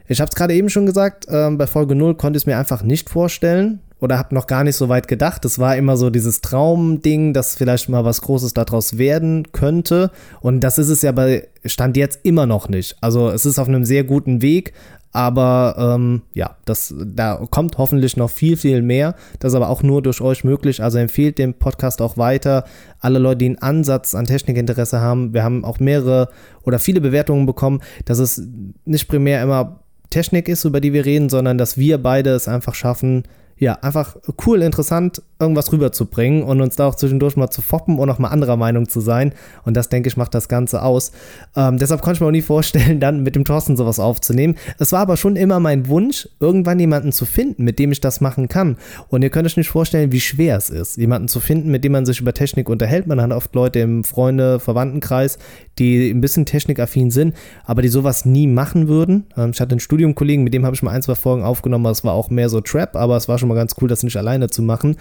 Ich habe es gerade eben schon gesagt, ähm, bei Folge 0 konnte ich es mir einfach nicht vorstellen oder habe noch gar nicht so weit gedacht. Es war immer so dieses Traumding, dass vielleicht mal was Großes daraus werden könnte. Und das ist es ja bei Stand jetzt immer noch nicht. Also es ist auf einem sehr guten Weg, aber ähm, ja, das, da kommt hoffentlich noch viel, viel mehr. Das ist aber auch nur durch euch möglich. Also empfehlt den Podcast auch weiter. Alle Leute, die einen Ansatz an Technikinteresse haben. Wir haben auch mehrere oder viele Bewertungen bekommen, dass es nicht primär immer Technik ist, über die wir reden, sondern dass wir beide es einfach schaffen, ja, einfach cool, interessant, irgendwas rüberzubringen und uns da auch zwischendurch mal zu foppen und auch mal anderer Meinung zu sein. Und das, denke ich, macht das Ganze aus. Ähm, deshalb konnte ich mir auch nie vorstellen, dann mit dem Thorsten sowas aufzunehmen. Es war aber schon immer mein Wunsch, irgendwann jemanden zu finden, mit dem ich das machen kann. Und ihr könnt euch nicht vorstellen, wie schwer es ist, jemanden zu finden, mit dem man sich über Technik unterhält. Man hat oft Leute im Freunde-, Verwandtenkreis, die ein bisschen technikaffin sind, aber die sowas nie machen würden. Ähm, ich hatte einen Studiumkollegen, mit dem habe ich mal ein, zwei Folgen aufgenommen. Es war auch mehr so Trap, aber es war schon mal ganz cool, das nicht alleine zu machen.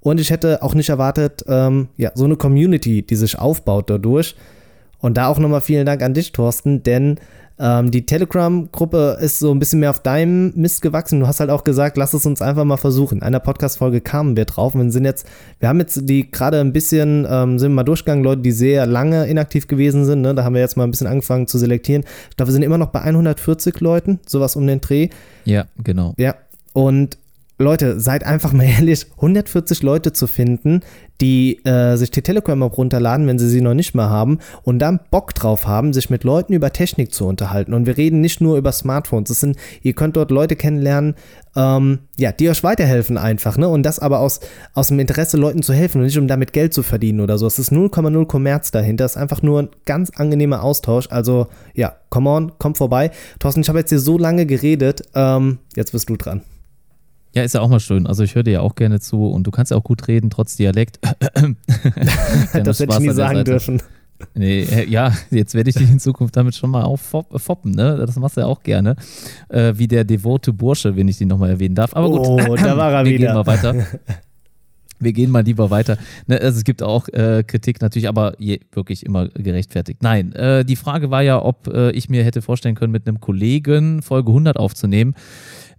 Und ich hätte auch nicht erwartet, ähm, ja, so eine Community, die sich aufbaut dadurch. Und da auch nochmal vielen Dank an dich, Thorsten, denn ähm, die Telegram-Gruppe ist so ein bisschen mehr auf deinem Mist gewachsen. Du hast halt auch gesagt, lass es uns einfach mal versuchen. In einer Podcast-Folge kamen wir drauf. Wir sind jetzt, wir haben jetzt die gerade ein bisschen, ähm, sind mal durchgegangen, Leute, die sehr lange inaktiv gewesen sind. Ne? Da haben wir jetzt mal ein bisschen angefangen zu selektieren. Ich glaube, wir sind immer noch bei 140 Leuten, sowas um den Dreh. Ja, genau. Ja. Und Leute, seid einfach mal ehrlich, 140 Leute zu finden, die äh, sich die Telegram-App runterladen, wenn sie sie noch nicht mehr haben und dann Bock drauf haben, sich mit Leuten über Technik zu unterhalten. Und wir reden nicht nur über Smartphones. Das sind, ihr könnt dort Leute kennenlernen, ähm, ja, die euch weiterhelfen einfach, ne? Und das aber aus, aus dem Interesse, Leuten zu helfen und nicht um damit Geld zu verdienen oder so. Es ist 0,0 Kommerz dahinter. Es ist einfach nur ein ganz angenehmer Austausch. Also, ja, come on, komm vorbei. Thorsten, ich habe jetzt hier so lange geredet. Ähm, jetzt bist du dran. Ja, ist ja auch mal schön. Also ich höre dir ja auch gerne zu und du kannst ja auch gut reden, trotz Dialekt. das hätte ich nie sagen Seite. dürfen. Nee, ja, jetzt werde ich dich in Zukunft damit schon mal auffoppen, ne? Das machst du ja auch gerne. Äh, wie der devote Bursche, wenn ich den nochmal erwähnen darf. Aber gut, oh, da war er wir wieder. gehen mal weiter. Wir gehen mal lieber weiter. Ne, also es gibt auch äh, Kritik natürlich, aber je, wirklich immer gerechtfertigt. Nein, äh, die Frage war ja, ob äh, ich mir hätte vorstellen können, mit einem Kollegen Folge 100 aufzunehmen.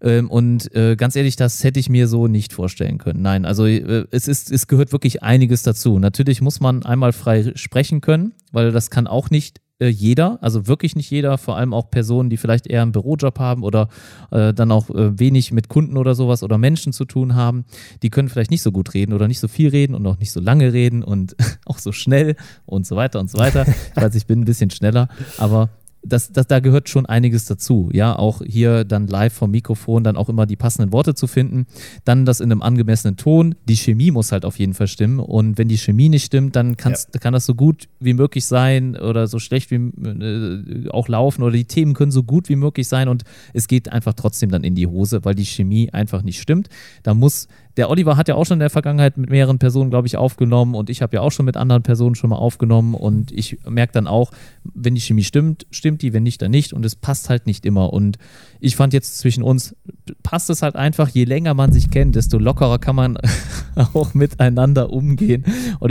Ähm, und äh, ganz ehrlich, das hätte ich mir so nicht vorstellen können. Nein, also äh, es, ist, es gehört wirklich einiges dazu. Natürlich muss man einmal frei sprechen können, weil das kann auch nicht äh, jeder, also wirklich nicht jeder, vor allem auch Personen, die vielleicht eher einen Bürojob haben oder äh, dann auch äh, wenig mit Kunden oder sowas oder Menschen zu tun haben, die können vielleicht nicht so gut reden oder nicht so viel reden und auch nicht so lange reden und auch so schnell und so weiter und so weiter. Ich weiß, ich bin ein bisschen schneller, aber das, das, da gehört schon einiges dazu. Ja, auch hier dann live vom Mikrofon dann auch immer die passenden Worte zu finden. Dann das in einem angemessenen Ton. Die Chemie muss halt auf jeden Fall stimmen. Und wenn die Chemie nicht stimmt, dann ja. kann das so gut wie möglich sein oder so schlecht wie äh, auch laufen oder die Themen können so gut wie möglich sein und es geht einfach trotzdem dann in die Hose, weil die Chemie einfach nicht stimmt. Da muss der Oliver hat ja auch schon in der Vergangenheit mit mehreren Personen, glaube ich, aufgenommen und ich habe ja auch schon mit anderen Personen schon mal aufgenommen und ich merke dann auch, wenn die Chemie stimmt, stimmt die, wenn nicht, dann nicht und es passt halt nicht immer und ich fand jetzt zwischen uns, passt es halt einfach, je länger man sich kennt, desto lockerer kann man auch miteinander umgehen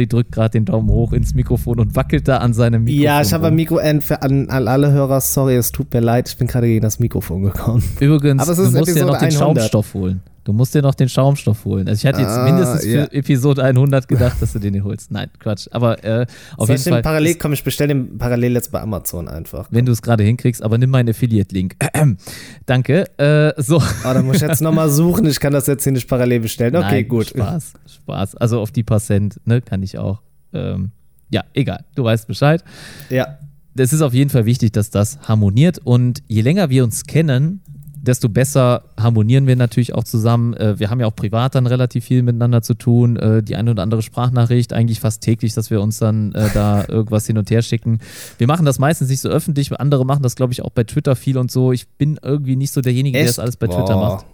ich drückt gerade den Daumen hoch ins Mikrofon und wackelt da an seinem Mikrofon. Ja, ich habe ein Mikro an, an, alle Hörer, sorry, es tut mir leid, ich bin gerade gegen das Mikrofon gekommen. Übrigens, Aber es ist du musst ja noch den 100. Schaumstoff holen. Du musst dir noch den Schaumstoff holen. Also ich hatte jetzt ah, mindestens für Episode 100 gedacht, dass du den hier holst. Nein, Quatsch. Aber äh, auf Soll jeden Fall. Parallel, komm, ich bestelle den parallel jetzt bei Amazon einfach. Wenn du es gerade hinkriegst, aber nimm meinen Affiliate-Link. Danke. Äh, so. Oh, dann muss ich jetzt nochmal suchen. Ich kann das jetzt hier nicht parallel bestellen. Okay, Nein, gut. Spaß, Spaß. Also auf die paar Cent, ne, kann ich auch. Ähm, ja, egal. Du weißt Bescheid. Ja. Es ist auf jeden Fall wichtig, dass das harmoniert. Und je länger wir uns kennen, desto besser harmonieren wir natürlich auch zusammen. Äh, wir haben ja auch privat dann relativ viel miteinander zu tun. Äh, die eine oder andere Sprachnachricht, eigentlich fast täglich, dass wir uns dann äh, da irgendwas hin und her schicken. Wir machen das meistens nicht so öffentlich. Andere machen das, glaube ich, auch bei Twitter viel und so. Ich bin irgendwie nicht so derjenige, Echt? der das alles bei Boah. Twitter macht.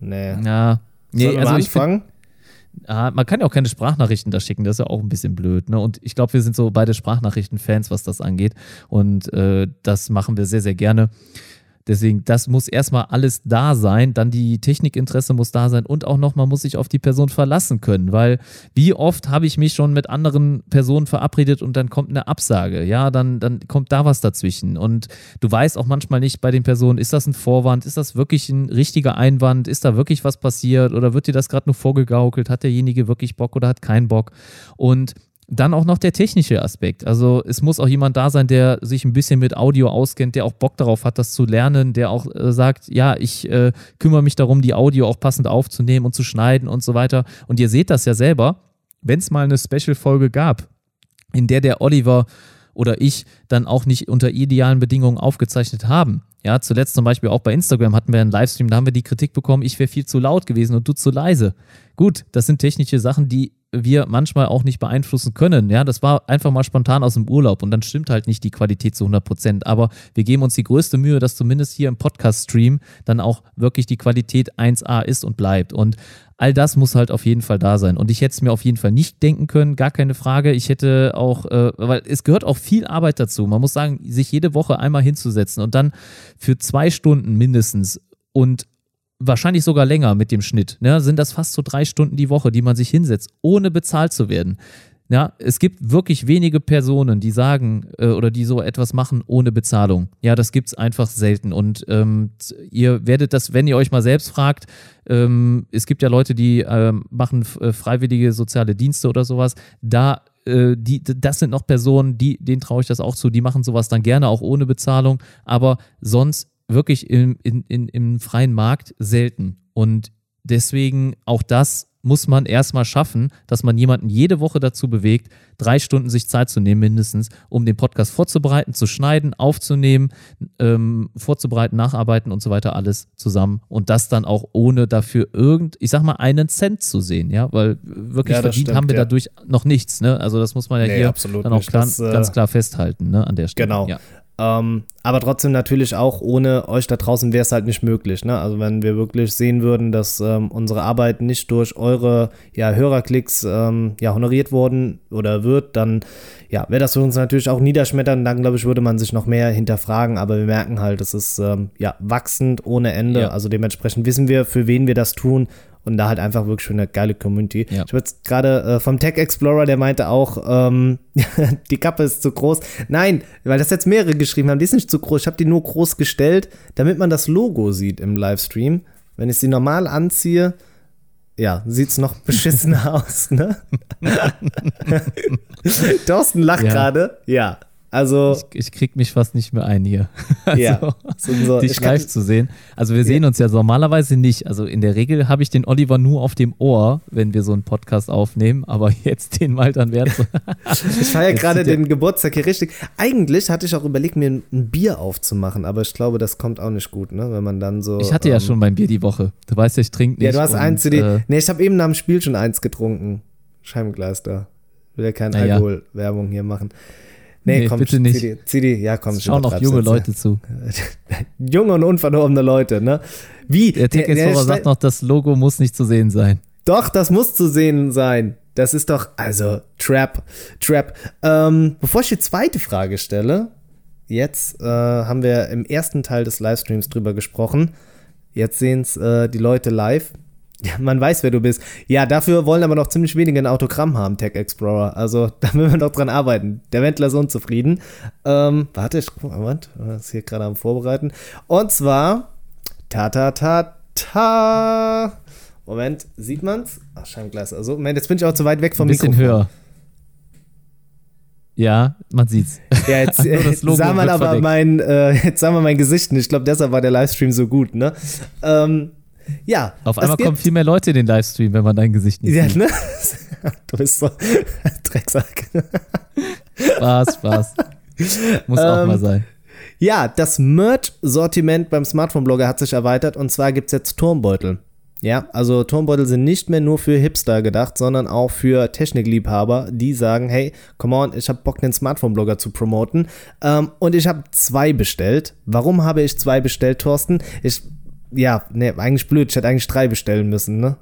Nee. Ja. Nee, Sollen also ich anfangen? Ah, man kann ja auch keine Sprachnachrichten da schicken, das ist ja auch ein bisschen blöd. Ne? Und ich glaube, wir sind so beide Sprachnachrichten-Fans, was das angeht. Und äh, das machen wir sehr, sehr gerne. Deswegen, das muss erstmal alles da sein, dann die Technikinteresse muss da sein und auch nochmal muss ich auf die Person verlassen können, weil wie oft habe ich mich schon mit anderen Personen verabredet und dann kommt eine Absage, ja, dann, dann kommt da was dazwischen. Und du weißt auch manchmal nicht bei den Personen, ist das ein Vorwand, ist das wirklich ein richtiger Einwand, ist da wirklich was passiert? Oder wird dir das gerade nur vorgegaukelt, hat derjenige wirklich Bock oder hat keinen Bock? Und dann auch noch der technische Aspekt. Also es muss auch jemand da sein, der sich ein bisschen mit Audio auskennt, der auch Bock darauf hat, das zu lernen, der auch äh, sagt, ja, ich äh, kümmere mich darum, die Audio auch passend aufzunehmen und zu schneiden und so weiter. Und ihr seht das ja selber, wenn es mal eine Special-Folge gab, in der der Oliver oder ich dann auch nicht unter idealen Bedingungen aufgezeichnet haben. Ja, zuletzt zum Beispiel auch bei Instagram hatten wir einen Livestream, da haben wir die Kritik bekommen, ich wäre viel zu laut gewesen und du zu leise. Gut, das sind technische Sachen, die wir manchmal auch nicht beeinflussen können. Ja, das war einfach mal spontan aus dem Urlaub und dann stimmt halt nicht die Qualität zu 100 Prozent. Aber wir geben uns die größte Mühe, dass zumindest hier im Podcast-Stream dann auch wirklich die Qualität 1A ist und bleibt. Und all das muss halt auf jeden Fall da sein. Und ich hätte es mir auf jeden Fall nicht denken können, gar keine Frage. Ich hätte auch, äh, weil es gehört auch viel Arbeit dazu. Man muss sagen, sich jede Woche einmal hinzusetzen und dann für zwei Stunden mindestens und wahrscheinlich sogar länger mit dem Schnitt, ne, sind das fast so drei Stunden die Woche, die man sich hinsetzt, ohne bezahlt zu werden. Ja, es gibt wirklich wenige Personen, die sagen äh, oder die so etwas machen ohne Bezahlung. Ja, das gibt es einfach selten. Und ähm, ihr werdet das, wenn ihr euch mal selbst fragt, ähm, es gibt ja Leute, die ähm, machen äh, freiwillige soziale Dienste oder sowas. Da äh, die, das sind noch Personen, die, denen traue ich das auch zu, die machen sowas dann gerne auch ohne Bezahlung, aber sonst wirklich im, in, in, im freien Markt selten. Und deswegen auch das muss man erstmal schaffen, dass man jemanden jede Woche dazu bewegt, drei Stunden sich Zeit zu nehmen, mindestens, um den Podcast vorzubereiten, zu schneiden, aufzunehmen, ähm, vorzubereiten, nacharbeiten und so weiter, alles zusammen. Und das dann auch ohne dafür irgend, ich sag mal, einen Cent zu sehen, ja, weil wirklich ja, verdient stimmt, haben wir ja. dadurch noch nichts, ne? Also das muss man ja nee, hier dann auch klar, das, äh, ganz klar festhalten, ne, an der Stelle. Genau. Ja. Ähm, aber trotzdem natürlich auch ohne euch da draußen wäre es halt nicht möglich. Ne? Also wenn wir wirklich sehen würden, dass ähm, unsere Arbeit nicht durch eure ja, Hörerklicks ähm, ja, honoriert worden oder wird, dann ja, wäre das für uns natürlich auch niederschmetternd. Dann glaube ich, würde man sich noch mehr hinterfragen. Aber wir merken halt, es ist ähm, ja wachsend ohne Ende. Ja. Also dementsprechend wissen wir, für wen wir das tun und da halt einfach wirklich schon eine geile Community. Ja. Ich habe jetzt gerade äh, vom Tech Explorer, der meinte auch, ähm, die Kappe ist zu groß. Nein, weil das jetzt mehrere geschrieben haben, die ist nicht zu groß. Ich habe die nur groß gestellt, damit man das Logo sieht im Livestream. Wenn ich sie normal anziehe, ja, sieht es noch beschissener aus, ne? Thorsten lacht ja. gerade. Ja, also. Ich, ich, krieg mich fast nicht mehr ein hier. Also, ja. So, dich live zu sehen. Also wir sehen ja. uns ja normalerweise nicht. Also in der Regel habe ich den Oliver nur auf dem Ohr, wenn wir so einen Podcast aufnehmen, aber jetzt den mal dann wert. ich feiere gerade den Geburtstag hier richtig. Eigentlich hatte ich auch überlegt, mir ein Bier aufzumachen, aber ich glaube, das kommt auch nicht gut, ne? Wenn man dann so. Ich hatte ähm, ja schon mein Bier die Woche. Du weißt ja, ich trinke nicht. Ja, du hast und, eins zu dir. Äh, nee, ich habe eben nach dem Spiel schon eins getrunken. Scheibenglas da. Will ja keine Alkoholwerbung hier machen. Nee, nee komm, bitte nicht. Zieh die, zieh die, ja, komm. Schauen noch junge Leute zu. junge und unverdorbene Leute, ne? Wie? Der Ticketsfahrer sagt noch, das Logo muss nicht zu sehen sein. Doch, das muss zu sehen sein. Das ist doch, also, Trap, Trap. Ähm, bevor ich die zweite Frage stelle, jetzt äh, haben wir im ersten Teil des Livestreams drüber gesprochen. Jetzt sehen es äh, die Leute live. Ja, man weiß, wer du bist. Ja, dafür wollen aber noch ziemlich wenige ein Autogramm haben, Tech Explorer. Also da müssen wir noch dran arbeiten. Der Wendler ist unzufrieden. Ähm, warte, ich Moment, das hier gerade am Vorbereiten. Und zwar, ta ta ta ta. Moment, sieht man's? Ach, Scheinglas. Also, Moment, jetzt bin ich auch zu weit weg vom Ein bisschen Mikrofon. höher. Ja, man sieht's. Ja, jetzt, jetzt sah man aber mein, äh, jetzt sah man mein Gesicht nicht. Ich glaube, deshalb war der Livestream so gut, ne? Ähm, ja. Auf einmal kommen viel mehr Leute in den Livestream, wenn man dein Gesicht nicht ja, sieht. Ne? Du bist so Drecksack. Spaß, Spaß. Muss ähm, auch mal sein. Ja, das Merch-Sortiment beim Smartphone-Blogger hat sich erweitert und zwar gibt es jetzt Turmbeutel. Ja, also Turmbeutel sind nicht mehr nur für Hipster gedacht, sondern auch für Technikliebhaber, die sagen, hey, come on, ich habe Bock, den Smartphone-Blogger zu promoten. Ähm, und ich habe zwei bestellt. Warum habe ich zwei bestellt, Thorsten? Ich ja, ne, eigentlich blöd. Ich hätte eigentlich drei bestellen müssen, ne?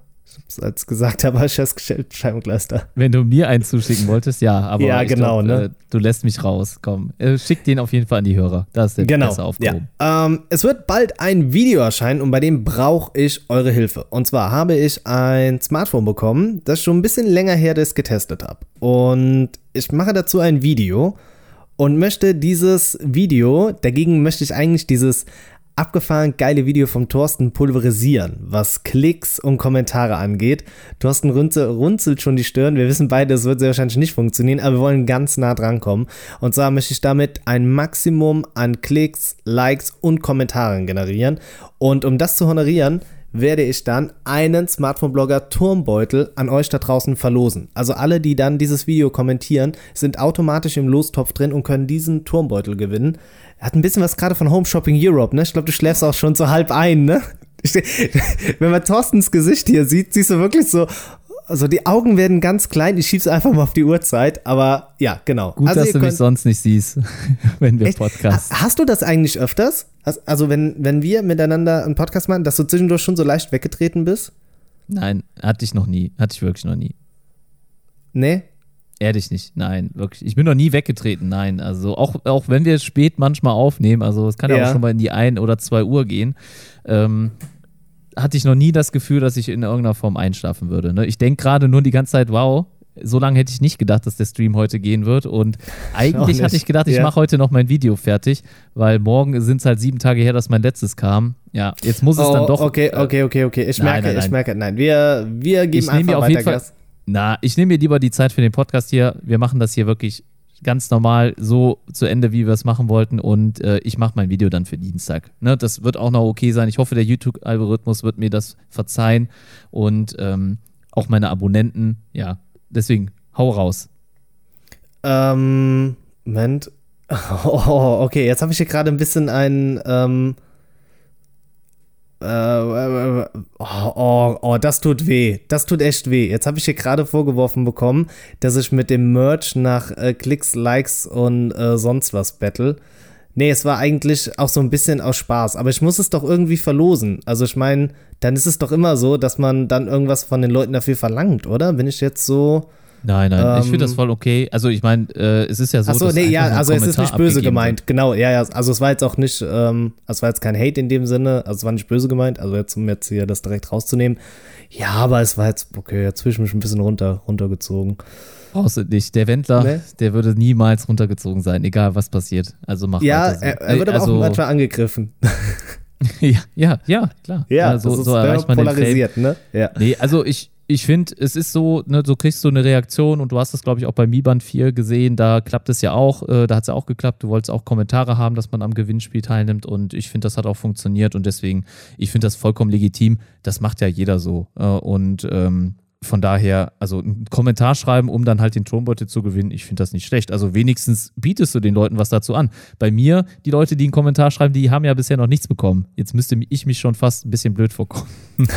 als gesagt habe, ich das Scheibenkleister. Wenn du mir einen zuschicken wolltest, ja, aber ja, genau, glaub, ne? äh, du lässt mich raus. Komm, äh, schick den auf jeden Fall an die Hörer. Da ist der genau. besser aufgehoben. Ja. Ähm, es wird bald ein Video erscheinen und bei dem brauche ich eure Hilfe. Und zwar habe ich ein Smartphone bekommen, das schon ein bisschen länger her das getestet habe. Und ich mache dazu ein Video und möchte dieses Video, dagegen möchte ich eigentlich dieses abgefahren geile Video vom Thorsten pulverisieren, was Klicks und Kommentare angeht. Thorsten runzel, runzelt schon die Stirn. Wir wissen beide, es wird sehr wahrscheinlich nicht funktionieren, aber wir wollen ganz nah dran kommen. Und zwar möchte ich damit ein Maximum an Klicks, Likes und Kommentaren generieren. Und um das zu honorieren, werde ich dann einen Smartphone-Blogger Turmbeutel an euch da draußen verlosen. Also alle, die dann dieses Video kommentieren, sind automatisch im Lostopf drin und können diesen Turmbeutel gewinnen. Hat ein bisschen was gerade von Home Shopping Europe, ne? Ich glaube, du schläfst auch schon so halb ein, ne? Wenn man Thorstens Gesicht hier sieht, siehst du wirklich so, also die Augen werden ganz klein, ich schieb's einfach mal auf die Uhrzeit, aber ja, genau. Gut, also dass du mich sonst nicht siehst, wenn wir Echt? podcasten. Hast du das eigentlich öfters? Also wenn, wenn wir miteinander einen Podcast machen, dass du zwischendurch schon so leicht weggetreten bist? Nein, hatte ich noch nie. Hatte ich wirklich noch nie. Nee? Ehrlich nicht, nein, wirklich. Ich bin noch nie weggetreten, nein. Also auch, auch wenn wir spät manchmal aufnehmen, also es kann ja, Ja. auch schon mal in die 1 oder 2 Uhr gehen, ähm, hatte ich noch nie das Gefühl, dass ich in irgendeiner Form einschlafen würde. Ne? Ich denke gerade nur die ganze Zeit, wow, so lange hätte ich nicht gedacht, dass der Stream heute gehen wird. Und eigentlich hatte ich gedacht, ich Ja. mache heute noch mein Video fertig, weil morgen sind es halt sieben Tage her, dass mein letztes kam. Ja, jetzt muss es dann doch. Oh, okay, äh, okay, okay, okay. Ich nein, merke, nein, ich nein. merke, nein, wir, wir geben Ich einfach mir auf weiter jeden Fall- Gas. Na, ich nehme mir lieber die Zeit für den Podcast hier. Wir machen das hier wirklich ganz normal so zu Ende, wie wir es machen wollten. Und äh, ich mache mein Video dann für Dienstag. Ne, das wird auch noch okay sein. Ich hoffe, der YouTube-Algorithmus wird mir das verzeihen. Und ähm, auch meine Abonnenten. Ja, deswegen, hau raus. Ähm, Moment. Oh, okay, jetzt habe ich hier gerade ein bisschen ein, ähm, äh, äh, oh, oh, oh, das tut weh. Das tut echt weh. Jetzt habe ich hier gerade vorgeworfen bekommen, dass ich mit dem Merch nach äh, Klicks, Likes und äh, sonst was battle. Nee, es war eigentlich auch so ein bisschen aus Spaß, aber ich muss es doch irgendwie verlosen. Also ich meine, dann ist es doch immer so, dass man dann irgendwas von den Leuten dafür verlangt, oder? Bin ich jetzt so. Nein, nein, ich finde das Ähm, voll okay. Also ich meine, äh, es ist ja so, Achso, nee, ja, also es ist nicht böse gemeint. Genau, ja, ja. Also es war jetzt auch nicht, ähm, es war jetzt kein Hate in dem Sinne, also es war nicht böse gemeint, also jetzt, um jetzt hier das direkt rauszunehmen. Ja, aber es war jetzt, okay, jetzt ich mich ein bisschen runter, runtergezogen. Brauchst du nicht. Der Wendler, Nee. der würde niemals runtergezogen sein, egal was passiert. Also mach Ja, so. er, er wird aber also, auch manchmal angegriffen. ja, ja, ja, klar. Ja, so, das ist so erreicht man den Fame. polarisiert, ne? Ja. Nee, also ich, ich finde, es ist so, ne, du kriegst so eine Reaktion und du hast das, glaube ich, auch bei Mi Band 4 gesehen, da klappt es ja auch, äh, da hat es ja auch geklappt, du wolltest auch Kommentare haben, dass man am Gewinnspiel teilnimmt und ich finde, das hat auch funktioniert und deswegen, ich finde das vollkommen legitim, das macht ja jeder so äh, und ähm, von daher, also einen Kommentar schreiben, um dann halt den Turmbeutel zu gewinnen, ich finde das nicht schlecht. Also wenigstens bietest du den Leuten was dazu an. Bei mir, die Leute, die einen Kommentar schreiben, die haben ja bisher noch nichts bekommen. Jetzt müsste ich mich schon fast ein bisschen blöd vorkommen.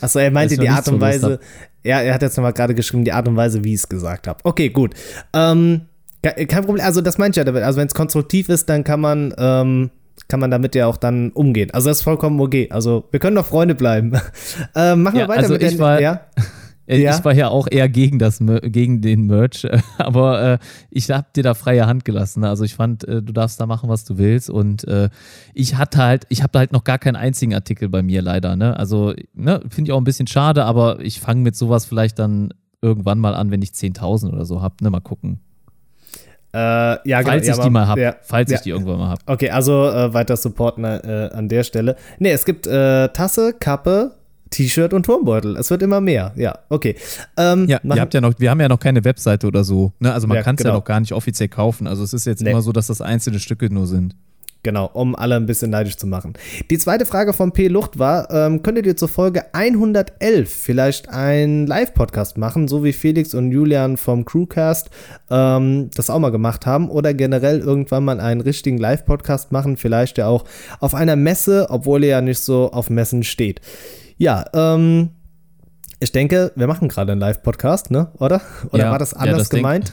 Achso, er meinte die Art und Weise, ja, er hat jetzt nochmal gerade geschrieben, die Art und Weise, wie ich es gesagt habe. Okay, gut. Ähm, ke- kein Problem, also das meinte ich ja damit. Also wenn es konstruktiv ist, dann kann man, ähm, kann man damit ja auch dann umgehen. Also das ist vollkommen okay. Also wir können doch Freunde bleiben. ähm, machen wir Ja, weiter also mit ich den, war- ja? Äh, Ja. Ich war ja auch eher gegen, das, gegen den Merch, aber äh, ich habe dir da freie Hand gelassen. Also ich fand, äh, du darfst da machen, was du willst. Und äh, ich hatte halt, ich habe halt noch gar keinen einzigen Artikel bei mir leider. Ne? Also ne, finde ich auch ein bisschen schade, aber ich fange mit sowas vielleicht dann irgendwann mal an, wenn ich 10.000 oder so habe. Ne? Mal gucken. Äh, ja, genau, Falls ja, ich aber- die mal habe. Ja. Falls ich die irgendwann mal habe. Okay, also äh, weiter supporten äh, an der Stelle. Nee, es gibt äh, Tasse, Kappe, T-Shirt und Turmbeutel. Es wird immer mehr. Ja, okay. Ähm, Ja, ihr habt ja noch, wir haben ja noch keine Webseite oder so. Ne? Also man Ja, kann es ja genau. noch gar nicht offiziell kaufen. Also es ist jetzt Nee. immer so, dass das einzelne Stücke nur sind. Genau, um alle ein bisschen neidisch zu machen. Die zweite Frage von P. Lucht war, ähm, könntet ihr zur Folge 111 vielleicht einen Live-Podcast machen, so wie Felix und Julian vom Crewcast ähm, das auch mal gemacht haben oder generell irgendwann mal einen richtigen Live-Podcast machen, vielleicht ja auch auf einer Messe, obwohl ihr ja nicht so auf Messen steht. Ja, ähm, ich denke, wir machen gerade einen Live-Podcast, ne? Oder? Oder Ja, war das ja, anders das denk- gemeint?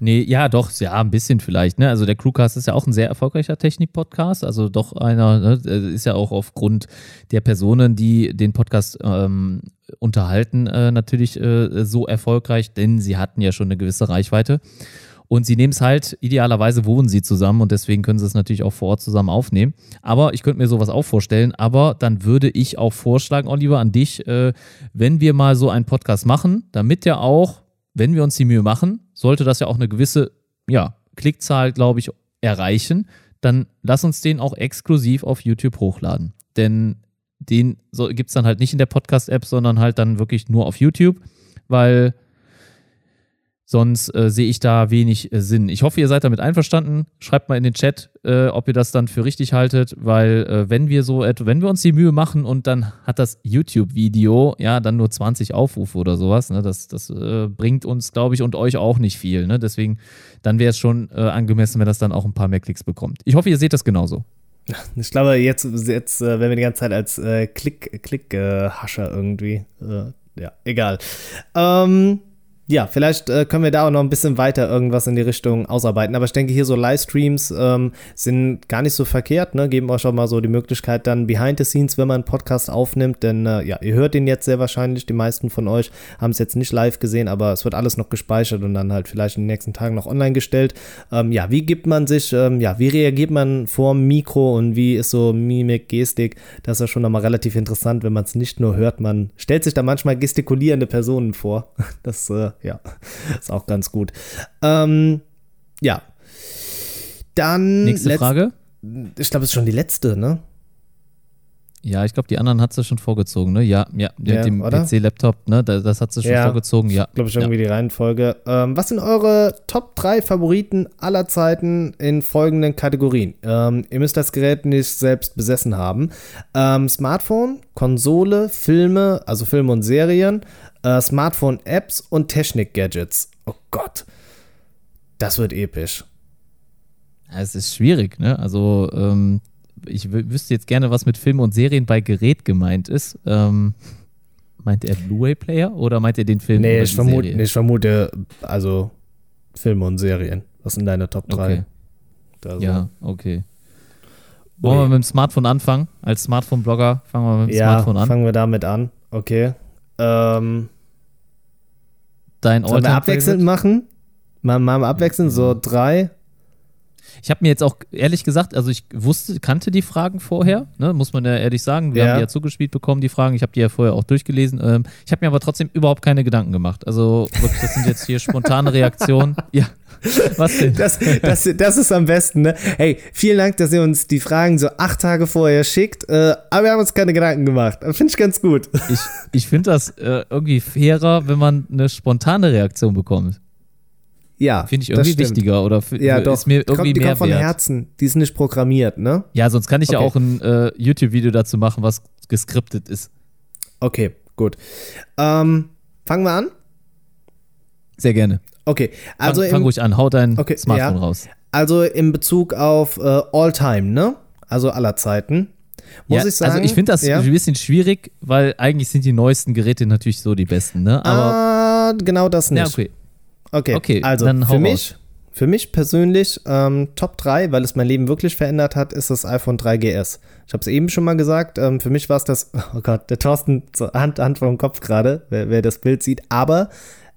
Nee, ja, doch, ja, ein bisschen vielleicht. Ne? Also der Crewcast ist ja auch ein sehr erfolgreicher Technik-Podcast. Also doch einer, ne, ist ja auch aufgrund der Personen, die den Podcast ähm, unterhalten, äh, natürlich äh, so erfolgreich, denn sie hatten ja schon eine gewisse Reichweite. Und sie nehmen es halt, idealerweise wohnen sie zusammen und deswegen können sie es natürlich auch vor Ort zusammen aufnehmen. Aber ich könnte mir sowas auch vorstellen. Aber dann würde ich auch vorschlagen, Oliver, an dich, äh, wenn wir mal so einen Podcast machen, damit der auch, wenn wir uns die Mühe machen, sollte das ja auch eine gewisse ja, Klickzahl, glaube ich, erreichen, dann lass uns den auch exklusiv auf YouTube hochladen. Denn den so, gibt es dann halt nicht in der Podcast-App, sondern halt dann wirklich nur auf YouTube, weil Sonst äh, sehe ich da wenig äh, Sinn. Ich hoffe, ihr seid damit einverstanden. Schreibt mal in den Chat, äh, ob ihr das dann für richtig haltet, weil äh, wenn wir so wenn wir uns die Mühe machen und dann hat das YouTube-Video ja dann nur 20 Aufrufe oder sowas, ne, das, das äh, bringt uns, glaube ich, und euch auch nicht viel. Ne? Deswegen, dann wäre es schon äh, angemessen, wenn das dann auch ein paar mehr Klicks bekommt. Ich hoffe, ihr seht das genauso. Ich glaube, jetzt, jetzt äh, werden wir die ganze Zeit als äh, Klick, Klick-Hascher irgendwie. Ja, egal. Ähm, ja, vielleicht äh, können wir da auch noch ein bisschen weiter irgendwas in die Richtung ausarbeiten. Aber ich denke, hier so Livestreams ähm, sind gar nicht so verkehrt, ne? Geben euch auch mal so die Möglichkeit dann behind the scenes, wenn man einen Podcast aufnimmt. Denn äh, ja, ihr hört den jetzt sehr wahrscheinlich. Die meisten von euch haben es jetzt nicht live gesehen, aber es wird alles noch gespeichert und dann halt vielleicht in den nächsten Tagen noch online gestellt. Ähm, ja, wie gibt man sich, ähm, ja, wie reagiert man vor dem Mikro und wie ist so Mimik, Gestik? Das ist ja schon nochmal relativ interessant, wenn man es nicht nur hört. Man stellt sich da manchmal gestikulierende Personen vor. Das äh, ja, ist auch ganz gut. Ähm, ja. Dann. Nächste Frage. Ich glaube, es ist schon die letzte, ne? Ja, ich glaube, die anderen hat sie schon vorgezogen, ne? Ja, ja, ja dem PC-Laptop, ne? Das, das, hat sie schon ja, vorgezogen, ja. Glaube ich, irgendwie ja. die Reihenfolge. Ähm, was sind eure Top 3 Favoriten aller Zeiten in folgenden Kategorien? Ähm, ihr müsst das Gerät nicht selbst besessen haben. Ähm, Smartphone, Konsole, Filme, also Filme und Serien, äh, Smartphone-Apps und Technik-Gadgets. Oh Gott. Das wird episch. Ja, es ist schwierig, ne? Also, ähm, ich wüsste jetzt gerne, was mit Filmen und Serien bei Gerät gemeint ist. Ähm, meint er Blu-ray-Player oder meint er den Film? Nee, ich vermute, nee, ich vermute, also Filme und Serien. Was sind deine Top 3? Okay. Also. Ja, okay. Wollen wir mit dem Smartphone anfangen? Als Smartphone-Blogger fangen wir mit dem ja, Smartphone an. Ja, fangen wir damit an. Okay. Ähm, Dein Sollen wir abwechselnd machen? Mal, mal abwechseln, so drei. Ich habe mir jetzt auch ehrlich gesagt, also ich wusste, kannte die Fragen vorher, ne, muss man ja ehrlich sagen. Wir ja. haben die ja zugespielt bekommen, die Fragen. Ich habe die ja vorher auch durchgelesen. Ähm, ich habe mir aber trotzdem überhaupt keine Gedanken gemacht. Also wirklich, das sind jetzt hier spontane Reaktionen. Ja. Was denn? Das, das, das ist am besten, ne? Hey, vielen Dank, dass ihr uns die Fragen so acht Tage vorher schickt. Äh, aber wir haben uns keine Gedanken gemacht. Finde ich ganz gut. Ich, ich finde das äh, irgendwie fairer, wenn man eine spontane Reaktion bekommt. Ja. Finde ich irgendwie wichtiger oder ja, doch. ist mir irgendwie kommt, die mehr kommt von wert. Herzen. Die ist nicht programmiert, ne? Ja, sonst kann ich okay. ja auch ein äh, YouTube-Video dazu machen, was geskriptet ist. Okay, gut. Ähm, fangen wir an? Sehr gerne. Okay, also. Fang, fang ruhig an, hau dein okay, Smartphone ja. raus. Also in Bezug auf äh, All-Time, ne? Also aller Zeiten. Muss ja, ich sagen. Also ich finde das ja. ein bisschen schwierig, weil eigentlich sind die neuesten Geräte natürlich so die besten, ne? Aber ah, genau das nicht. Ja, okay. Okay, okay also für mich, für mich persönlich ähm, Top 3, weil es mein Leben wirklich verändert hat, ist das iPhone 3GS. Ich habe es eben schon mal gesagt, ähm, für mich war es das, oh Gott, der Thorsten zur Hand, Hand vor dem Kopf gerade, wer, wer das Bild sieht, aber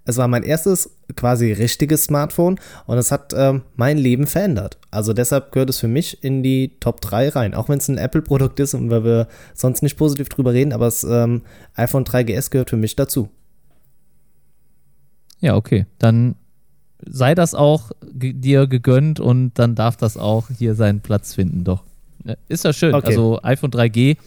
es war mein erstes quasi richtiges Smartphone und es hat ähm, mein Leben verändert. Also deshalb gehört es für mich in die Top 3 rein. Auch wenn es ein Apple-Produkt ist und weil wir sonst nicht positiv drüber reden, aber das ähm, iPhone 3GS gehört für mich dazu. Ja, okay. Dann sei das auch dir gegönnt und dann darf das auch hier seinen Platz finden, doch. Ist ja schön. Okay. Also iPhone 3G,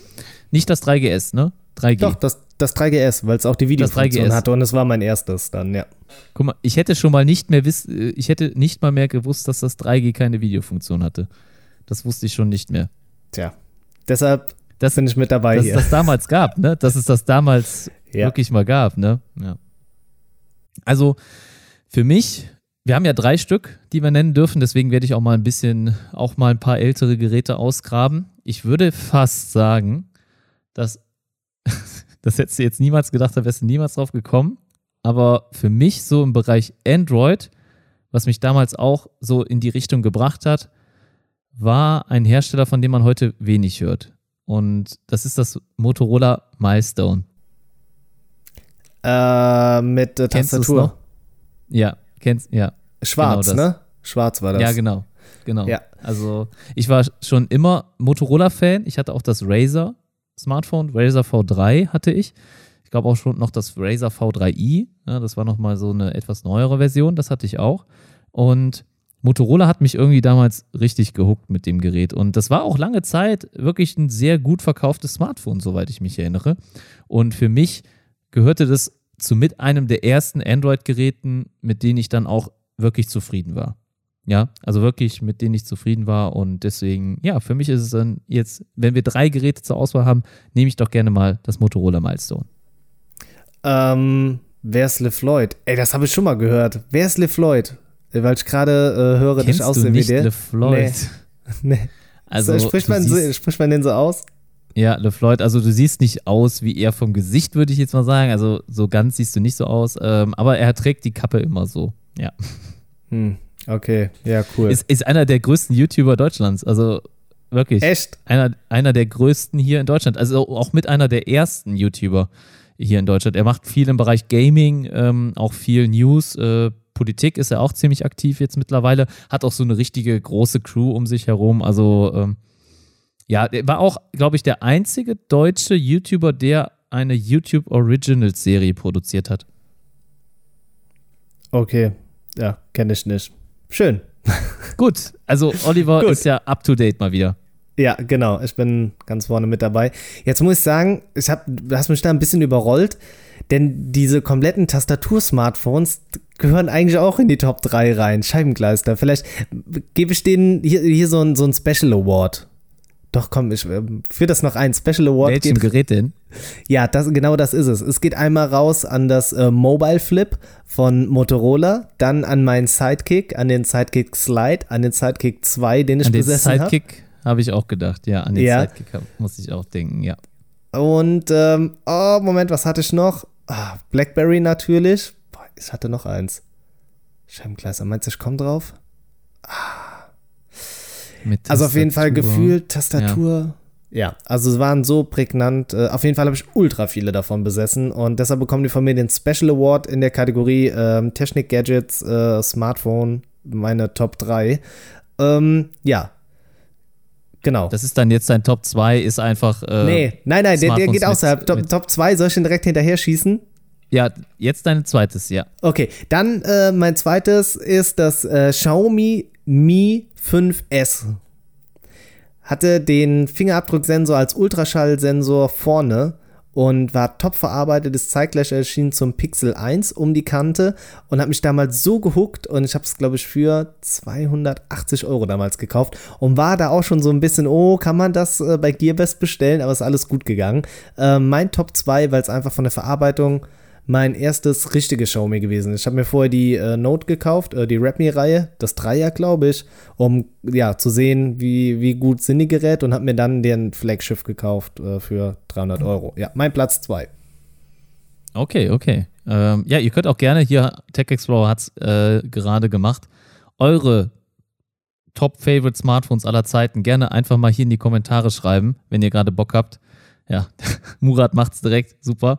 nicht das 3GS, ne? 3G. Doch, das, das 3GS, weil es auch die Videofunktion hatte und es war mein erstes dann, ja. Guck mal, ich hätte schon mal nicht mehr wiss, ich hätte nicht mal mehr gewusst, dass das 3G keine Videofunktion hatte. Das wusste ich schon nicht mehr. Tja, deshalb das, bin ich mit dabei dass hier. Dass es das damals gab, ne? Dass es das damals ja. wirklich mal gab, ne? Ja. Also für mich, wir haben ja drei Stück, die wir nennen dürfen, deswegen werde ich auch mal ein bisschen, auch mal ein paar ältere Geräte ausgraben. Ich würde fast sagen, dass das hättest du jetzt niemals gedacht, da wärst du niemals drauf gekommen. Aber für mich so im Bereich Android was mich damals auch so in die Richtung gebracht hat, war ein Hersteller, von dem man heute wenig hört. Und das ist das Motorola Milestone. Äh, mit äh, Tastatur. Ja, kennst ja. Schwarz, Genau ne? Schwarz war das. Ja, genau. Genau. Ja. Also, ich war schon immer Motorola-Fan. Ich hatte auch das Razer Smartphone, Razer V3 hatte ich. Ich glaube auch schon noch das Razer V3i. Ja, das war nochmal so eine etwas neuere Version. Das hatte ich auch. Und Motorola hat mich irgendwie damals richtig gehuckt mit dem Gerät. Und das war auch lange Zeit wirklich ein sehr gut verkauftes Smartphone, soweit ich mich erinnere. Und für mich gehörte das zu mit einem der ersten Android-Geräten, mit denen ich dann auch wirklich zufrieden war. Ja, also wirklich, mit denen ich zufrieden war. Und deswegen, ja, für mich ist es dann jetzt, wenn wir drei Geräte zur Auswahl haben, nehme ich doch gerne mal das Motorola Milestone. Ähm, wer ist LeFloid? Ey, das habe ich schon mal gehört. Wer ist LeFloid? Weil ich gerade äh, höre, dass ich aussehe wie nicht der. LeFloid? Nee. Also, spricht, du man, so, spricht man den so aus? Ja, LeFloid, also du siehst nicht aus wie er vom Gesicht, würde ich jetzt mal sagen. Also so ganz siehst du nicht so aus. Ähm, aber er trägt die Kappe immer so. Ja. Hm, okay, ja, cool. Ist, ist einer der größten YouTuber Deutschlands. Also wirklich. Echt? Einer, einer der größten hier in Deutschland. Also auch mit einer der ersten YouTuber hier in Deutschland. Er macht viel im Bereich Gaming, ähm, auch viel News. Äh, Politik ist er auch ziemlich aktiv jetzt mittlerweile. Hat auch so eine richtige große Crew um sich herum. Also ähm, ja, er war auch, glaube ich, der einzige deutsche YouTuber, der eine YouTube Originals Serie produziert hat. Okay, ja, kenne ich nicht. Schön. Gut, also Oliver Gut. ist ja up to date mal wieder. Ja, genau. Ich bin ganz vorne mit dabei. Jetzt muss ich sagen, ich hab, du hast mich da ein bisschen überrollt, denn diese kompletten Tastatur-Smartphones gehören eigentlich auch in die Top 3 rein. Scheibenkleister. Vielleicht gebe ich denen hier, hier so ein, so ein Special Award. Doch, komm, ich ähm, führe das noch ein. Special Award Welchem geht Gerät denn? Ja, das, genau das ist es. Es geht einmal raus an das äh, Mobile Flip von Motorola, dann an meinen Sidekick, an den Sidekick Slide, an den Sidekick 2, den ich An den besessen habe. Sidekick habe ich auch gedacht. Ja, an den Ja. Sidekick hab- muss ich auch denken, ja. Und, ähm, oh, Moment, was hatte ich noch? Ah, Blackberry natürlich. Boah, ich hatte noch eins. Scheibenkleister, meinst du, ich komme drauf? Mit Also auf jeden Fall gefühlt, Tastatur. Ja. also es waren so prägnant. Äh, auf jeden Fall habe ich ultra viele davon besessen und deshalb bekommen die von mir den Special Award in der Kategorie ähm, Technik, Gadgets, äh, Smartphone, meine Top 3. Ähm, ja. Genau. Das ist dann jetzt dein Top 2, ist einfach. Äh, nee, nein, nein, der, der geht mit- außerhalb. Top, mit- Top 2, soll ich den direkt hinterher schießen? Ja, jetzt dein zweites, ja. Okay, dann äh, mein zweites ist das äh, Xiaomi Mi 5S. Hatte den Fingerabdrucksensor als Ultraschallsensor vorne und war top verarbeitet, ist zeitgleich erschienen zum Pixel 1 um die Kante und hat mich damals so gehuckt und ich habe es, glaube ich, für 280 Euro damals gekauft und war da auch schon so ein bisschen, oh, kann man das äh, bei Gearbest bestellen, aber ist alles gut gegangen. Äh, mein Top 2, weil es einfach von der Verarbeitung mein erstes richtiges Xiaomi gewesen. Ich habe mir vorher die äh, Note gekauft, äh, die Redmi-Reihe, das Dreier, glaube ich, um ja zu sehen, wie, wie gut sind die Geräte und habe mir dann den Flaggschiff gekauft äh, für 300 Euro. Ja, mein Platz 2. Okay, okay. Ähm, ja, ihr könnt auch gerne hier, Tech Explorer hat es äh, gerade gemacht, eure Top-Favorite Smartphones aller Zeiten gerne einfach mal hier in die Kommentare schreiben, wenn ihr gerade Bock habt. Ja, Murat macht's direkt, super.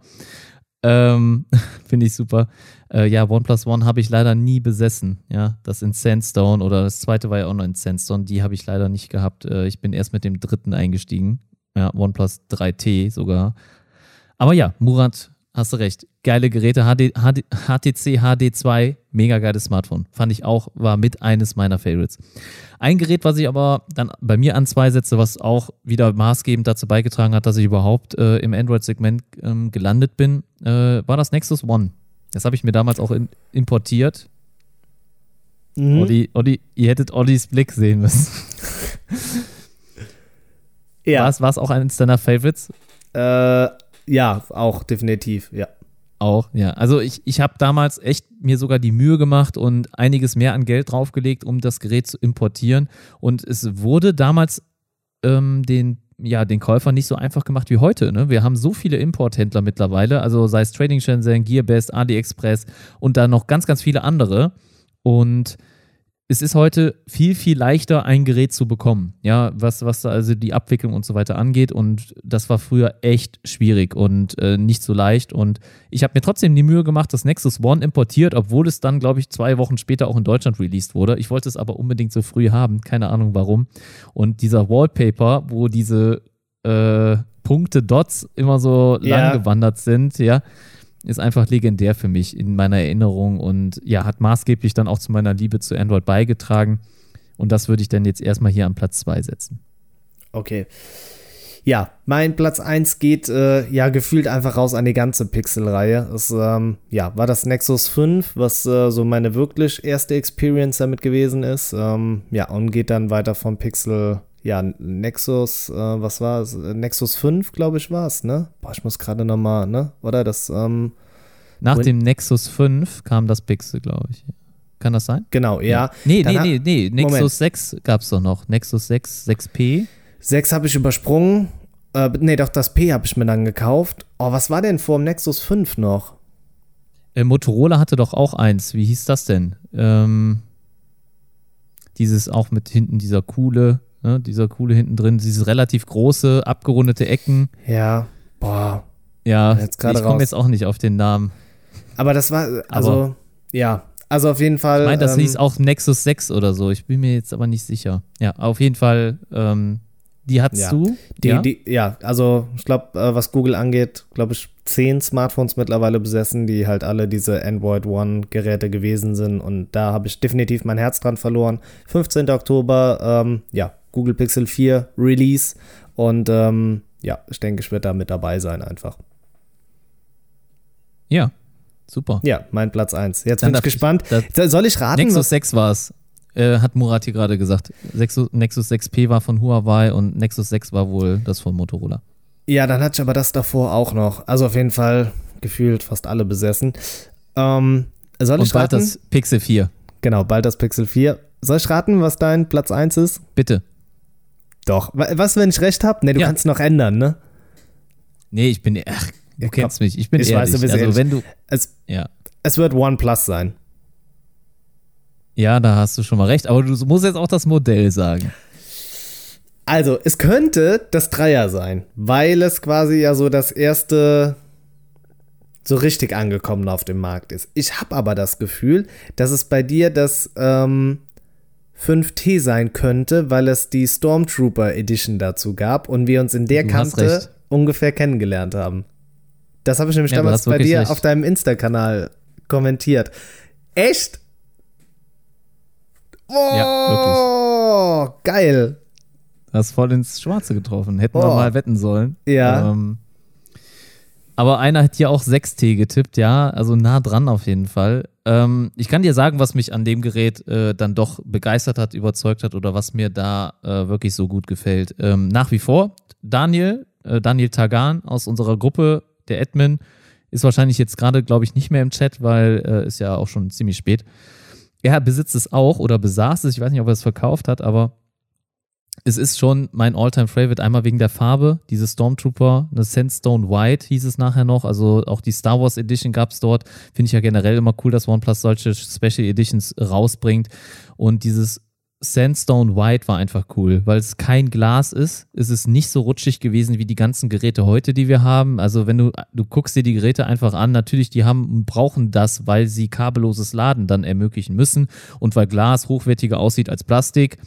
Ähm, Finde ich super. Äh, ja, OnePlus One habe ich leider nie besessen. Ja, das in Sandstone oder das zweite war ja auch noch in Sandstone, die habe ich leider nicht gehabt. Äh, ich bin erst mit dem dritten eingestiegen. Ja, OnePlus 3T sogar. Aber ja, Murat, hast du recht. Geile Geräte, HD, HD, HTC HD2, mega geiles Smartphone. Fand ich auch, war mit eines meiner Favorites. Ein Gerät, was ich aber dann bei mir an zwei setze, was auch wieder maßgebend dazu beigetragen hat, dass ich überhaupt äh, im Android-Segment ähm, gelandet bin, äh, war das Nexus One. Das habe ich mir damals auch in, importiert. Mhm. Olli, Olli, ihr hättet Ollis Blick sehen müssen. Ja, War es auch eines deiner Favorites? äh, ja, auch definitiv, ja. Auch, ja. Also ich, ich habe damals echt mir sogar die Mühe gemacht und einiges mehr an Geld draufgelegt, um das Gerät zu importieren. Und es wurde damals ähm, den, ja, den Käufern nicht so einfach gemacht wie heute. Ne? Wir haben so viele Importhändler mittlerweile, also sei es Trading Shenzhen, Gearbest, AliExpress und dann noch ganz, ganz viele andere. Und es ist heute viel, viel leichter, ein Gerät zu bekommen. Ja, was, was also die Abwicklung und so weiter angeht. Und das war früher echt schwierig und äh, nicht so leicht. Und ich habe mir trotzdem die Mühe gemacht, das Nexus One importiert, obwohl es dann, glaube ich, zwei Wochen später auch in Deutschland released wurde. Ich wollte es aber unbedingt so früh haben, keine Ahnung warum. Und dieser Wallpaper, wo diese äh, Punkte, Dots immer so lang ja. gewandert sind, ja, ist einfach legendär für mich in meiner Erinnerung und ja, hat maßgeblich dann auch zu meiner Liebe zu Android beigetragen. Und das würde ich dann jetzt erstmal hier an Platz 2 setzen. Okay. Ja, mein Platz 1 geht äh, ja gefühlt einfach raus an die ganze Pixel-Reihe. Es ähm, ja, war das Nexus 5, was äh, so meine wirklich erste Experience damit gewesen ist. Ähm, ja, und geht dann weiter vom Pixel ja, Nexus, äh, was war es? Nexus 5, glaube ich, war es, ne? Boah, ich muss gerade nochmal, ne? Oder das, ähm, Nach dem Nexus 5 kam das Pixel, glaube ich. Kann das sein? Genau, ja. Nee, nee, nee, nee, Nexus Moment. 6 gab es doch noch. Nexus 6, 6P. 6 habe ich übersprungen. Äh, nee, doch, das P habe ich mir dann gekauft. Oh, was war denn vor dem Nexus 5 noch? Äh, Motorola hatte doch auch eins. Wie hieß das denn? Ähm, dieses auch mit hinten dieser coole Ne, dieser coole hinten drin, diese relativ große, abgerundete Ecken. Ja, boah. Ja, ich komme jetzt auch nicht auf den Namen. Aber das war, also, aber, ja, also auf jeden Fall. Ich meine, das ähm, hieß auch Nexus 6 oder so. Ich bin mir jetzt aber nicht sicher. Ja, auf jeden Fall, ähm, die hattest ja. du? Die, ja? Die, ja, also ich glaube, äh, was Google angeht, glaube ich, zehn Smartphones mittlerweile besessen, die halt alle diese Android One-Geräte gewesen sind. Und da habe ich definitiv mein Herz dran verloren. 15. Oktober, ähm, ja, Google Pixel 4 Release. Und ähm, ja, ich denke, ich werde da mit dabei sein einfach. Ja, super. Ja, mein Platz 1. Jetzt Dann bin ich gespannt. Ich, Soll ich raten? Nexus 6 war es. Äh, hat Murat hier gerade gesagt. Nexus 6P war von Huawei und Nexus 6 war wohl das von Motorola. Ja, dann hatte ich aber das davor auch noch. Also auf jeden Fall gefühlt fast alle besessen. Ähm, soll und ich bald raten? das Pixel 4. Genau, bald das Pixel 4. Soll ich raten, was dein Platz 1 ist? Bitte. Doch. Was, wenn ich recht habe? Ne, du ja. kannst noch ändern, ne? Nee, ich bin. Ach, du ja, kennst mich. Ich bin ich ehrlich. Weiß, du also, ehrlich. wenn du. Es, ja. es wird OnePlus sein. Ja, da hast du schon mal recht. Aber du musst jetzt auch das Modell sagen. Also, es könnte das Dreier sein, weil es quasi ja so das erste so richtig angekommen auf dem Markt ist. Ich habe aber das Gefühl, dass es bei dir das ähm, 5T sein könnte, weil es die Stormtrooper Edition dazu gab und wir uns in der du Kante ungefähr kennengelernt haben. Das habe ich nämlich ja, damals bei dir recht. auf deinem Insta-Kanal kommentiert. Echt? Oh, ja, wirklich. geil. Du hast voll ins Schwarze getroffen. Hätten oh. wir mal wetten sollen. Ja. Ähm, aber einer hat hier auch 6T getippt, ja, also nah dran auf jeden Fall. Ähm, ich kann dir sagen, was mich an dem Gerät äh, dann doch begeistert hat, überzeugt hat oder was mir da äh, wirklich so gut gefällt. Ähm, nach wie vor, Daniel, äh, Daniel Tagan aus unserer Gruppe, der Admin, ist wahrscheinlich jetzt gerade, glaube ich, nicht mehr im Chat, weil äh, ist ja auch schon ziemlich spät. Er besitzt es auch oder besaß es, ich weiß nicht, ob er es verkauft hat, aber es ist schon mein Alltime favorite einmal wegen der Farbe, diese Stormtrooper, eine Sandstone White hieß es nachher noch, also auch die Star Wars Edition gab es dort. Finde ich ja generell immer cool, dass OnePlus solche Special Editions rausbringt. Und dieses Sandstone White war einfach cool, weil es kein Glas ist. Es ist nicht so rutschig gewesen wie die ganzen Geräte heute, die wir haben. Also wenn du, du guckst dir die Geräte einfach an, natürlich, die haben, brauchen das, weil sie kabelloses Laden dann ermöglichen müssen und weil Glas hochwertiger aussieht als Plastik.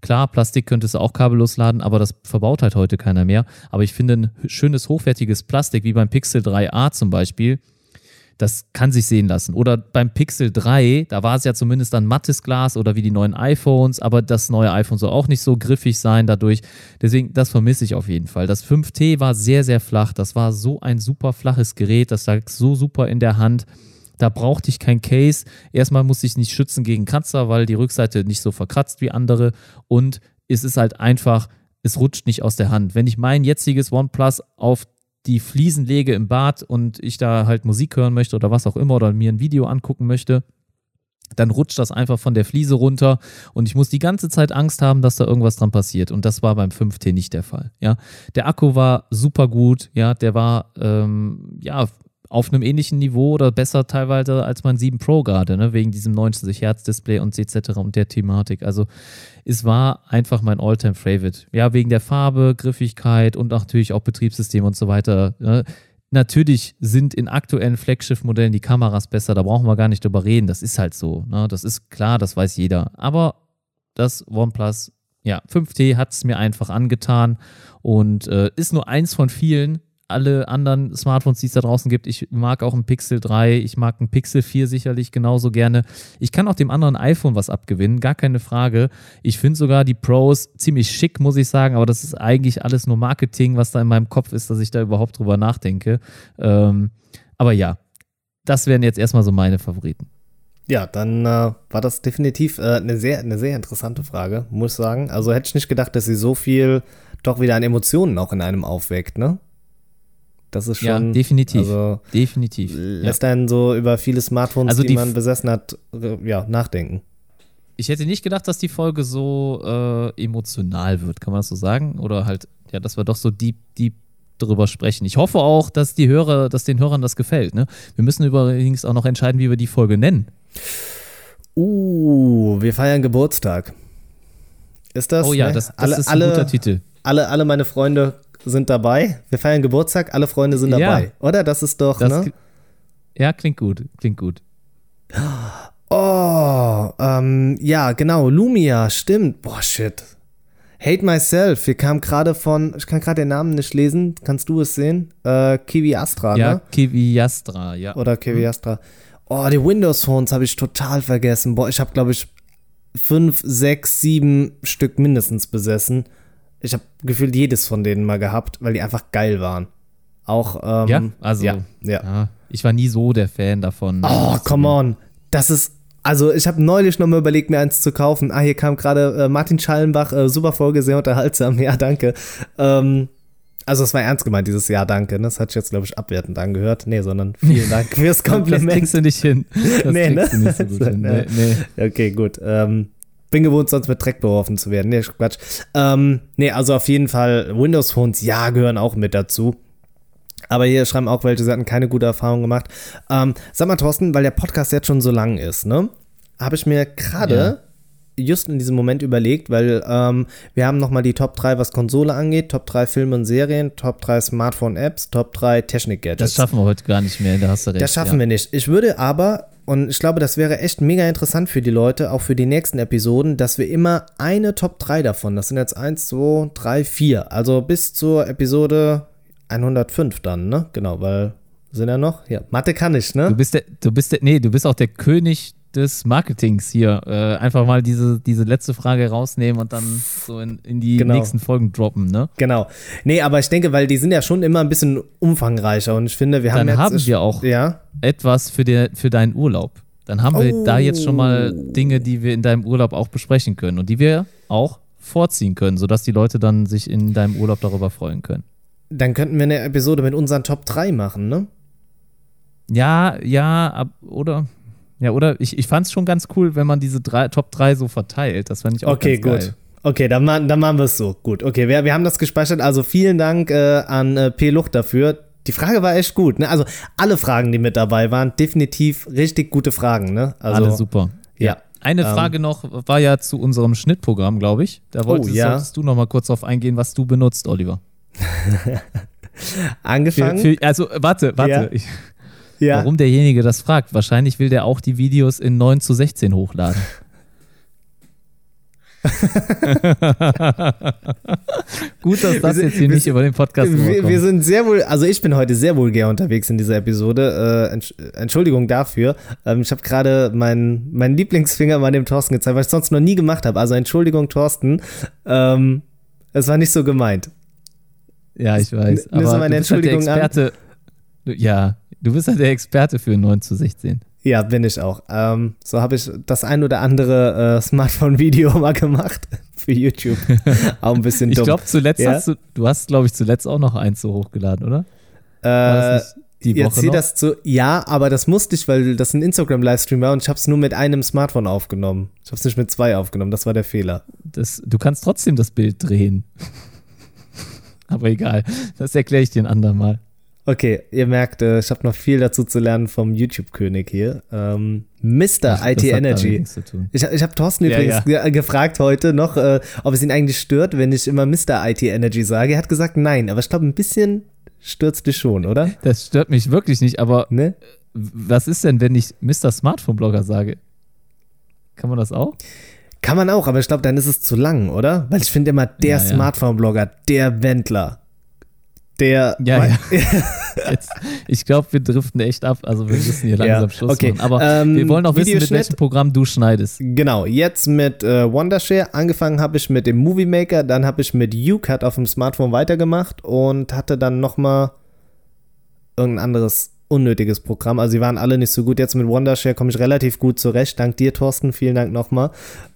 Klar, Plastik könntest du auch kabellos laden, aber das verbaut halt heute keiner mehr. Aber ich finde ein schönes, hochwertiges Plastik, wie beim Pixel 3a zum Beispiel, das kann sich sehen lassen. Oder beim Pixel 3, da war es ja zumindest dann mattes Glas oder wie die neuen iPhones, aber das neue iPhone soll auch nicht so griffig sein dadurch. Deswegen, das vermisse ich auf jeden Fall. Das 5T war sehr, sehr flach. Das war so ein super flaches Gerät. Das lag so super in der Hand. Da brauchte ich kein Case. Erstmal musste ich nicht schützen gegen Kratzer, weil die Rückseite nicht so verkratzt wie andere. Und es ist halt einfach, es rutscht nicht aus der Hand. Wenn ich mein jetziges OnePlus auf die Fliesen lege im Bad und ich da halt Musik hören möchte oder was auch immer oder mir ein Video angucken möchte, dann rutscht das einfach von der Fliese runter und ich muss die ganze Zeit Angst haben, dass da irgendwas dran passiert. Und das war beim 5T nicht der Fall. Ja, der Akku war super gut. Ja, der war ähm, ja auf einem ähnlichen Niveau oder besser teilweise als mein 7 Pro gerade, ne? wegen diesem 90 Hertz Display und etc. und der Thematik. Also es war einfach mein Alltime Favorite. Ja, wegen der Farbe, Griffigkeit und natürlich auch Betriebssystem und so weiter. Ne? Natürlich sind in aktuellen Flaggschiff-Modellen die Kameras besser, da brauchen wir gar nicht drüber reden. Das ist halt so. Ne? Das ist klar, das weiß jeder. Aber das OnePlus ja, 5T hat es mir einfach angetan und äh, ist nur eins von vielen, alle anderen Smartphones, die es da draußen gibt. Ich mag auch ein Pixel 3, ich mag ein Pixel 4 sicherlich genauso gerne. Ich kann auch dem anderen iPhone was abgewinnen, gar keine Frage. Ich finde sogar die Pros ziemlich schick, muss ich sagen, aber das ist eigentlich alles nur Marketing, was da in meinem Kopf ist, dass ich da überhaupt drüber nachdenke. Ähm, aber ja, das wären jetzt erstmal so meine Favoriten. Ja, dann äh, war das definitiv äh, eine, sehr, eine sehr interessante Frage, muss ich sagen. Also hätte ich nicht gedacht, dass sie so viel doch wieder an Emotionen auch in einem aufweckt, ne? Das ist schon. Ja, definitiv. Also definitiv. Lässt ja. einen so über viele Smartphones, also die, die man besessen hat, ja, nachdenken. Ich hätte nicht gedacht, dass die Folge so äh, emotional wird, kann man das so sagen? Oder halt, ja, dass wir doch so deep, deep drüber sprechen. Ich hoffe auch, dass die Hörer, dass den Hörern das gefällt. Ne? Wir müssen übrigens auch noch entscheiden, wie wir die Folge nennen. Uh, wir feiern Geburtstag. Ist das? Oh ja, ne? das, das alle, ist ein guter Titel. Alle, alle meine Freunde sind dabei. Wir feiern Geburtstag, alle Freunde sind dabei. Ja. Oder? Das ist doch, das ne? Ja, klingt gut. Klingt gut. Oh, ähm, ja, genau. Lumia, stimmt. Boah, shit. Hate Myself. Wir kamen gerade von, ich kann gerade den Namen nicht lesen. Kannst du es sehen? Äh, Kiwi Astra, ja, ne? Kiwi Astra, ja. Oder Kiwi mhm. Astra. Oh, die Windows Phones habe ich total vergessen. Boah, ich habe, glaube ich, fünf, sechs, sieben Stück mindestens besessen. Ich habe gefühlt jedes von denen mal gehabt, weil die einfach geil waren. Auch, ähm, ja, also, ja, ja. ja, Ich war nie so der Fan davon. Oh, come on. Das ist, also ich habe neulich noch mal überlegt, mir eins zu kaufen. Ah, hier kam gerade äh, Martin Schallenbach, äh, super Folge, sehr unterhaltsam. Ja, danke. Ähm, also es war ernst gemeint, dieses Jahr, danke. Ne? Das hat sich jetzt, glaube ich, abwertend angehört. Nee, sondern vielen Dank fürs Kompliment. Das kriegst du nicht hin. Das nee, ne? du nicht so gut hin. Nee, nee. Okay, gut. Ähm, bin gewohnt, sonst mit Dreck beworfen zu werden. Nee, Quatsch. Ähm, nee, also auf jeden Fall, Windows Phones, ja, gehören auch mit dazu. Aber hier schreiben auch welche, sie hatten keine gute Erfahrung gemacht. Ähm, sag mal, Thorsten, weil der Podcast jetzt schon so lang ist, ne? Habe ich mir gerade ja just in diesem Moment überlegt, weil ähm, wir haben nochmal die Top 3, was Konsole angeht, Top 3 Filme und Serien, Top 3 Smartphone-Apps, Top 3 Technik-Gadgets. Das schaffen wir heute gar nicht mehr, da hast du recht. Das schaffen ja. wir nicht. Ich würde aber, und ich glaube, das wäre echt mega interessant für die Leute, auch für die nächsten Episoden, dass wir immer eine Top 3 davon, das sind jetzt 1, 2, 3, 4, also bis zur Episode 105 dann, ne? Genau, weil sind ja noch? Ja, Mathe kann ich, ne? Du bist der, du bist der, nee, du bist auch der König des Marketings hier. Äh, einfach mal diese, diese letzte Frage rausnehmen und dann so in, in die genau. nächsten Folgen droppen, ne? Genau. Nee, aber ich denke, weil die sind ja schon immer ein bisschen umfangreicher und ich finde, wir haben dann jetzt. haben wir auch ja? etwas für, der, für deinen Urlaub. Dann haben wir da jetzt schon mal oh. Dinge, die wir in deinem Urlaub auch besprechen können und die wir auch vorziehen können, sodass die Leute dann sich in deinem Urlaub darüber freuen können. Dann könnten wir eine Episode mit unseren Top 3 machen, ne? Ja, ja, ab, oder? Ja, oder ich, ich fand es schon ganz cool, wenn man diese drei, Top 3 so verteilt. Das fand ich auch okay, ganz gut. Okay, dann, dann machen wir es so. Gut, okay, wir, wir haben das gespeichert. Also vielen Dank äh, an äh, P. Lucht dafür. Die Frage war echt gut. Ne? Also alle Fragen, die mit dabei waren, definitiv richtig gute Fragen. Ne? Also, alle super. Ja. Eine ähm, Frage noch war ja zu unserem Schnittprogramm, glaube ich. Da wolltest, oh, ja. solltest du noch mal kurz drauf eingehen, was du benutzt, Oliver. Angefangen? Für, für, also warte, warte. Ja. Ich, ja. Warum derjenige das fragt? Wahrscheinlich will der auch die Videos in 9 zu 16 hochladen. Gut, dass das sind, jetzt hier nicht über den Podcast wir, wir, sind sehr wohl, also ich bin heute sehr vulgär unterwegs in dieser Episode. Äh, Entschuldigung dafür. Ähm, ich habe gerade meinen mein Lieblingsfinger mal dem Thorsten gezeigt, was ich sonst noch nie gemacht habe. Also Entschuldigung, Thorsten. Ähm, es war nicht so gemeint. Ja, ich weiß. Aber meine halt Entschuldigung halt Experte. An. Ja, Du bist ja der Experte für 9 zu 16. Ja, bin ich auch. Ähm, so habe ich das ein oder andere äh, Smartphone-Video mal gemacht für YouTube. auch ein bisschen dumm. Ich glaube, zuletzt ja? hast du, du hast, glaube ich, zuletzt auch noch eins so hochgeladen, oder? Äh, die Woche jetzt das zu, ja, aber das musste ich, weil das ein Instagram-Livestream war und ich habe es nur mit einem Smartphone aufgenommen. Ich habe es nicht mit zwei aufgenommen, das war der Fehler. Das, du kannst trotzdem das Bild drehen. aber egal, das erkläre ich dir ein andermal. Okay, ihr merkt, äh, ich habe noch viel dazu zu lernen vom YouTube-König hier. Ähm, Mr. IT Energy. Ich, ich habe Thorsten ja, übrigens ja. gefragt heute noch, äh, ob es ihn eigentlich stört, wenn ich immer Mr. IT Energy sage. Er hat gesagt, nein, aber ich glaube, ein bisschen stört dich schon, oder? Das stört mich wirklich nicht, aber ne? was ist denn, wenn ich Mr. Smartphone-Blogger sage? Kann man das auch? Kann man auch, aber ich glaube, dann ist es zu lang, oder? Weil ich finde immer, der ja, Smartphone-Blogger, der Wendler, der. Ja, ja. Jetzt, ich glaube, wir driften echt ab. Also wir müssen hier langsam ja, Schluss okay. machen. Aber ähm, wir wollen auch wissen, mit welchem Programm du schneidest. Genau, jetzt mit äh, Wondershare. Angefangen habe ich mit dem Movie Maker, dann habe ich mit UCut auf dem Smartphone weitergemacht und hatte dann nochmal irgendein anderes unnötiges Programm. Also sie waren alle nicht so gut. Jetzt mit Wondershare komme ich relativ gut zurecht. Dank dir, Thorsten. Vielen Dank nochmal.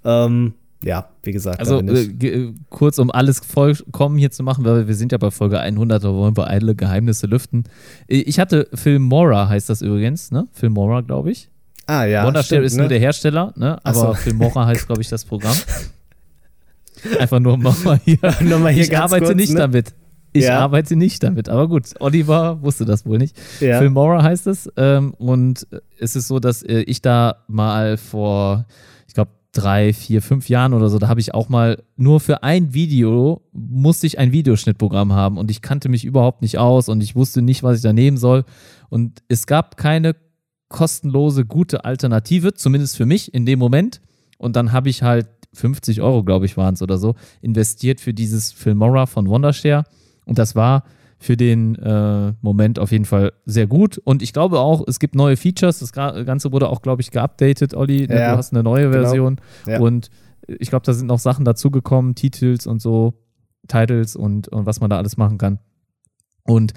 Ähm, ja, wie gesagt. Also äh, kurz, um alles vollkommen hier zu machen, weil wir sind ja bei Folge 100, da wollen wir alle Geheimnisse lüften. Ich hatte Filmora, heißt das übrigens, ne? Filmora, glaube ich. Ah, ja. Wondershare ist ne? nur der Hersteller, ne? Aber so. Filmora heißt, glaube ich, das Programm. Einfach nur nochmal hier. nochmal hier ich arbeite kurz, nicht ne? damit. Ich ja. arbeite nicht damit, aber gut, Oliver wusste das wohl nicht. Ja. Filmora heißt es. Ähm, und es ist so, dass äh, ich da mal vor, drei, vier, fünf Jahren oder so, da habe ich auch mal nur für ein Video musste ich ein Videoschnittprogramm haben und ich kannte mich überhaupt nicht aus und ich wusste nicht, was ich da nehmen soll. Und es gab keine kostenlose, gute Alternative, zumindest für mich in dem Moment. Und dann habe ich halt 50 Euro, glaube ich, waren es oder so, investiert für dieses Filmora von Wondershare und das war für den äh, Moment auf jeden Fall sehr gut. Und ich glaube auch, es gibt neue Features. Das Ganze wurde auch, glaube ich, geupdatet, Olli. Ne, ja, du hast eine neue genau. Version. Ja. Und ich glaube, da sind noch Sachen dazugekommen, Titels und so, Titles und, und was man da alles machen kann. Und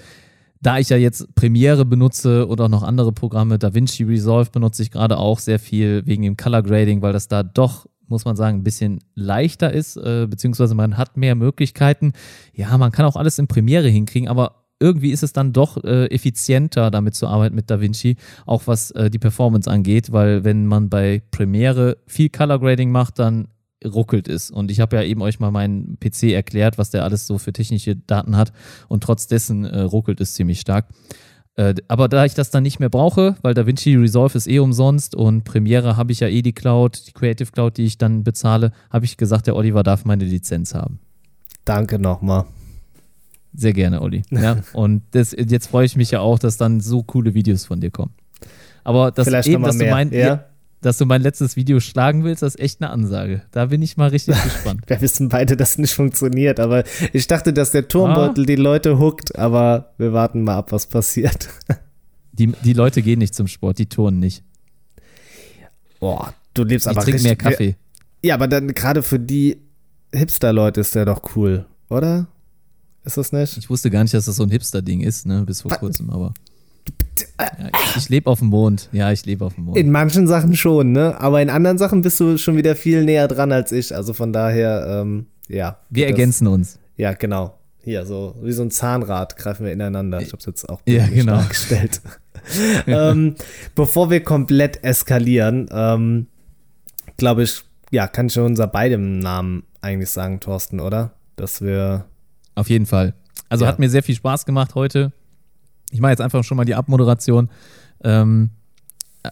da ich ja jetzt Premiere benutze oder auch noch andere Programme, DaVinci Resolve benutze ich gerade auch sehr viel wegen dem Color Grading, weil das da doch muss man sagen, ein bisschen leichter ist, äh, beziehungsweise man hat mehr Möglichkeiten. Ja, man kann auch alles in Premiere hinkriegen, aber irgendwie ist es dann doch äh, effizienter, damit zu arbeiten mit DaVinci, auch was äh, die Performance angeht, weil wenn man bei Premiere viel Color Grading macht, dann ruckelt es. Und ich habe ja eben euch mal meinen PC erklärt, was der alles so für technische Daten hat und trotz dessen äh, ruckelt es ziemlich stark. Äh, aber da ich das dann nicht mehr brauche, weil DaVinci Resolve ist eh umsonst und Premiere habe ich ja eh die Cloud, die Creative Cloud, die ich dann bezahle, habe ich gesagt, der Oliver darf meine Lizenz haben. Danke nochmal. Sehr gerne, Olli. Ja, und das, jetzt freue ich mich ja auch, dass dann so coole Videos von dir kommen. Aber das Vielleicht eben, dass du mein, ja? Dass du mein letztes Video schlagen willst, das ist echt eine Ansage. Da bin ich mal richtig gespannt. Wir wissen beide, dass es nicht funktioniert, aber ich dachte, dass der Turmbeutel ah. die Leute huckt, aber wir warten mal ab, was passiert. Die, die Leute gehen nicht zum Sport, die turnen nicht. Boah, du lebst ich aber richtig. mehr Kaffee. Ja, aber dann gerade für die Hipster-Leute ist der doch cool, oder? Ist das nicht? Ich wusste gar nicht, dass das so ein Hipster-Ding ist, ne, bis vor kurzem, aber. Ja, ich, ich lebe auf dem Mond. Ja, ich lebe auf dem Mond. In manchen Sachen schon, ne? Aber in anderen Sachen bist du schon wieder viel näher dran als ich. Also von daher, ähm, ja. Wir das, ergänzen uns. Ja, genau. Hier, so wie so ein Zahnrad greifen wir ineinander. Ich habe es jetzt auch ja, genau. dargestellt. ähm, bevor wir komplett eskalieren, ähm, glaube ich, ja, kann ich schon unser beidem Namen eigentlich sagen, Thorsten, oder? Dass wir. Auf jeden Fall. Also ja. hat mir sehr viel Spaß gemacht heute. Ich mache jetzt einfach schon mal die Abmoderation. Ähm,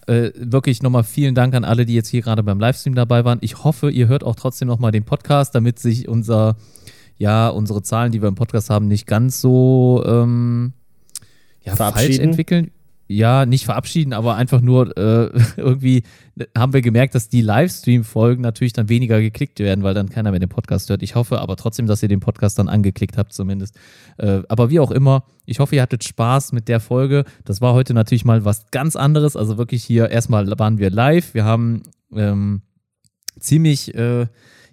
äh, wirklich nochmal vielen Dank an alle, die jetzt hier gerade beim Livestream dabei waren. Ich hoffe, ihr hört auch trotzdem nochmal den Podcast, damit sich unser, ja, unsere Zahlen, die wir im Podcast haben, nicht ganz so ähm, ja, falsch entwickeln ja, nicht verabschieden, aber einfach nur äh, irgendwie haben wir gemerkt, dass die Livestream-Folgen natürlich dann weniger geklickt werden, weil dann keiner mehr den Podcast hört. Ich hoffe aber trotzdem, dass ihr den Podcast dann angeklickt habt, zumindest. Äh, aber wie auch immer, ich hoffe, ihr hattet Spaß mit der Folge. Das war heute natürlich mal was ganz anderes. Also wirklich hier, erstmal waren wir live. Wir haben ähm, ziemlich. Äh,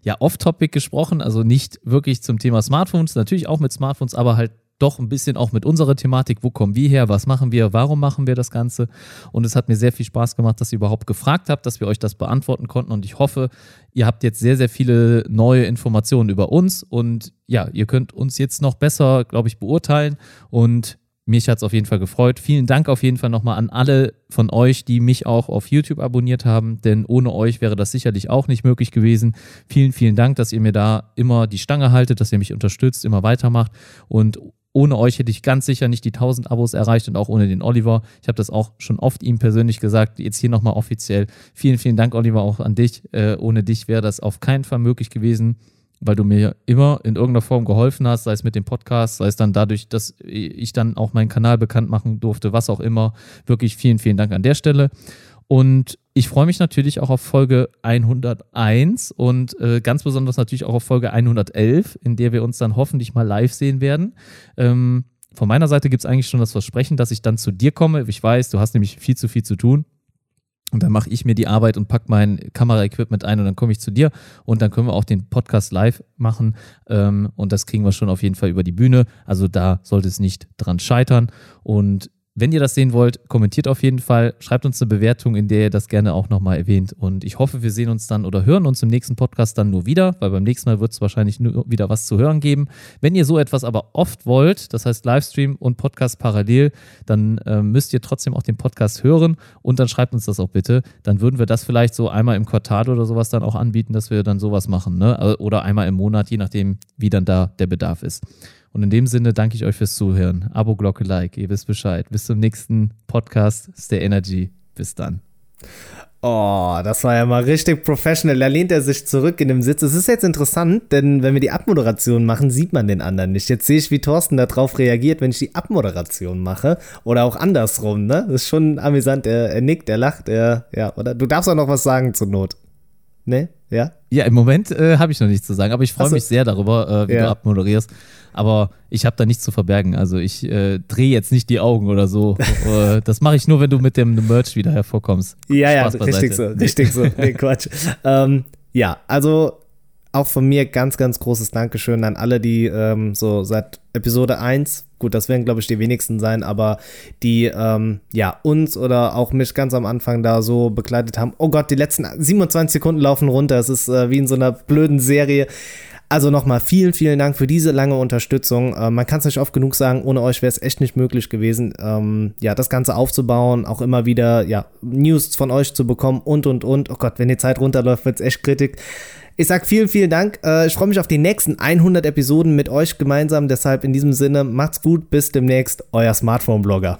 ja, off-topic gesprochen, also nicht wirklich zum Thema Smartphones, natürlich auch mit Smartphones, aber halt doch ein bisschen auch mit unserer Thematik, wo kommen wir her, was machen wir, warum machen wir das Ganze. Und es hat mir sehr viel Spaß gemacht, dass ihr überhaupt gefragt habt, dass wir euch das beantworten konnten. Und ich hoffe, ihr habt jetzt sehr, sehr viele neue Informationen über uns. Und ja, ihr könnt uns jetzt noch besser, glaube ich, beurteilen. Und mich hat es auf jeden Fall gefreut. Vielen Dank auf jeden Fall nochmal an alle von euch, die mich auch auf YouTube abonniert haben, denn ohne euch wäre das sicherlich auch nicht möglich gewesen. Vielen, vielen Dank, dass ihr mir da immer die Stange haltet, dass ihr mich unterstützt, immer weitermacht. Und ohne euch hätte ich ganz sicher nicht die 1000 Abos erreicht und auch ohne den Oliver. Ich habe das auch schon oft ihm persönlich gesagt. Jetzt hier nochmal offiziell. Vielen, vielen Dank, Oliver, auch an dich. Äh, ohne dich wäre das auf keinen Fall möglich gewesen, weil du mir immer in irgendeiner Form geholfen hast, sei es mit dem Podcast, sei es dann dadurch, dass ich dann auch meinen Kanal bekannt machen durfte, was auch immer. Wirklich vielen, vielen Dank an der Stelle. Und ich freue mich natürlich auch auf Folge 101 und äh, ganz besonders natürlich auch auf Folge 111, in der wir uns dann hoffentlich mal live sehen werden. Ähm, von meiner Seite gibt es eigentlich schon das Versprechen, dass ich dann zu dir komme. Ich weiß, du hast nämlich viel zu viel zu tun. Und dann mache ich mir die Arbeit und packe mein Kameraequipment ein und dann komme ich zu dir und dann können wir auch den Podcast live machen. Ähm, und das kriegen wir schon auf jeden Fall über die Bühne. Also da sollte es nicht dran scheitern. Und wenn ihr das sehen wollt, kommentiert auf jeden Fall, schreibt uns eine Bewertung, in der ihr das gerne auch nochmal erwähnt. Und ich hoffe, wir sehen uns dann oder hören uns im nächsten Podcast dann nur wieder, weil beim nächsten Mal wird es wahrscheinlich nur wieder was zu hören geben. Wenn ihr so etwas aber oft wollt, das heißt Livestream und Podcast parallel, dann äh, müsst ihr trotzdem auch den Podcast hören und dann schreibt uns das auch bitte. Dann würden wir das vielleicht so einmal im Quartal oder sowas dann auch anbieten, dass wir dann sowas machen. Ne? Oder einmal im Monat, je nachdem, wie dann da der Bedarf ist. Und in dem Sinne danke ich euch fürs Zuhören. Abo, Glocke, Like, ihr wisst Bescheid. Bis zum nächsten Podcast. Stay Energy. Bis dann. Oh, das war ja mal richtig professional. Da lehnt er sich zurück in dem Sitz. Es ist jetzt interessant, denn wenn wir die Abmoderation machen, sieht man den anderen nicht. Jetzt sehe ich, wie Thorsten darauf reagiert, wenn ich die Abmoderation mache. Oder auch andersrum, ne? Das ist schon amüsant. Er, er nickt, er lacht, er, ja, oder? Du darfst auch noch was sagen zur Not. Ne? Ja? Ja, im Moment äh, habe ich noch nichts zu sagen, aber ich freue so. mich sehr darüber, äh, wie ja. du abmoderierst. Aber ich habe da nichts zu verbergen. Also ich äh, drehe jetzt nicht die Augen oder so. Äh, das mache ich nur, wenn du mit dem Merch wieder hervorkommst. Ja, ja, richtig so, richtig so. Nee, Quatsch. ähm, ja, also auch von mir ganz, ganz großes Dankeschön an alle, die ähm, so seit Episode 1, gut, das werden, glaube ich, die wenigsten sein, aber die ähm, ja uns oder auch mich ganz am Anfang da so begleitet haben. Oh Gott, die letzten 27 Sekunden laufen runter. Es ist äh, wie in so einer blöden Serie. Also nochmal vielen, vielen Dank für diese lange Unterstützung. Äh, man kann es nicht oft genug sagen, ohne euch wäre es echt nicht möglich gewesen, ähm, ja, das Ganze aufzubauen, auch immer wieder, ja, News von euch zu bekommen und, und, und. Oh Gott, wenn die Zeit runterläuft, wird es echt kritisch. Ich sag vielen, vielen Dank. Äh, ich freue mich auf die nächsten 100 Episoden mit euch gemeinsam. Deshalb in diesem Sinne, macht's gut, bis demnächst, euer Smartphone-Blogger.